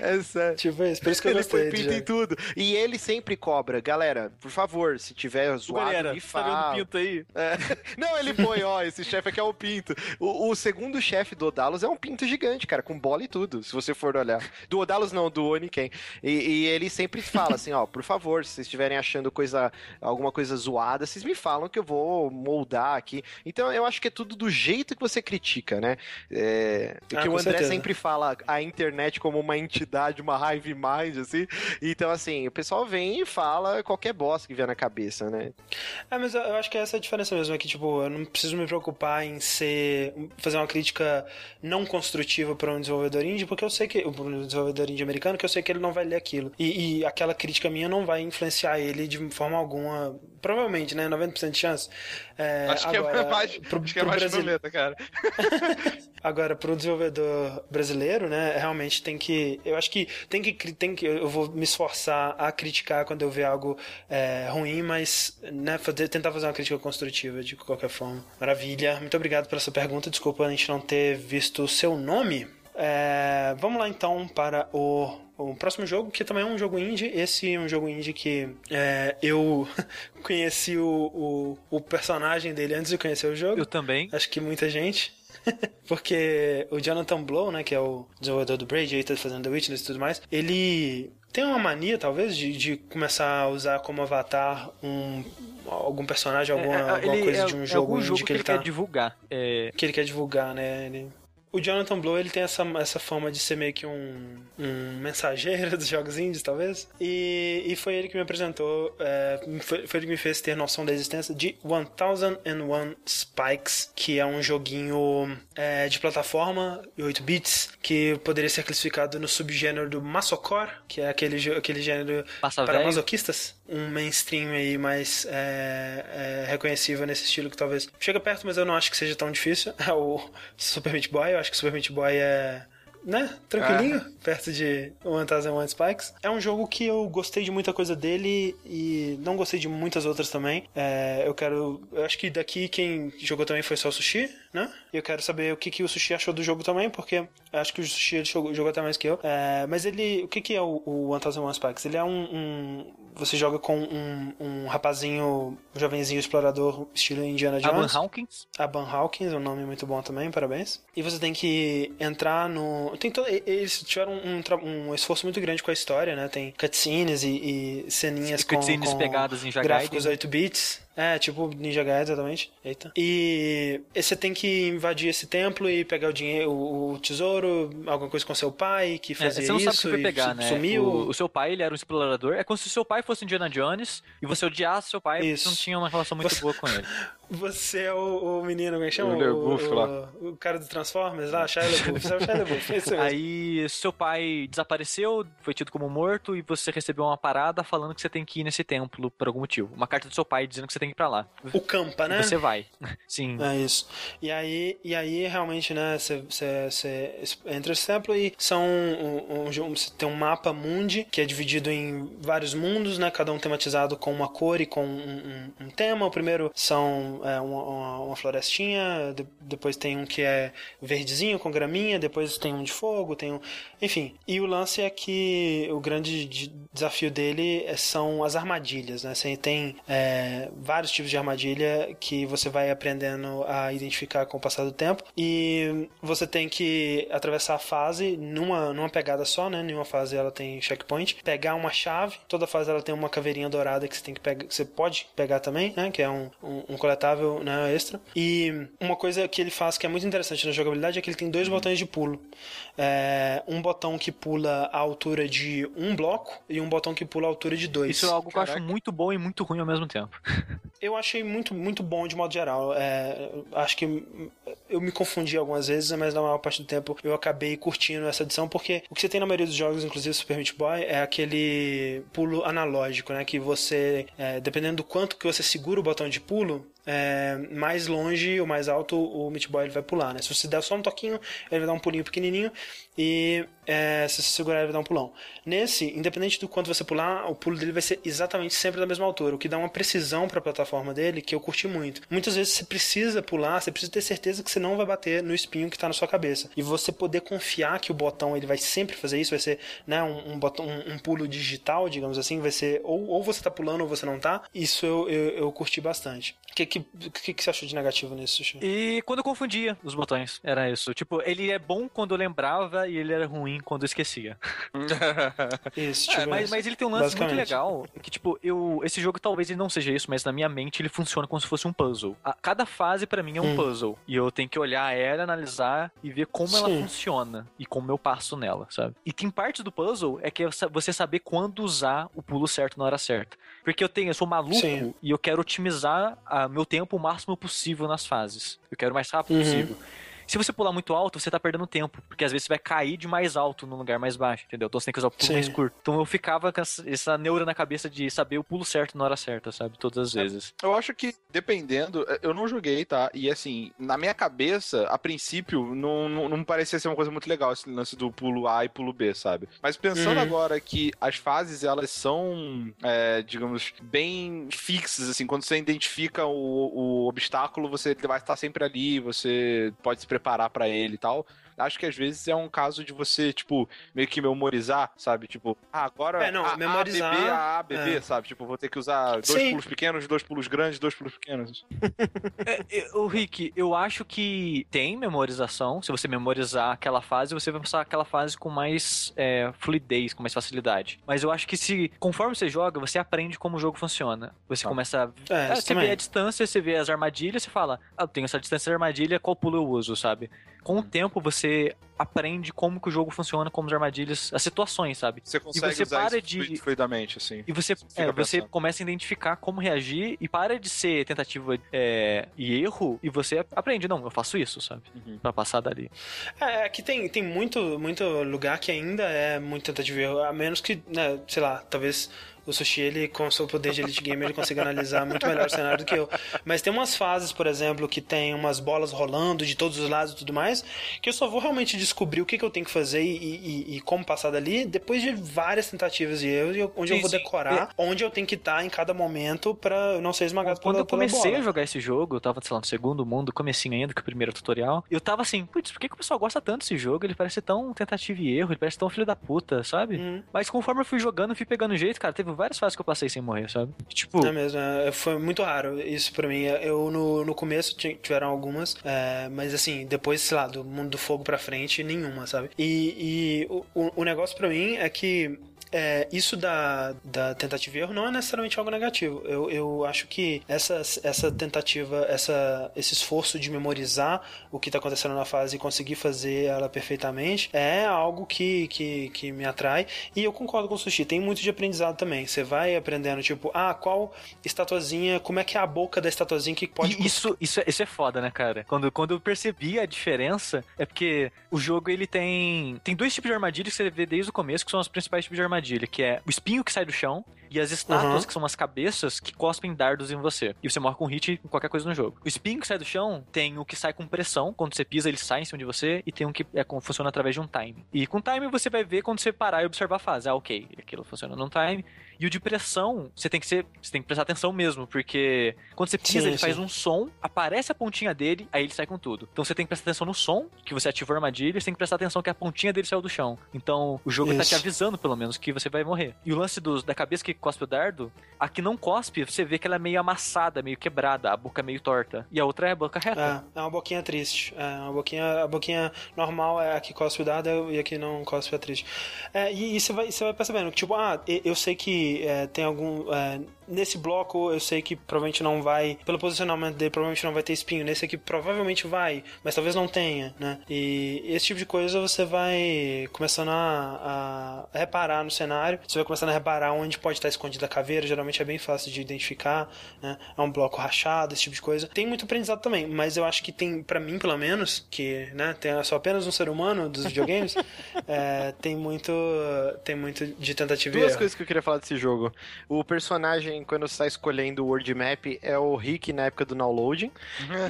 [laughs] é sério. Tipo isso, por isso que eu ele gostei. Ele põe pinto em tudo. E ele sempre cobra, galera, por favor, se tiver zoado, Galera, me fala. Tá vendo pinto aí? É. [laughs] Não, ele põe, ó, esse chefe aqui é o pinto. O, o segundo chefe do Odalos é um pinto gigante, cara, com bola e tudo, se você for olhar. Do Odalos não, do Oniken. E, e ele sempre fala assim, ó, por favor, se vocês estiverem achando coisa, alguma coisa zoada, vocês me falam que eu vou moldar aqui. Então eu acho que é tudo do jeito que você critica, né? É, ah, que o André certeza. sempre fala a internet como uma entidade, uma hive mind, assim. Então, assim, o pessoal vem e fala qualquer bosta que vier na cabeça, né? É, mas eu acho que essa diferença mesmo, é que, tipo, eu não preciso me preocupar em ser. fazer uma crítica não construtiva para um desenvolvedor indie, porque eu sei que. um desenvolvedor indie americano, que eu sei que ele não vai ler aquilo. E, e aquela crítica minha não vai influenciar ele de forma alguma. Provavelmente, né? 90% de chance. É, acho, agora, que é mais, pro, acho que é mais brasileiro, cara. [laughs] agora, pro desenvolvedor brasileiro, né? Realmente tem que. Eu acho que tem que. Tem que eu vou me esforçar a criticar quando eu ver algo é, ruim, mas né, fazer, tentar fazer uma crítica construtiva de qualquer forma. Maravilha. Muito obrigado pela sua pergunta. Desculpa a gente não ter visto o seu nome. É, vamos lá então para o, o, próximo jogo, que também é um jogo indie. Esse é um jogo indie que é, eu [laughs] conheci o, o, o, personagem dele antes de conhecer o jogo. Eu também. Acho que muita gente. [laughs] Porque o Jonathan Blow, né, que é o desenvolvedor do Braid, aí tá fazendo The Witness e tudo mais, ele tem uma mania, talvez, de, de começar a usar como avatar um, algum personagem, alguma, é, é, alguma coisa é, de um jogo, jogo que, que, ele, tá, quer divulgar. É. Que ele quer divulgar, né? Ele o Jonathan Blow ele tem essa, essa fama de ser meio que um, um mensageiro [laughs] dos jogos indies, talvez. E, e foi ele que me apresentou, é, foi, foi ele que me fez ter noção da existência de 1001 Spikes, que é um joguinho é, de plataforma, 8 bits, que poderia ser classificado no subgênero do Masocore, que é aquele, aquele gênero Passa para velho. masoquistas. Um mainstream aí mais é, é, reconhecível nesse estilo que talvez chega perto, mas eu não acho que seja tão difícil. [laughs] É o Super Meat Boy, acho que Super Meat Boy é né? Tranquilinho, ah. perto de One Thousand One Spikes. É um jogo que eu gostei de muita coisa dele e não gostei de muitas outras também. É, eu quero. Eu acho que daqui quem jogou também foi só o Sushi, né? E eu quero saber o que, que o Sushi achou do jogo também, porque acho que o Sushi ele jogou, jogou até mais que eu. É, mas ele. O que, que é o, o One Thousand One Spikes? Ele é um, um você joga com um, um rapazinho, um jovenzinho explorador estilo Indiana Jones. Aban Hawkins. Aban Hawkins, um nome muito bom também, parabéns. E você tem que entrar no... Tem todo... Eles tiveram um, um esforço muito grande com a história, né? Tem cutscenes e, e ceninhas e com, cutscenes com pegadas em gráficos 8 bits. É, tipo Ninja Gaiden, exatamente. Eita. E você tem que invadir esse templo e pegar o dinheiro, o, tesouro, alguma coisa com seu pai que fazia é, você não isso. Sabe o que foi pegar, né? Sumiu. O, o, seu pai, ele era um explorador. É como se o seu pai fosse Indiana Jones e você odiasse seu pai isso. porque não tinha uma relação muito você... boa com ele. [laughs] Você é o, o menino, como é que chama? O, o, lá. o, cara do Transformers lá, Shia LaBeouf. Você é o Shia LaBeouf. Aí seu pai desapareceu, foi tido como morto e você recebeu uma parada falando que você tem que ir nesse templo por algum motivo. Uma carta do seu pai dizendo que você tem que ir pra lá. O campa, né? Você vai. [laughs] Sim. É isso. E aí, e aí realmente, né, você entra esse templo e são um, um, tem um mapa mundi que é dividido em vários mundos, né, cada um tematizado com uma cor e com um, um tema. O primeiro são é, uma, uma, florestinha, de, depois tem um que é verdezinho com graminha, depois tem um de fogo, tem um, enfim. E o lance é que o grande desafio dele é, são as armadilhas, né? Você tem é, vários tipos de armadilha que você vai aprendendo a identificar com o passar do tempo e você tem que atravessar a fase numa, numa pegada só, né? Nenhuma fase ela tem checkpoint. Pegar uma chave, toda fase ela tem uma caveirinha dourada que você tem que pegar, você pode pegar também, né? Que é um, um, um coletável né, extra. E uma coisa que ele faz que é muito interessante na jogabilidade é que ele tem dois botões de pulo. É, um botão que pula a altura de um bloco e um botão que pula a altura de dois. Isso é algo Caraca. que eu acho muito bom e muito ruim ao mesmo tempo. [laughs] Eu achei muito, muito bom de modo geral. É, acho que eu me confundi algumas vezes, mas na maior parte do tempo eu acabei curtindo essa edição, porque o que você tem na maioria dos jogos, inclusive Super Meat Boy, é aquele pulo analógico, né? Que você, é, dependendo do quanto que você segura o botão de pulo, é, mais longe ou mais alto o Meat Boy ele vai pular, né? Se você der só um toquinho, ele vai dar um pulinho pequenininho e é, se você segurar ele vai dar um pulão. Nesse, independente do quanto você pular, o pulo dele vai ser exatamente sempre da mesma altura, o que dá uma precisão para a plataforma dele que eu curti muito. Muitas vezes você precisa pular, você precisa ter certeza que você não vai bater no espinho que está na sua cabeça. E você poder confiar que o botão ele vai sempre fazer isso, vai ser né, um, um, botão, um, um pulo digital, digamos assim, vai ser ou, ou você está pulando ou você não está. Isso eu, eu, eu curti bastante. O que, que, que, que, você achou de negativo nisso, Sushi? E quando eu confundia os botões, era isso. Tipo, ele é bom quando eu lembrava e ele era ruim quando eu esquecia. [laughs] isso, tipo, é, mas, mas, ele tem um lance muito legal, que tipo, eu esse jogo talvez ele não seja isso, mas na minha mente ele funciona como se fosse um puzzle. A, cada fase para mim é um hum. puzzle. E eu tenho que olhar ela, analisar e ver como Sim. ela funciona e como eu passo nela, sabe? E tem parte do puzzle é que é você saber quando usar o pulo certo na hora certa. Porque eu tenho, eu sou maluco Sim. e eu quero otimizar a meu tempo o máximo possível nas fases. Eu quero o mais rápido uhum. possível. Se você pular muito alto, você tá perdendo tempo, porque às vezes você vai cair de mais alto num lugar mais baixo, entendeu? Então você tem que usar o pulo Sim. mais curto. Então eu ficava com essa neura na cabeça de saber o pulo certo na hora certa, sabe? Todas as é, vezes. Eu acho que, dependendo, é, eu não joguei, tá? E assim, na minha cabeça, a princípio, não, não, não parecia ser uma coisa muito legal esse lance do pulo A e pulo B, sabe? Mas pensando uhum. agora que as fases, elas são, é, digamos, bem fixas, assim, quando você identifica o, o obstáculo, você vai estar sempre ali, você pode se preparar preparar para ele e tal acho que às vezes é um caso de você, tipo, meio que memorizar, sabe? Tipo, ah, agora é, não, a, memorizar, A, B, a, A, B, B, é. sabe? Tipo, vou ter que usar dois Sim. pulos pequenos, dois pulos grandes, dois pulos pequenos. [laughs] é, o Rick, eu acho que tem memorização. Se você memorizar aquela fase, você vai passar aquela fase com mais é, fluidez, com mais facilidade. Mas eu acho que se, conforme você joga, você aprende como o jogo funciona. Você ah. começa a. É, você vê a distância, você vê as armadilhas, você fala, ah, eu tenho essa distância de armadilha, qual pulo eu uso, sabe? Com o uhum. tempo, você aprende como que o jogo funciona, como as armadilhas, as situações, sabe? Você consegue e você para de fluidamente, assim. E você, é, você começa a identificar como reagir e para de ser tentativa é, e erro e você aprende, não, eu faço isso, sabe? Uhum. Pra passar dali. É, aqui tem, tem muito, muito lugar que ainda é muito tentativa e erro, a menos que, né, sei lá, talvez o Sushi, ele, com o seu poder de Elite Gamer, ele consegue analisar muito melhor o cenário do que eu. Mas tem umas fases, por exemplo, que tem umas bolas rolando de todos os lados e tudo mais, que eu só vou realmente descobrir o que, que eu tenho que fazer e, e, e como passar dali depois de várias tentativas e erros, onde sim, eu vou sim. decorar é. onde eu tenho que estar em cada momento pra não ser esmagado Quando pela, eu comecei a jogar esse jogo, eu tava, sei lá, no segundo mundo, comecinho ainda, que o primeiro tutorial, eu tava assim, putz, por que, que o pessoal gosta tanto desse jogo? Ele parece tão tentativa e erro, ele parece tão filho da puta, sabe? Uhum. Mas conforme eu fui jogando, eu fui pegando jeito, cara, teve várias fases que eu passei sem morrer, sabe? Tipo... É mesmo, é, foi muito raro isso pra mim. Eu, no, no começo, tiveram algumas, é, mas assim, depois, sei lá, do Mundo do Fogo pra frente, nenhuma, sabe? E, e o, o negócio pra mim é que é, isso da, da tentativa e erro não é necessariamente algo negativo. Eu, eu acho que essa, essa tentativa, essa, esse esforço de memorizar o que está acontecendo na fase e conseguir fazer ela perfeitamente é algo que, que, que me atrai. E eu concordo com o Sushi, tem muito de aprendizado também. Você vai aprendendo, tipo, ah, qual estatuazinha, como é que é a boca da estatuazinha que pode. Isso, isso, é, isso é foda, né, cara? Quando, quando eu percebi a diferença, é porque o jogo ele tem. Tem dois tipos de armadilhas que você vê desde o começo, que são os principais tipos de armadilhas armadilha, que é o espinho que sai do chão e as estátuas, Uhum. que são umas cabeças que cospem dardos em você. E você morre com hit em qualquer coisa no jogo. O espinho que sai do chão tem o que sai com pressão. Quando você pisa, ele sai em cima de você. E tem um que é, funciona através de um time. E com time você vai ver quando você parar e observar a fase. Ah, ok, aquilo funciona num time. E o de pressão, você tem que ser. Você tem que prestar atenção mesmo, porque quando você pisa, Sim, ele faz sim. um som, aparece a pontinha dele, aí ele sai com tudo. Então você tem que prestar atenção no som, que você ativou a armadilha, você tem que prestar atenção que a pontinha dele saiu do chão. Então o jogo tá te Isso. avisando, pelo menos, que você vai morrer. E o lance dos, da cabeça que cospe o dardo, a que não cospe, você vê que ela é meio amassada, meio quebrada, a boca é meio torta. E a outra é a boca reta. É, é uma boquinha triste. É, uma boquinha, a boquinha normal é a que cospe o dado e a que não cospe é triste. É, e, e você vai, você vai percebendo que, tipo, ah, eu sei que é, tem algum. é, nesse bloco eu sei que provavelmente não vai. Pelo posicionamento dele, provavelmente não vai ter espinho. Nesse aqui provavelmente vai, mas talvez não tenha, né? E esse tipo de coisa você vai começando a, a reparar no cenário. Você vai começando a reparar onde pode estar escondida a caveira. Geralmente é bem fácil de identificar, né? É um bloco rachado, esse tipo de coisa. Tem muito aprendizado também, mas eu acho que tem, pra mim pelo menos, que né, tem só apenas um ser humano dos videogames, [laughs] é, tem muito tem muito de tentativa Duas coisas que eu queria falar desse jogo. O personagem, quando você está escolhendo o World Map, é o Rick na época do downloading.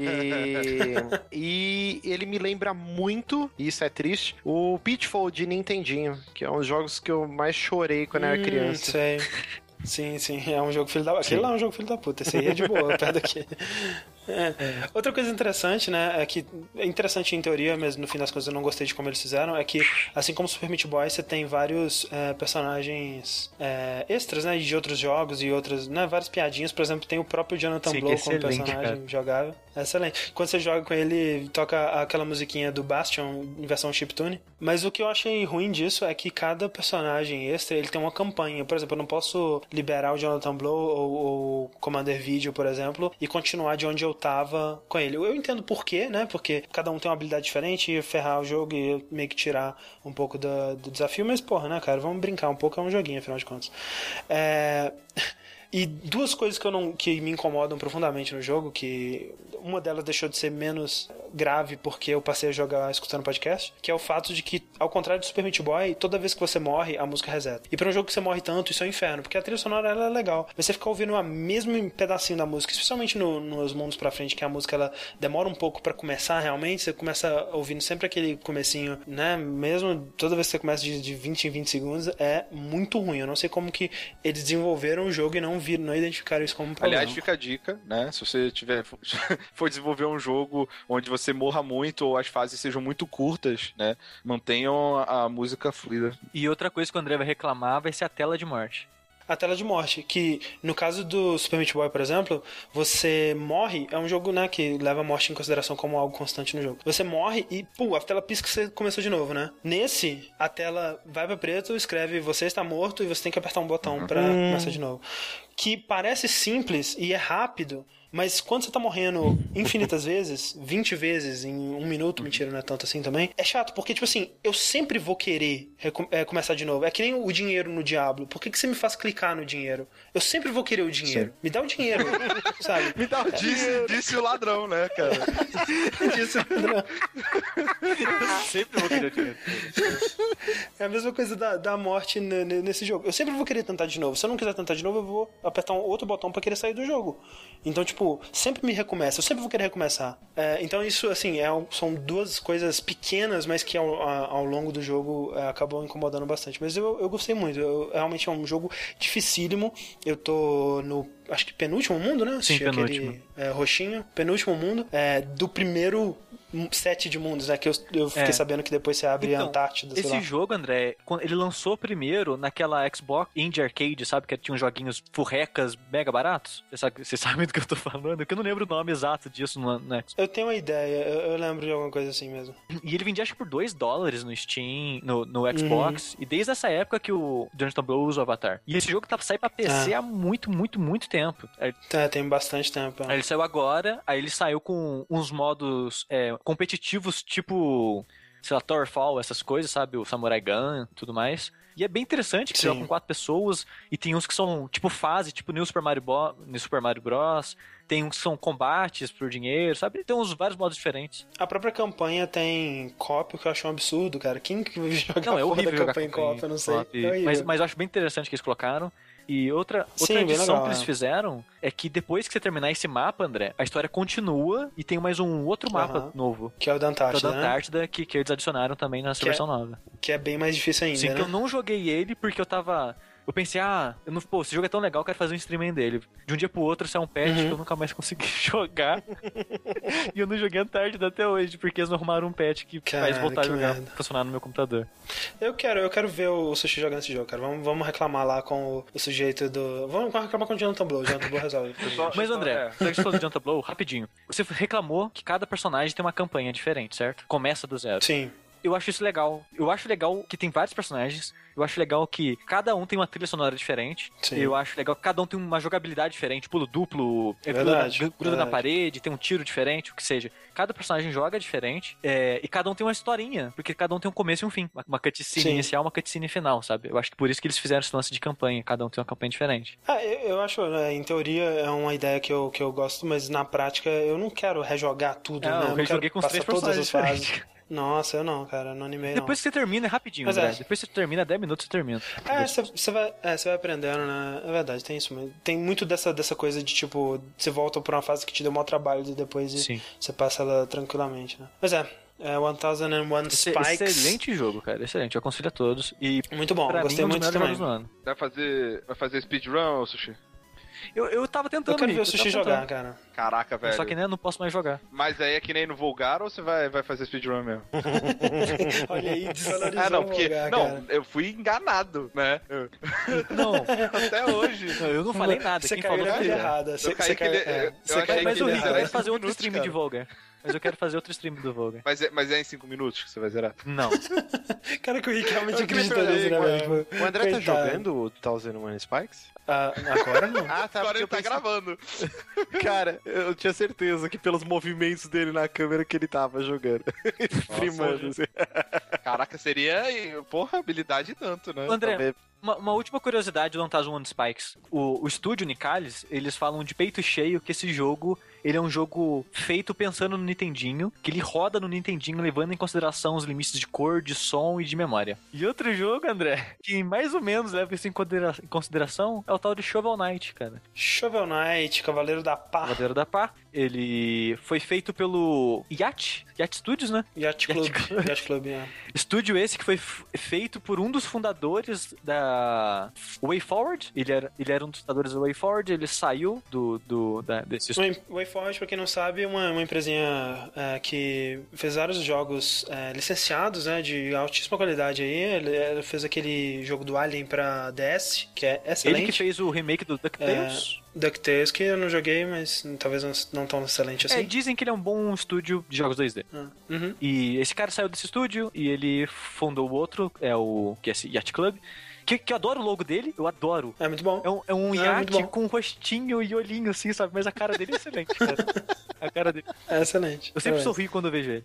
E, [laughs] e ele me lembra muito, e isso é triste, o Pitfall de Nintendinho, que é um dos jogos que eu mais chorei quando eu era Hum, criança. Sei. Sim, sim, é um jogo filho da Aquele lá é um jogo filho da puta, esse aí é de boa, [laughs] perto daqui. É. Outra coisa interessante, né, é que é interessante em teoria, mas no fim das contas eu não gostei de como eles fizeram, é que assim como Super Meat Boy, você tem vários é, personagens é, extras, né, de outros jogos e outras, né, várias piadinhas, por exemplo, tem o próprio Jonathan Sim, Blow como personagem cara. jogável. Excelente. Quando você joga com ele, toca aquela musiquinha do Bastion em versão chiptune. Mas o que eu achei ruim disso é que cada personagem extra, ele tem uma campanha. Por exemplo, eu não posso liberar o Jonathan Blow ou o Commander Video, por exemplo, e continuar de onde eu tava com ele. Eu entendo por quê, né? Porque cada um tem uma habilidade diferente e ferrar o jogo e meio que tirar um pouco da- do desafio. Mas, porra, né, cara? Vamos brincar um pouco, é um joguinho, afinal de contas. É... [laughs] E duas coisas que, eu não, que me incomodam profundamente no jogo, que uma delas deixou de ser menos grave porque eu passei a jogar escutando podcast, que é o fato de que, ao contrário do Super Meat Boy, toda vez que você morre, a música reseta. E para um jogo que você morre tanto, isso é um inferno, porque a trilha sonora ela é legal. Mas você ficar ouvindo o mesmo pedacinho da música, especialmente no- nos mundos pra frente, que a música ela demora um pouco pra começar realmente, você começa ouvindo sempre aquele comecinho, né? Mesmo toda vez que você começa de, de 20 em 20 segundos, é muito ruim. Eu não sei como que eles desenvolveram o jogo e não viram, não identificaram isso como um problema. Aliás, fica a dica, né? Se você tiver [laughs] for desenvolver um jogo onde você morra muito ou as fases sejam muito curtas, né? Mantenham a, a música fluida. E outra coisa que o André vai reclamar vai ser a tela de morte. a tela de morte, que no caso do Super Meat Boy, por exemplo, você morre, é um jogo, né, que leva a morte em consideração como algo constante no jogo. Você morre e, pô, a tela pisca e você começou de novo, né? Nesse, a tela vai pra preto, escreve você está morto e você tem que apertar um botão pra começar de novo. Que parece simples e é rápido, mas quando você tá morrendo infinitas vezes, 20 vezes em um minuto, mentira, não é tanto assim também, é chato, porque, tipo assim, eu sempre vou querer é, começar de novo. É que nem o dinheiro no Diablo. Por que, que você me faz clicar no dinheiro? Eu sempre vou querer o dinheiro. Me dá o dinheiro, [laughs] sabe? Me dá o disse, disse o ladrão, né, cara? [laughs] Disso, não. Sempre vou querer dinheiro. É a mesma coisa da, da morte nesse jogo. Eu sempre vou querer tentar de novo. Se eu não quiser tentar de novo, eu vou apertar um outro botão pra querer sair do jogo. Então, tipo, sempre me recomeça. Eu sempre vou querer recomeçar. É, então, isso, assim, é são duas coisas pequenas, mas que ao, ao longo do jogo é, acabam incomodando bastante. Mas eu, eu gostei muito. Eu- realmente é um jogo dificílimo. Eu tô no, acho que penúltimo mundo, né? Assisti penúltimo. Aquele, é, roxinho. Penúltimo mundo. É, do primeiro set de mundos, né? Que eu, eu fiquei É. sabendo que depois você abre a Então, Antártida, sei Esse lá. jogo, André, quando ele lançou primeiro naquela Xbox Indie Arcade, sabe? Que tinha uns joguinhos furrecas mega baratos. Você sabe, você sabe do que eu tô falando? Que eu não lembro o nome exato disso Xbox. Eu tenho uma ideia, eu, eu lembro de alguma coisa assim mesmo. E ele vendia acho que por 2 dólares no Steam, no, no Xbox. E desde essa época que o Jonathan Blow usa o Avatar. E esse jogo tá sair pra PC há muito, muito, muito tempo. É, tem bastante tempo. aí ele saiu agora, aí ele saiu com uns modos é, competitivos tipo. sei lá, Thorfall, essas coisas, sabe? O Samurai Gun tudo mais. E é bem interessante que você Sim. joga com quatro pessoas e tem uns que são tipo fase, tipo New Super Mario, Bo New Super Mario Bros. Tem uns que são combates por dinheiro, sabe? Tem uns vários modos diferentes. A própria campanha tem cop, o que eu acho um absurdo, cara. Quem que [laughs] joga Não, é horrível da campanha em campanha cop? Eu não sei. É mas, mas eu acho bem interessante que eles colocaram. E outra, Sim, outra bem adição legal, que eles é. fizeram é que depois que você terminar esse mapa, André, a história continua e tem mais um outro mapa novo. Que é o da Que é o Antártida, da né? Antártida, que, que eles adicionaram também nessa Que é- versão nova. Que é bem mais difícil ainda, Sim, né? que eu não joguei ele porque eu tava. Eu pensei, ah, eu não, pô, esse jogo é tão legal, eu quero fazer um streaming dele. De um dia pro outro, isso é um patch Uhum. que eu nunca mais consegui [laughs] jogar. e eu não joguei Antártida até hoje, porque eles não arrumaram um patch que faz Cara, voltar a que jogar, merda. funcionar no meu computador. Eu quero, eu quero ver o Sushi jogando esse jogo, cara. Vamos, vamos reclamar lá com o, o sujeito do. Vamos reclamar com o Jonathan Blow. O Jonathan Blow resolve. [laughs] Mas André, É. você falou do Janta Blow, rapidinho. Você reclamou que cada personagem tem uma campanha diferente, certo? Começa do zero. Sim. Eu acho isso legal. Eu acho legal que tem vários personagens. Eu acho legal que cada um tem uma trilha sonora diferente. Sim. Eu acho legal que cada um tem uma jogabilidade diferente. Pulo duplo, é, Verdade, na, gruda na verdade. parede, tem um tiro diferente, o que seja. Cada personagem joga diferente. é, e cada um tem uma historinha. Porque cada um tem um começo e um fim. Uma, uma cutscene Sim. inicial, uma cutscene final, sabe? Eu acho que por isso que eles fizeram esse lance de campanha. Cada um tem uma campanha diferente. Ah, eu, eu acho, né, em teoria, é uma ideia que eu, que eu gosto, mas na prática eu não quero rejogar tudo, É, né? eu não quero rejoguei com passar três todas as personagens fases. Nossa, eu não, cara, não animei, não. Depois que você termina, é rapidinho, Mas André. é. Depois que você termina, 10 minutos você termina. É, você vai, é, você vai aprendendo, né? É verdade, tem isso mesmo. Tem muito dessa, dessa coisa de, tipo, você volta pra uma fase que te deu maior trabalho e depois Sim. você passa ela tranquilamente, né? Mas é, é 1001 Esse- Spikes. Excelente jogo, cara. Excelente. Eu aconselho a todos. E Muito bom, gostei mim, dos muito também. Vai fazer, vai fazer speedrun, Sushi? Eu, eu tava tentando. Eu quero ver o Sushi jogar, cara. Caraca, velho. Só que né, eu não posso mais jogar. Mas aí é que nem no Vulgar ou você vai, vai fazer speedrun mesmo? [laughs] Olha aí, desvalorizou ah, não, o porque. lugar, não, cara. eu fui enganado, né? Eu- Não, [laughs] até hoje. não, eu não falei nada. Você Quem caiu falou pilha ele. errada. Você, Eu caí você caiu, que- é, você caiu que Mas o Rick, errada. fazer outro minutos, stream cara. de Volga. Mas eu quero fazer outro stream do Volga. Mas é, mas é em 5 minutos que você vai zerar? Não. [laughs] Cara, que o Rick realmente acredita nisso, né, velho? O André tá coitado. jogando o Thousand One Spikes? Ah, agora não. [laughs] Ah, tá. Agora ele eu tá pensei- gravando. [laughs] Cara, eu tinha certeza que pelos movimentos dele na câmera que ele tava jogando. [laughs] Assim. Caraca, seria, porra, habilidade tanto, né? André, Talvez- uma, uma última curiosidade do Antazum One Spikes. O, o estúdio Nicalis, eles falam de peito cheio que esse jogo ele é um jogo feito pensando no Nintendinho, que ele roda no Nintendinho levando em consideração os limites de cor, de som e de memória. E outro jogo, André, que mais ou menos leva isso em considera- em consideração é o tal de Shovel Knight, cara. Shovel Knight, Cavaleiro da Pá, Cavaleiro da Pá. Ele foi feito pelo Yacht, Yacht Studios, [laughs] né? Yacht Club. Yacht Club, é. Estúdio esse que foi feito por um dos fundadores da WayForward. Ele era, ele era um dos fundadores da WayForward, ele saiu do, do da, desse estúdio. WayForward, pra quem não sabe, é uma, uma empresinha é, que fez vários jogos é, licenciados, né, de altíssima qualidade aí. Ele, ele fez aquele jogo do Alien pra DS, que é excelente. Ele que fez o remake do DuckTales. DuckTales, que eu não joguei, mas talvez não, tão excelente É, assim. dizem que ele é um bom estúdio de jogos 2D. Ah, uhum. E esse cara saiu desse estúdio e ele fundou o outro, é o que é esse Yacht Club. Que, que eu adoro o logo dele, eu adoro. É muito bom. É um, é um É, iate com rostinho e olhinho, assim, sabe? Mas a cara dele é excelente, cara. [laughs] A cara dele. É excelente. Eu sempre É. sorrio quando eu vejo ele.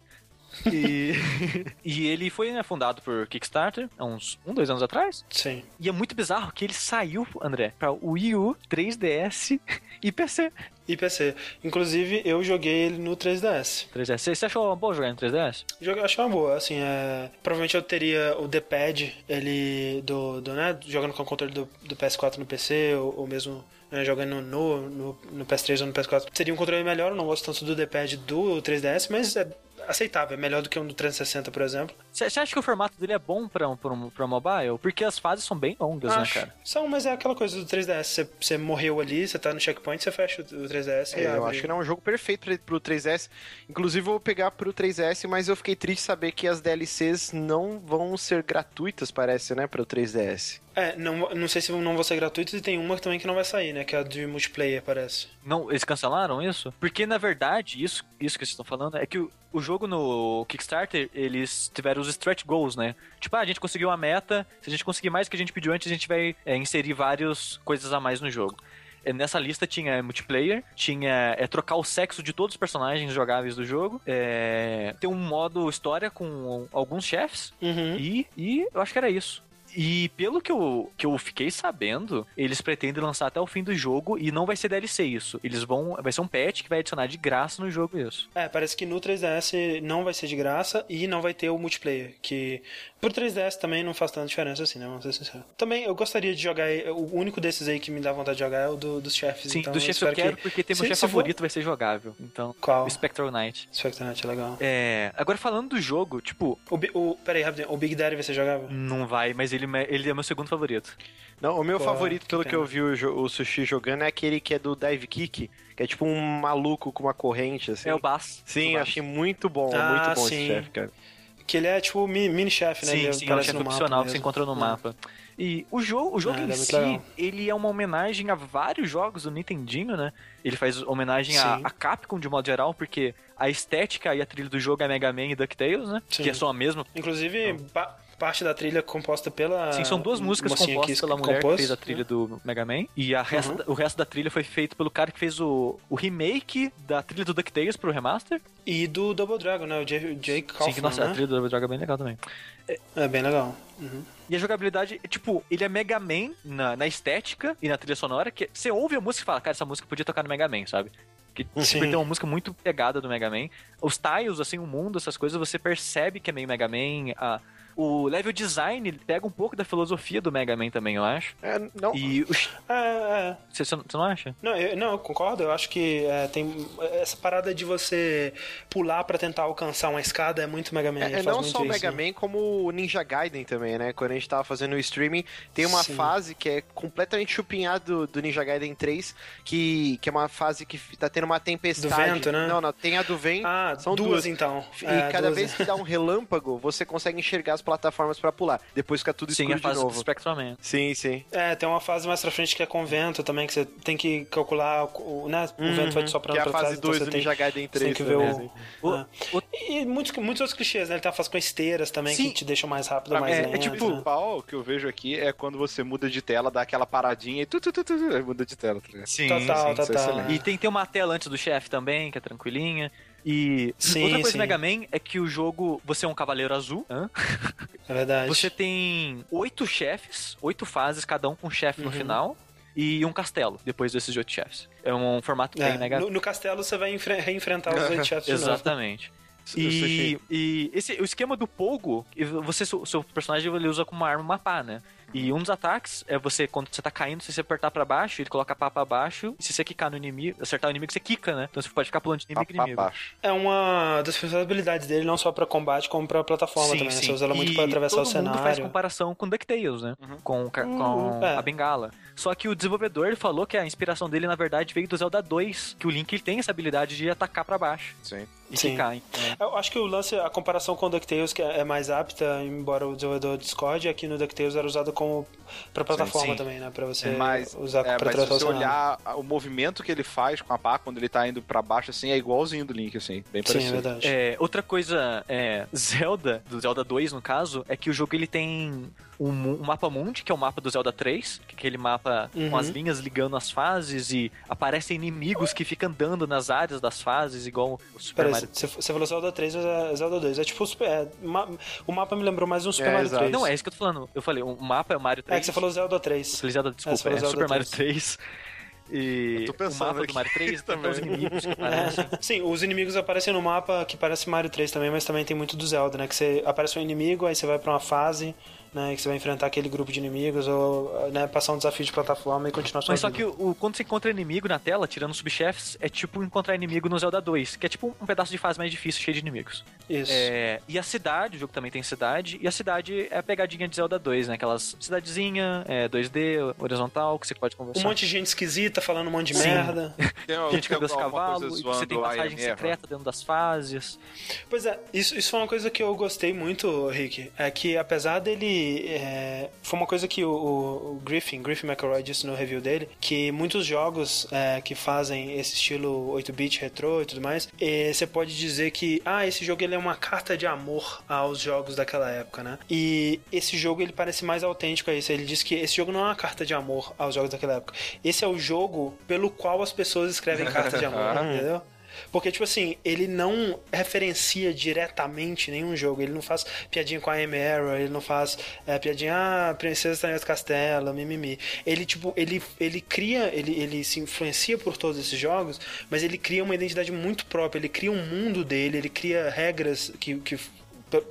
E, [laughs] e ele foi né, fundado por Kickstarter há uns um, dois anos atrás. Sim. E é muito bizarro que ele saiu, André, pra Wii U, 3DS [laughs] e PC. E PC. Inclusive, eu joguei ele no 3DS. 3DS. Você achou bom jogar no 3DS? Jogo, achei uma boa, assim, é... Provavelmente eu teria o D-pad, ele, do, do, né, jogando com o controle do, do PS4 no PC, ou, ou mesmo né, jogando no, no, no PS3 ou no PS4. Seria um controle melhor, eu não gosto tanto do D-pad do 3DS, mas é aceitável, é melhor do que um do 360, por exemplo. Você acha que o formato dele é bom pra, um- pra, pra mobile? Porque as fases são bem longas, né, Acho. cara? São, mas é aquela coisa do 3DS, você, morreu ali, você tá no checkpoint, você fecha o o 3DS e É, eu acho que não é um jogo perfeito pra- pro 3DS. Inclusive, eu vou pegar pro 3DS, mas eu fiquei triste de saber que as DLCs não vão ser gratuitas, parece, né, pro 3DS. É, não, não sei se não vão ser gratuitos e tem uma também que não vai sair, né, que é a de multiplayer, parece. Não, eles cancelaram isso? Porque, na verdade, isso, isso que vocês estão falando é que o, o jogo no Kickstarter, eles tiveram os stretch goals, né? Tipo, ah, a gente conseguiu a meta, se a gente conseguir mais do que a gente pediu antes, a gente vai é, inserir várias coisas a mais no jogo. É, Nessa lista tinha multiplayer, tinha é, trocar o sexo de todos os personagens jogáveis do jogo, é, tem um modo história com alguns chefes, Uhum. e, e eu acho que era isso. E pelo que eu, que eu fiquei sabendo, eles pretendem lançar até o fim do jogo e não vai ser DLC isso. Eles vão. Vai ser um patch que vai adicionar de graça no jogo isso. É, parece que no 3DS não vai ser de graça e não vai ter o multiplayer, que pro 3DS também não faz tanta diferença assim, né? Vamos ser sinceros. Também eu gostaria de jogar, o único desses aí que me dá vontade de jogar é o do- dos chefes. Sim, então do chefe eu espero quero que... porque tem meu chefe se for- favorito, vai ser jogável. Então, Qual? o Spectral Knight. Spectranite, legal. É, agora falando do jogo, tipo, O, o, peraí, rapidinho, o Big Daddy vai ser jogável? não vai, mas ele, me- ele é meu segundo favorito. Não, o meu Pô, favorito, que pelo que eu vi o, o Sushi jogando, é aquele que é do Dive Kick, que é tipo um maluco com uma corrente, assim. É o Bass. Sim, O Bass. achei muito bom, Ah, muito bom sim. esse chefe, cara. Que ele é tipo mini-chefe, né? Sim, ele sim, é um chefe opcional que você encontra no É. mapa. E o jogo, o jogo Ah, em ele é muito si, legal. ele é uma homenagem a vários jogos do Nintendinho, né? Ele faz homenagem a, a Capcom de modo geral, porque a estética e a trilha do jogo é Mega Man e DuckTales, né? Sim. Que são a mesma. Inclusive, pa- parte da trilha composta pela. Sim, são duas músicas compostas pela mulher compôs, que fez a trilha do Mega Man. E a Uhum. o resto da trilha foi feito pelo cara que fez o, o remake da trilha do DuckTales pro remaster. E do Double Dragon, né? O Sim, Kaufman, que nossa, a né? trilha do Double Dragon é bem legal também. É bem legal. Uhum. E a jogabilidade, é, tipo, ele é Mega Man na, na estética e na trilha sonora, que você ouve a música e fala, cara, essa música podia tocar no Mega Man, sabe? Que tipo, Sim. tem uma música muito pegada do Mega Man. Os tiles, assim, o mundo, essas coisas, você percebe que é meio Mega Man. A, o level design pega um pouco da filosofia do Mega Man também, eu acho. É, não, E o, É, é. você, você não acha? Não, eu, não, eu concordo. Eu acho que é, tem essa parada de você pular pra tentar alcançar uma escada é muito Mega Man. É, é não só o Mega né? Man, como o Ninja Gaiden também, né? Quando a gente tava fazendo o streaming, tem uma Sim. fase que é completamente chupinhada do, do Ninja Gaiden 3, que, que é uma fase que tá tendo uma tempestade. Do vento, né? Não, não, tem a do vento. Ah, São duas, duas. então. E É, cada duas, vez que dá um [laughs] relâmpago, você consegue enxergar as plataformas pra pular. Depois fica tudo Sim, escuro a fase de do novo. Spectrum Man. Sim, sim. É, tem uma fase mais pra frente que é com vento também, que você tem que calcular, o, né? O vento vai te soprando que é a pra fase trás, então 2 você do tem, Ninja Gaiden você 3 tem que ver também, o... assim. O- é. E muitos, muitos outros clichês, né? Ele tem uma fase com esteiras também, Sim. que te deixam mais rápido, Pra mais é- é lento. O tipo- né? principal que eu vejo aqui é quando você muda de tela, dá aquela paradinha e tu, tu, tu, tu, tu, muda de tela. Tá ligado? Sim, Total, sim, é total. excelente. E tem, tem uma tela antes do chefe também, que é tranquilinha. E Sim, outra coisa sim. do Mega Man é que o jogo, você é um cavaleiro azul, hã? É verdade. você tem oito chefes, oito fases, cada um com um chefe no Uhum. final, e um castelo depois desses oito chefes. É um formato É, bem Mega no, no castelo você vai enfre- reenfrentar os oito [laughs] chefes de novo. Exatamente. E, e esse, o esquema do Pogo, você, o seu personagem ele usa como arma uma pá, né? E um dos ataques é você, quando você tá caindo, se você apertar pra baixo, ele coloca a pá pra baixo, e se você quicar no inimigo, acertar o inimigo, você quica, né? Então você pode ficar pulando de Pra, inimigo em pra inimigo. baixo. É uma das principais habilidades dele, não só pra combate, como pra plataforma também. né? Você usa ela muito E pra atravessar todo o mundo faz cenário. comparação com DuckTales, né? Uhum. Com, o ca- com Uhum, é. a bengala. Só que o desenvolvedor falou que a inspiração dele, na verdade, veio do Zelda 2, que o Link ele tem essa habilidade de atacar pra baixo Sim. E Sim. ficar. Então, Eu acho que o lance, a comparação com o DuckTales, que é mais apta, embora o desenvolvedor discorde, aqui no DuckTales era usado como pra plataforma sim. também, né? Pra você Mas, usar é, pra mas se você olhar o movimento que ele faz com a pá quando ele tá indo pra baixo, assim, é igualzinho do Link, assim, bem Sim, é parecido. verdade. É, outra coisa, é, Zelda, do Zelda 2 no caso, é que o jogo ele tem um, um mapa mundi, que é o mapa do Zelda 3, que é aquele mapa Uhum. com as linhas ligando as fases e aparecem inimigos que ficam andando nas áreas das fases, igual o Super Peraí, Mario. você você falou Zelda 3 ou é Zelda 2? É tipo o Super. é, ma- o mapa me lembrou mais um Super É, Mario exato. 3. Não, é isso que eu tô falando. Eu falei, o mapa é o Mario 3. É que você falou Zelda Eu 3. falei Zelda, desculpa, você falou é, Zelda Super Mario 3. 3. E Eu tô o pensando mapa do Mario 3 [laughs] tem até os também. inimigos que aparecem. Sim, os inimigos aparecem no mapa que parece Mario 3 também, mas também tem muito do Zelda, né? Que você aparece um inimigo, aí você vai pra uma fase, né? Que você vai enfrentar aquele grupo de inimigos, ou né, passar um desafio de plataforma e continuar sua Mas só vida. que o, quando você encontra inimigo na tela, tirando subchefes, é tipo encontrar inimigo no Zelda 2, que é tipo um pedaço de fase mais difícil, cheio de inimigos. Isso. É, e a cidade, o jogo também tem cidade, e a cidade é a pegadinha de Zelda 2, né? Aquelas cidadezinha, é, 2D, horizontal, que você pode Um conversar. monte de gente esquisita falando um monte de Sim. merda. [laughs] Tem, Gente que tem anda os alguma coisa cavalos, e zoando você tem passagem Eva? secreta dentro das fases. Pois é, isso, isso foi uma coisa que eu gostei muito, Rick. É que apesar dele que é, foi uma coisa que o, o, Griffin, Griffin McElroy disse no review dele, que muitos jogos é, que fazem esse estilo 8-bit retrô e tudo mais, é, você pode dizer que, ah, esse jogo ele é uma carta de amor aos jogos daquela época, né? E esse jogo ele parece mais autêntico a isso. Ele diz que esse jogo não é uma carta de amor aos jogos daquela época. Esse é o jogo pelo qual as pessoas escrevem [laughs] cartas de amor, entendeu? Porque, tipo assim, ele não referencia diretamente nenhum jogo. Ele não faz piadinha com a Arrow, ele não faz é, piadinha, ah, Princesa está em castelo, mimimi. Ele, tipo, ele, ele cria, ele, ele se influencia por todos esses jogos, mas ele cria uma identidade muito própria, ele cria um mundo dele, ele cria regras que, que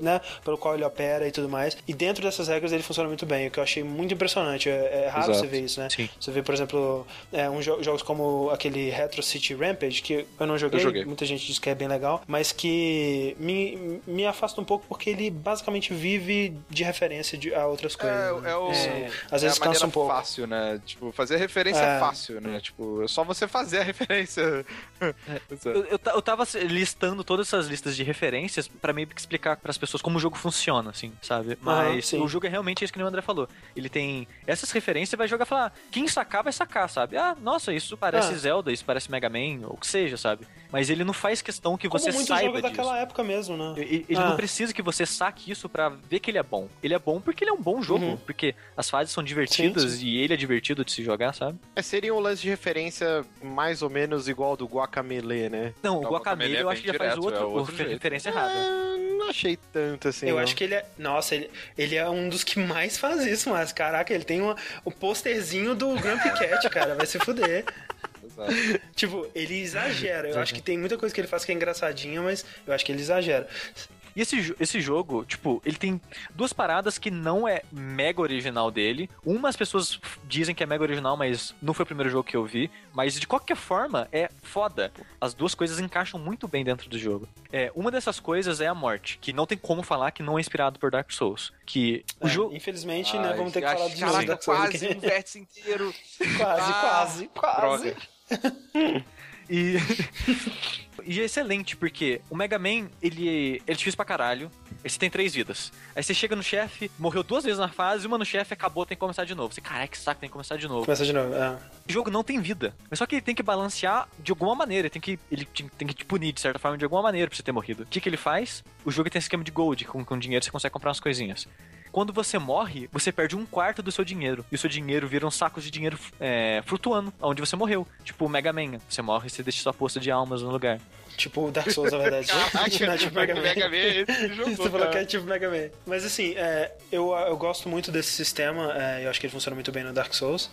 né, pelo qual ele opera e tudo mais. E dentro dessas regras ele funciona muito bem, o que eu achei muito impressionante. É, é raro Exato. você ver isso, né? Sim. Você vê, por exemplo, é, um jo jogos como aquele Retro City Rampage, que eu não joguei, eu joguei, muita gente diz que é bem legal, mas que me, me afasta um pouco porque ele basicamente vive de referência de, a outras coisas. É, né? é o, é, às vezes cansa um pouco. fácil, né? Tipo, fazer referência é, é fácil, né? Tipo, é só você fazer a [laughs] referência. eu, eu, eu tava listando todas essas listas de referências para meio que explicar para as pessoas como o jogo funciona, assim, sabe? Mas o jogo é realmente isso que o André falou. Ele tem essas referências vai jogar e falar, quem sacar vai sacar, sabe? Ah, nossa, isso parece ah. Zelda, isso parece Mega Man, ou o que seja, sabe? Mas ele não faz questão que como você muitos saiba jogos disso. daquela época mesmo, né? Ele, ele ah. não precisa que você saque isso para ver que ele é bom. Ele é bom porque ele é um bom jogo, uhum. porque as fases são divertidas sim, sim. e ele é divertido de se jogar, sabe? É, seria um lance de referência mais ou menos igual ao do Guacamele, né? Não, o Guacamele, Guacamele é eu acho que já direto, faz outro, é outro [laughs] referência errada. É, não achei tanto assim. Eu não. acho que ele é. Nossa, ele, ele é um dos que mais [laughs] faz isso, mas caraca, ele tem uma, o posterzinho do Grumpy Cat, cara. Vai se fuder. tipo, ele exagera. Eu acho que tem muita coisa que ele faz que é engraçadinha, mas eu acho que ele exagera. E esse, esse jogo, tipo, ele tem duas paradas que não é mega original dele. Uma as pessoas dizem que é mega original, mas não foi o primeiro jogo que eu vi. Mas de qualquer forma, é foda. As duas coisas encaixam muito bem dentro do jogo. É, uma dessas coisas é a morte, que não tem como falar que não é inspirado por Dark Souls. Que o é, jogo. Infelizmente, né, Ai, né? Vamos ter que falar de Caraca, Dark Souls. Quase um vértice inteiro. [laughs] quase, ah, quase, quase. [laughs] e. E é excelente, porque o Mega Man, ele, ele é difícil pra caralho. Aí você tem três vidas. Aí você chega no chefe, morreu duas vezes na fase, uma no chefe acabou, tem que começar de novo. Você, caraca, que saco, tem que começar de novo. Começar de novo, é. O jogo não tem vida. Mas só que ele tem que balancear de alguma maneira. Ele tem que, ele tem que te punir, de certa forma, de alguma maneira pra você ter morrido. O que, que ele faz? O jogo tem esquema de gold. Com, com dinheiro você consegue comprar umas coisinhas quando você morre, você perde um quarto do seu dinheiro. E o seu dinheiro vira um saco de dinheiro é, flutuando, onde você morreu. Tipo o Mega Man. Você morre e você deixa sua poça de almas no lugar. Tipo Dark Souls, na verdade. [laughs] Caraca, [laughs] não, tipo Mega Man. Mega Man [laughs] Você falou que é tipo Mega Man. Mas assim, é, eu, eu gosto muito desse sistema. É, eu acho que ele funciona muito bem no Dark Souls.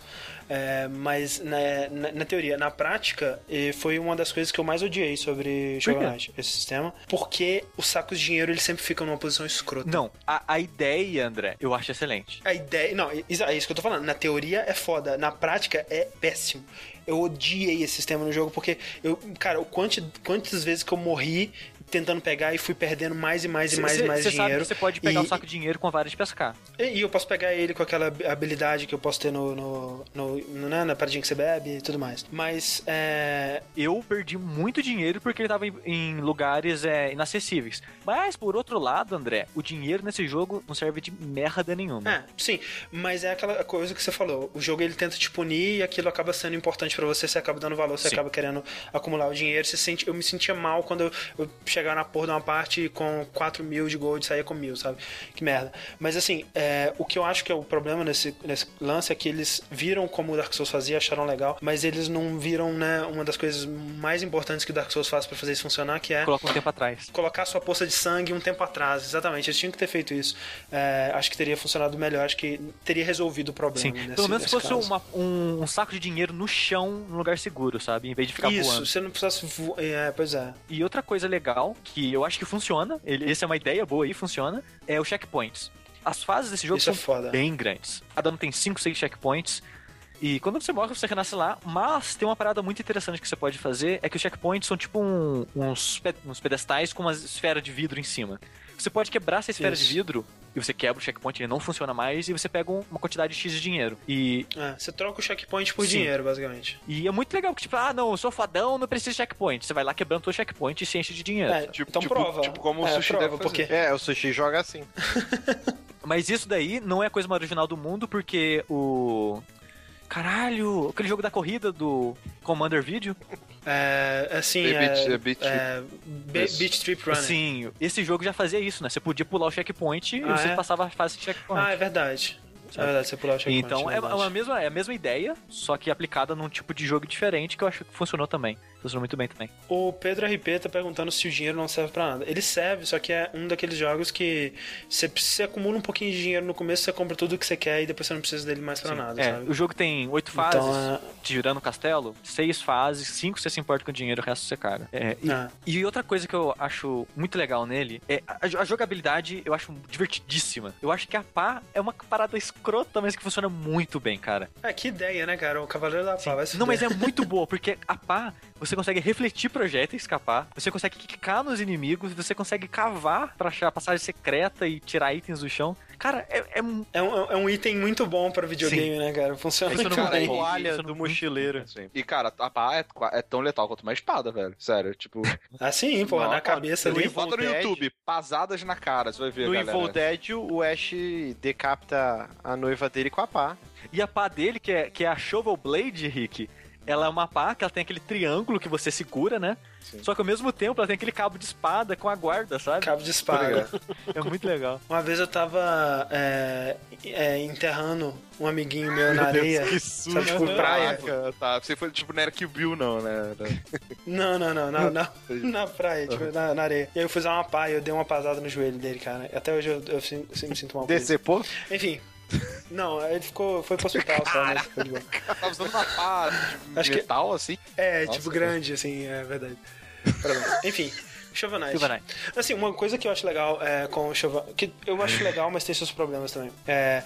É, mas na, na, na, teoria, na prática, foi uma das coisas que eu mais odiei sobre Shovel Knight, esse sistema. Porque os sacos de dinheiro eles sempre ficam numa posição escrota. Não, a, a ideia, André, eu acho excelente. A ideia. Não, é isso que eu tô falando. Na teoria é foda, na prática é péssimo eu odiei esse sistema no jogo porque eu, cara, quanti, quantas vezes que eu morri tentando pegar e fui perdendo mais e mais e mais cê, e mais dinheiro. Você sabe que você pode pegar e, um saco de dinheiro com a vara de pescar. E, e, eu posso pegar ele com aquela habilidade que eu posso ter no, no, no, no né, na paradinha que você bebe e tudo mais. Mas é... eu perdi muito dinheiro porque ele tava em, em lugares é, inacessíveis. Mas por outro lado, André, o dinheiro nesse jogo não serve de merda nenhuma. É, sim, mas é aquela coisa que você falou. O jogo ele tenta te punir e aquilo acaba sendo importante para você, você acaba dando valor, você sim. acaba querendo acumular o dinheiro. Você sente, eu me sentia mal quando eu, eu chegava chegar na porra de uma parte com 4 mil de gold e sair com mil, sabe? Que merda. Mas assim, é, o que eu acho que é o problema nesse, nesse lance é que eles viram como o Dark Souls fazia, acharam legal, mas eles não viram, né, uma das coisas mais importantes que o Dark Souls faz para fazer isso funcionar, que é. Colocar um tempo atrás. Colocar sua poça de sangue um tempo atrás, exatamente. Eles tinham que ter feito isso. É, acho que teria funcionado melhor, acho que teria resolvido o problema. Sim, nesse, pelo menos se fosse uma, um, um, saco de dinheiro no chão, num lugar seguro, sabe? Em vez de ficar isso, voando. Isso, você não precisasse voar. É, pois é. E outra coisa legal que eu acho que funciona, ele, essa é uma ideia boa aí, funciona, é o checkpoints. As fases desse jogo Isso são é bem grandes. Cada um tem 5, 6 checkpoints. E quando você morre, você renasce lá, mas tem uma parada muito interessante que você pode fazer, é que os checkpoints são tipo um, uns, uns pedestais com uma esfera de vidro em cima. Você pode quebrar essa esfera Isso. de vidro e você quebra o checkpoint, ele não funciona mais, e você pega uma quantidade X de dinheiro. E. É, você troca o checkpoint por Sim. dinheiro, basicamente. E é muito legal, que tipo, ah, não, eu sou fadão, não preciso de checkpoint. Você vai lá quebrando o checkpoint e se enche de dinheiro. É, tipo, então tipo, prova. Tipo como é, o sushi prova, deve porque É, o sushi joga assim. [laughs] [laughs] Mas isso daí não é a coisa mais original do mundo, porque o. Caralho, aquele jogo da corrida do Commander Video. É, assim, é, Beat- é Beat é. Beat Trip Runner. Sim, esse jogo já fazia isso, né? Você podia pular o checkpoint e Ah, você é? passava a fase de checkpoint. Ah, é verdade. É verdade, você pular o checkpoint. Então é, verdade. uma mesma, é a mesma ideia, só que aplicada num tipo de jogo diferente que eu acho que funcionou também. Funcionou muito bem também. O Pedro RP tá perguntando se o dinheiro não serve pra nada. Ele serve, só que é um daqueles jogos que você, você acumula um pouquinho de dinheiro no começo, você compra tudo que você quer e depois você não precisa dele mais pra nada, É, sabe? o jogo tem oito fases, Então, é- tirando o castelo, seis fases, cinco você se importa com o dinheiro, o resto você caga. É, e, Ah. e outra coisa que eu acho muito legal nele é a, a jogabilidade, eu acho divertidíssima. Eu acho que a pá é uma parada escrota, mas que funciona muito bem, cara. É, que ideia, né, cara? O Cavaleiro da Pá, vai se Não, mas é muito boa, porque a pá, você consegue refletir projéteis, escapar, você consegue quicar nos inimigos, você consegue cavar pra achar passagem secreta e tirar itens do chão. Cara, é, é um- É um, é um item muito bom pra videogame, né, cara? Funciona Isso muito não e- toalha isso do mochileiro. Sim. E, cara, a pá é, é tão letal quanto uma espada, velho. Sério, tipo. [laughs] Assim, porra, Não, na cabeça eu ali. Bota no Dead. YouTube, pasadas na cara, você vai ver, No galera. Evil Dead, o Ash decapita a noiva dele com a pá. E a pá dele, que é, que é a Shovel Blade, Rick, ela é uma pá que ela tem aquele triângulo que você segura, né? Sim. Só que ao mesmo tempo ela tem aquele cabo de espada com a guarda, sabe? Cabo de espada. [laughs] É muito legal. Uma vez eu tava é, é, enterrando um amiguinho meu na areia. Que Sabe, tipo, praia. Caraca, tá. Você foi, tipo, não era Kill Bill, não, né? Não, não, não, na, na, na praia, tipo, na, na areia. E aí eu fui usar uma pá e eu dei uma pasada no joelho dele, cara. Até hoje eu, eu, sim- sim me sinto mal. Decepou? Enfim. Não, ele ficou, foi pro hospital só, mas ficou de boa. Tava usando uma pá de Acho que- metal, assim. É, Nossa, tipo, cara. grande, assim, é verdade. Enfim, Shovel Knight. Shovel Knight. Assim, uma coisa que eu acho legal é, com o Shovel... Que eu acho legal, mas tem seus problemas também. É,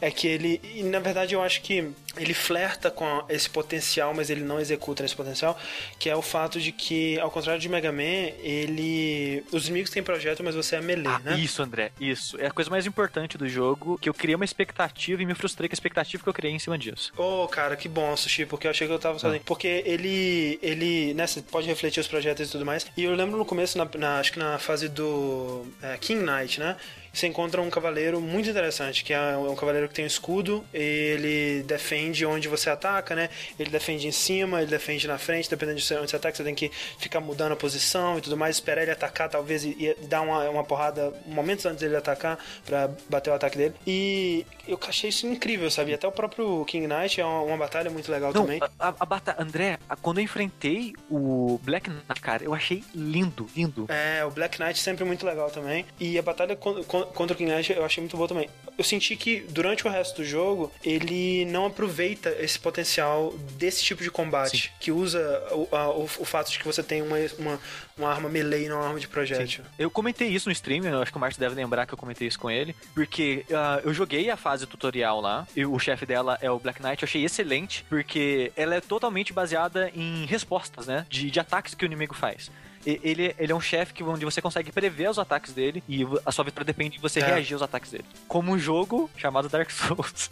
é que ele... E, na verdade, eu acho que ele flerta com esse potencial, mas ele não executa esse potencial, que é o fato de que, ao contrário de Mega Man, ele... Os inimigos têm projeto, mas você é melee, Ah, né? isso, André, isso. É a coisa mais importante do jogo, que eu criei uma expectativa e me frustrei com a expectativa que eu criei em cima disso. Ô, cara, que bom, Sushi, porque eu achei que eu tava sozinho. Porque ele, ele, né, você pode refletir os projetos e tudo mais. E eu lembro no começo, na, na- acho que na fase do é, King Knight, né? Você encontra um cavaleiro muito interessante, que é um cavaleiro que tem um escudo, ele defende onde você ataca, né? Ele defende em cima, ele defende na frente, dependendo de onde você ataca, você tem que ficar mudando a posição e tudo mais, esperar ele atacar, talvez, e, dar uma, uma porrada momentos antes dele atacar, pra bater o ataque dele. E eu achei isso incrível, sabe? Até o próprio King Knight é uma, uma batalha muito legal Não, também. a, a, André, a- quando eu enfrentei o Black Knight, cara, eu achei lindo, lindo. É, o Black Knight sempre muito legal também. E a batalha con- con- contra o King Knight eu achei muito boa também. Eu senti que durante o resto do jogo, ele não aproveita esse potencial desse tipo de combate, que usa o, a- o, o fato de que você tem uma, uma, uma arma melee e não uma arma de projétil. Eu comentei isso no stream, eu acho que o Márcio deve lembrar que eu comentei isso com ele, porque ah, eu joguei a fase tutorial lá, e o chefe dela é o Black Knight, eu achei excelente, porque ela é totalmente baseada em respostas, né, de, de ataques que o inimigo faz. Ele, ele é um chefe que, onde você consegue prever os ataques dele e a sua vitória depende de você É. reagir aos ataques dele. Como um jogo chamado Dark Souls.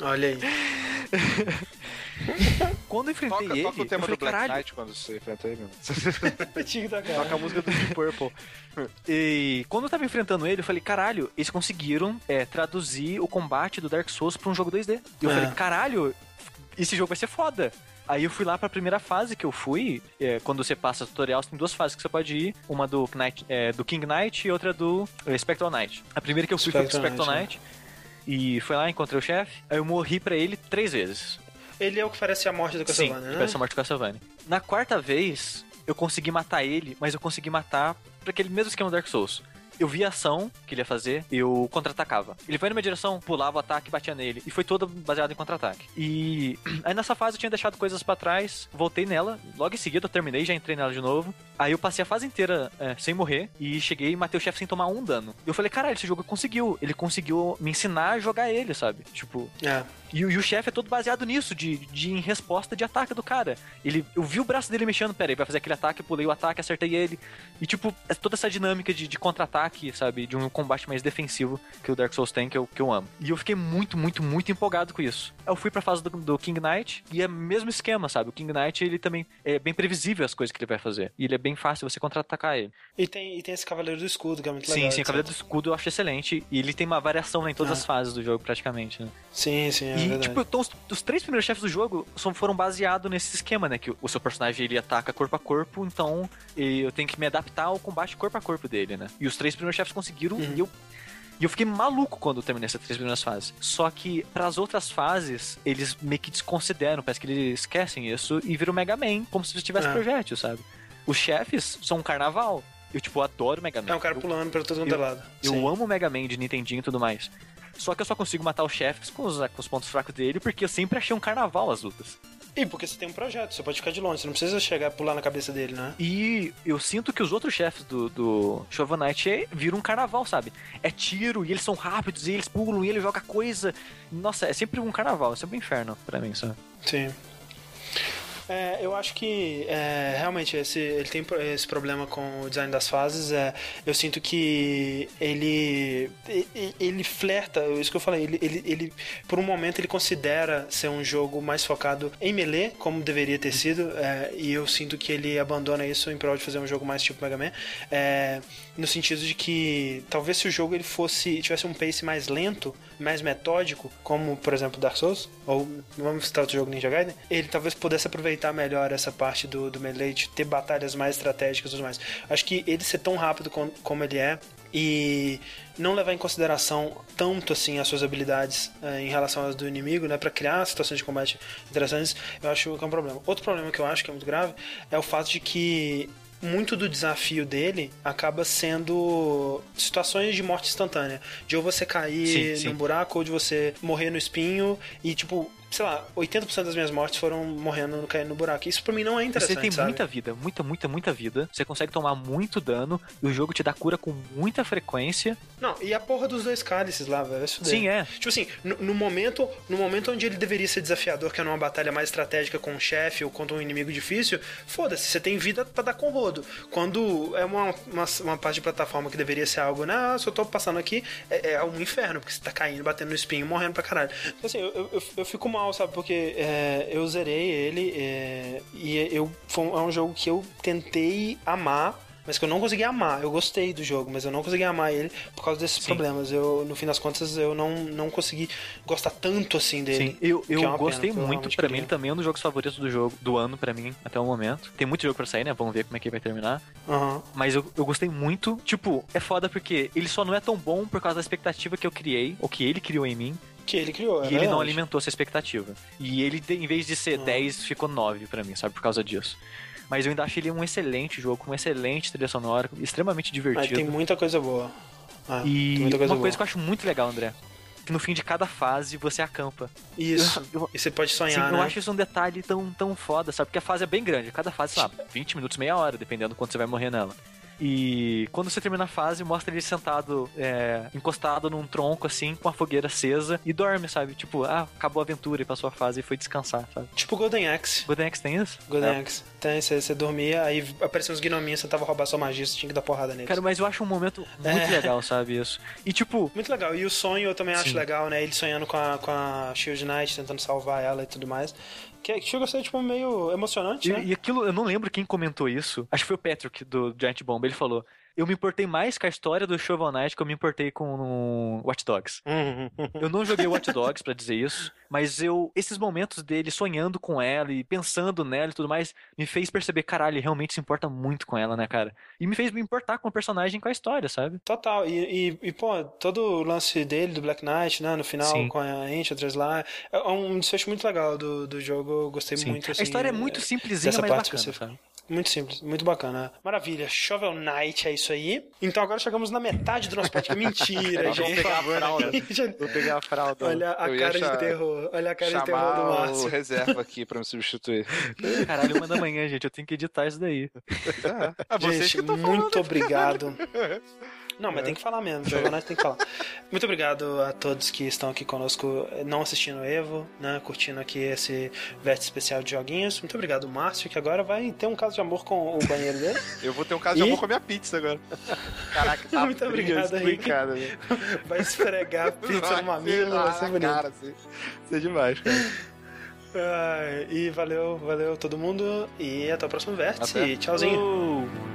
Olha aí. [laughs] Quando eu enfrentei Toca, ele, toca o tema eu falei, do Black caralho, Knight quando você enfrenta ele. [laughs] Toca a música do Deep Purple. E quando eu tava enfrentando ele, eu falei, caralho, eles conseguiram é, traduzir o combate do Dark Souls pra um jogo 2D. E eu É. falei, caralho, esse jogo vai ser foda. Aí eu fui lá pra primeira fase que eu fui, é, quando você passa tutorial, tem duas fases que você pode ir, uma do, Knight, é, do King Knight e outra do é, Spectral Knight. A primeira que eu fui Spectral foi pro Spectral Knight, Knight, e foi lá, encontrei o chefe, aí eu morri pra ele três vezes. Ele é o que parece a morte do Sim, Castlevania, né? parece a morte do Castlevania. Na quarta vez, eu consegui matar ele, mas eu consegui matar pra aquele mesmo esquema do Dark Souls. Eu vi a ação que ele ia fazer, eu contra-atacava. Ele foi na minha direção, pulava o ataque batia nele. E foi toda baseada em contra-ataque. E [clears throat] aí nessa fase eu tinha deixado coisas pra trás, voltei nela, logo em seguida eu terminei, já entrei nela de novo. Aí eu passei a fase inteira é, sem morrer e cheguei e matei o chefe sem tomar um dano. Eu falei, caralho, esse jogo conseguiu. Ele conseguiu me ensinar a jogar ele, sabe? Tipo, É. e, o- o chefe é todo baseado nisso, de, de em resposta de ataque do cara. Ele, eu vi o braço dele mexendo, peraí, vai fazer aquele ataque, pulei o ataque, acertei ele. E tipo, é toda essa dinâmica de, de contra-ataque ataque, sabe? De um combate mais defensivo que o Dark Souls tem, que eu, que eu amo. E eu fiquei muito, muito, muito empolgado com isso. Eu fui pra fase do, do King Knight e é o mesmo esquema, sabe? O King Knight, ele também é bem previsível as coisas que ele vai fazer. E ele é bem fácil você contra-atacar ele. E tem, e tem esse Cavaleiro do Escudo, que é muito sim, legal. sim, o etc. Cavaleiro do Escudo eu acho excelente. E ele tem uma variação né, em todas Ah. as fases do jogo, praticamente, né? Sim, sim, é e, verdade. tipo, então, os, os três primeiros chefes do jogo são, foram baseados nesse esquema, né? Que o, seu personagem ele ataca corpo a corpo, então e eu tenho que me adaptar ao combate corpo a corpo dele, né? E os três primeiros chefes conseguiram Uhum. e eu. E eu fiquei maluco quando eu terminei essas três primeiras fases. Só que, para as outras fases, eles meio que desconsideram, parece que eles esquecem isso e viram Mega Man, como se tivesse É. projétil, sabe? Os chefes são um carnaval. Eu, tipo, adoro Mega Man. É um cara Eu- pulando pra todo mundo eu- lado. eu Sim. amo Mega Man de Nintendinho e tudo mais. Só que eu só consigo matar os chefes com os, com os pontos fracos dele, porque eu sempre achei um carnaval as lutas. E porque você tem um projeto, você pode ficar de longe, você não precisa chegar e pular na cabeça dele, né? E eu sinto que os outros chefes do, do Shovel Knight viram um carnaval, sabe? É tiro, e eles são rápidos, e eles pulam, e ele joga coisa. Nossa, é sempre um carnaval, é sempre um inferno pra mim, sabe? Sim. É, eu acho que é, realmente esse, ele tem esse problema com o design das fases. É, eu sinto que ele ele, ele flerta, isso que eu falei, ele, ele, ele, por um momento ele considera ser um jogo mais focado em melee, como deveria ter sido, é, e eu sinto que ele abandona isso em prol de fazer um jogo mais tipo Mega Man, é, no sentido de que talvez se o jogo ele fosse tivesse um pace mais lento, mais metódico, como por exemplo Dark Souls, ou vamos citar outro jogo Ninja Gaiden, ele talvez pudesse aproveitar melhor essa parte do, do melee, de ter batalhas mais estratégicas e tudo mais. Acho que ele ser tão rápido com- como ele é e não levar em consideração tanto assim as suas habilidades eh, em relação às do inimigo, né, para criar situações de combate interessantes, eu acho que é um problema. Outro problema que eu acho que é muito grave é o fato de que muito do desafio dele acaba sendo situações de morte instantânea. De ou você cair Sim, sim. num buraco, ou de você morrer no espinho. E, tipo, sei lá, 80% das minhas mortes foram morrendo, caindo no buraco. Isso pra mim não é Você interessante, tem sabe? muita vida, muita, muita, muita vida. Você consegue tomar muito dano, e o jogo te dá cura com muita frequência. Não, e a porra dos dois cálices lá, velho. Sim, é. Tipo assim, no, no momento, no momento onde ele deveria ser desafiador, que é numa batalha mais estratégica com um chefe ou contra um inimigo difícil, foda-se, você tem vida pra dar com rodo. Quando é uma, uma, uma parte de plataforma que deveria ser algo, né, se eu tô passando aqui, é, é um inferno, porque você tá caindo, batendo no espinho, morrendo pra caralho. Então, assim, eu, eu, eu fico mal, sabe, porque é, eu zerei ele é, e eu, foi é um jogo que eu tentei amar, mas que eu não consegui amar. Eu gostei do jogo, mas eu não consegui amar ele por causa desses Sim. problemas. Eu, no fim das contas, eu não, não consegui gostar tanto assim dele. Sim, eu, que eu é gostei pena, muito. queria. mim, também é um dos jogos favoritos do jogo do ano, pra mim, até o momento. Tem muito jogo pra sair, né? Vamos ver como é que vai terminar. Aham. Mas eu, eu gostei muito. Tipo, é foda porque ele só não é tão bom por causa da expectativa que eu criei, ou que ele criou em mim, Que ele criou, é e ele não alimentou essa expectativa. E ele, em vez de ser Uhum. 10, ficou 9 pra mim, sabe? Por causa disso. Mas eu ainda achei ele um excelente jogo, com uma excelente trilha sonora, extremamente Mas divertido. tem muita coisa boa. Ah, E coisa uma boa. coisa que eu acho muito legal, André, que no fim de cada fase você acampa. Isso. [laughs] Eu- E você pode Sim, sonhar, eu né? acho isso um detalhe tão, tão foda, sabe? Porque a fase é bem grande. Cada fase, sei lá, 20 minutos, meia hora, dependendo do quanto você vai morrer nela. E quando você termina a fase, mostra ele sentado, é, encostado num tronco, assim, com a fogueira acesa, e dorme, sabe? Tipo, ah, acabou a aventura e passou a fase e foi descansar, sabe? Tipo Golden Axe. Golden Axe tem isso? Golden É. Axe. Tem, você, você dormia, aí apareciam uns gnominhos, você tava roubar sua magia, você tinha que dar porrada neles. Cara, mas eu acho um momento muito É. legal, sabe? Isso. E tipo, Muito legal. E o sonho eu também acho Sim. legal, né? Ele sonhando com a, com a Shield Knight, tentando salvar ela e tudo mais. Que, que chega a ser, tipo, meio emocionante, E, né? e aquilo, eu não lembro quem comentou isso. Acho que foi o Patrick do Giant Bomb. Ele falou: Eu me importei mais com a história do Shovel Knight que eu me importei com o Watch Dogs. Eu não joguei Watch Dogs pra dizer isso, mas eu esses momentos dele sonhando com ela e pensando nela e tudo mais me fez perceber, caralho, ele realmente se importa muito com ela, né, cara? E me fez me importar com o personagem com a história, sabe? Total, e, e, e, pô, todo o lance dele, do Black Knight, né, no final, Sim. com a Enchantress lá, é um desfecho muito legal do, do jogo, eu gostei Sim. muito, assim, a história é muito simplesinha, dessa mas bacana, sabe? Muito simples, muito bacana. Maravilha, Shovel Knight, é isso aí. Então agora chegamos na metade do nosso podcast. [laughs] Mentira, gente. pegar a fralda. [laughs] Vou pegar a fralda. Olha a Eu cara de terror, olha a cara de terror do Márcio. reserva [laughs] aqui pra me substituir. Caralho, uma da manhã, gente, eu tenho que editar isso daí. Ah, vocês Gente, que muito falando. obrigado. Não, mas tem que falar mesmo. Jogonauts tem que falar. [laughs] Muito obrigado a todos que estão aqui conosco, não assistindo o Evo, né? Curtindo aqui esse vértice especial de joguinhos. Muito obrigado, Márcio, que agora vai ter um caso de amor com o banheiro dele. [laughs] Eu vou ter um caso de E- amor com a minha pizza agora. [laughs] Caraca, tá Muito obrigado, Henrique. explicado, né? Vai esfregar a pizza no mamilo, vai ser Ah, bonito. cara, assim, Isso é demais, cara. Ai, e valeu, valeu todo mundo. E até o próximo vértice. Até. Tchauzinho. Uh.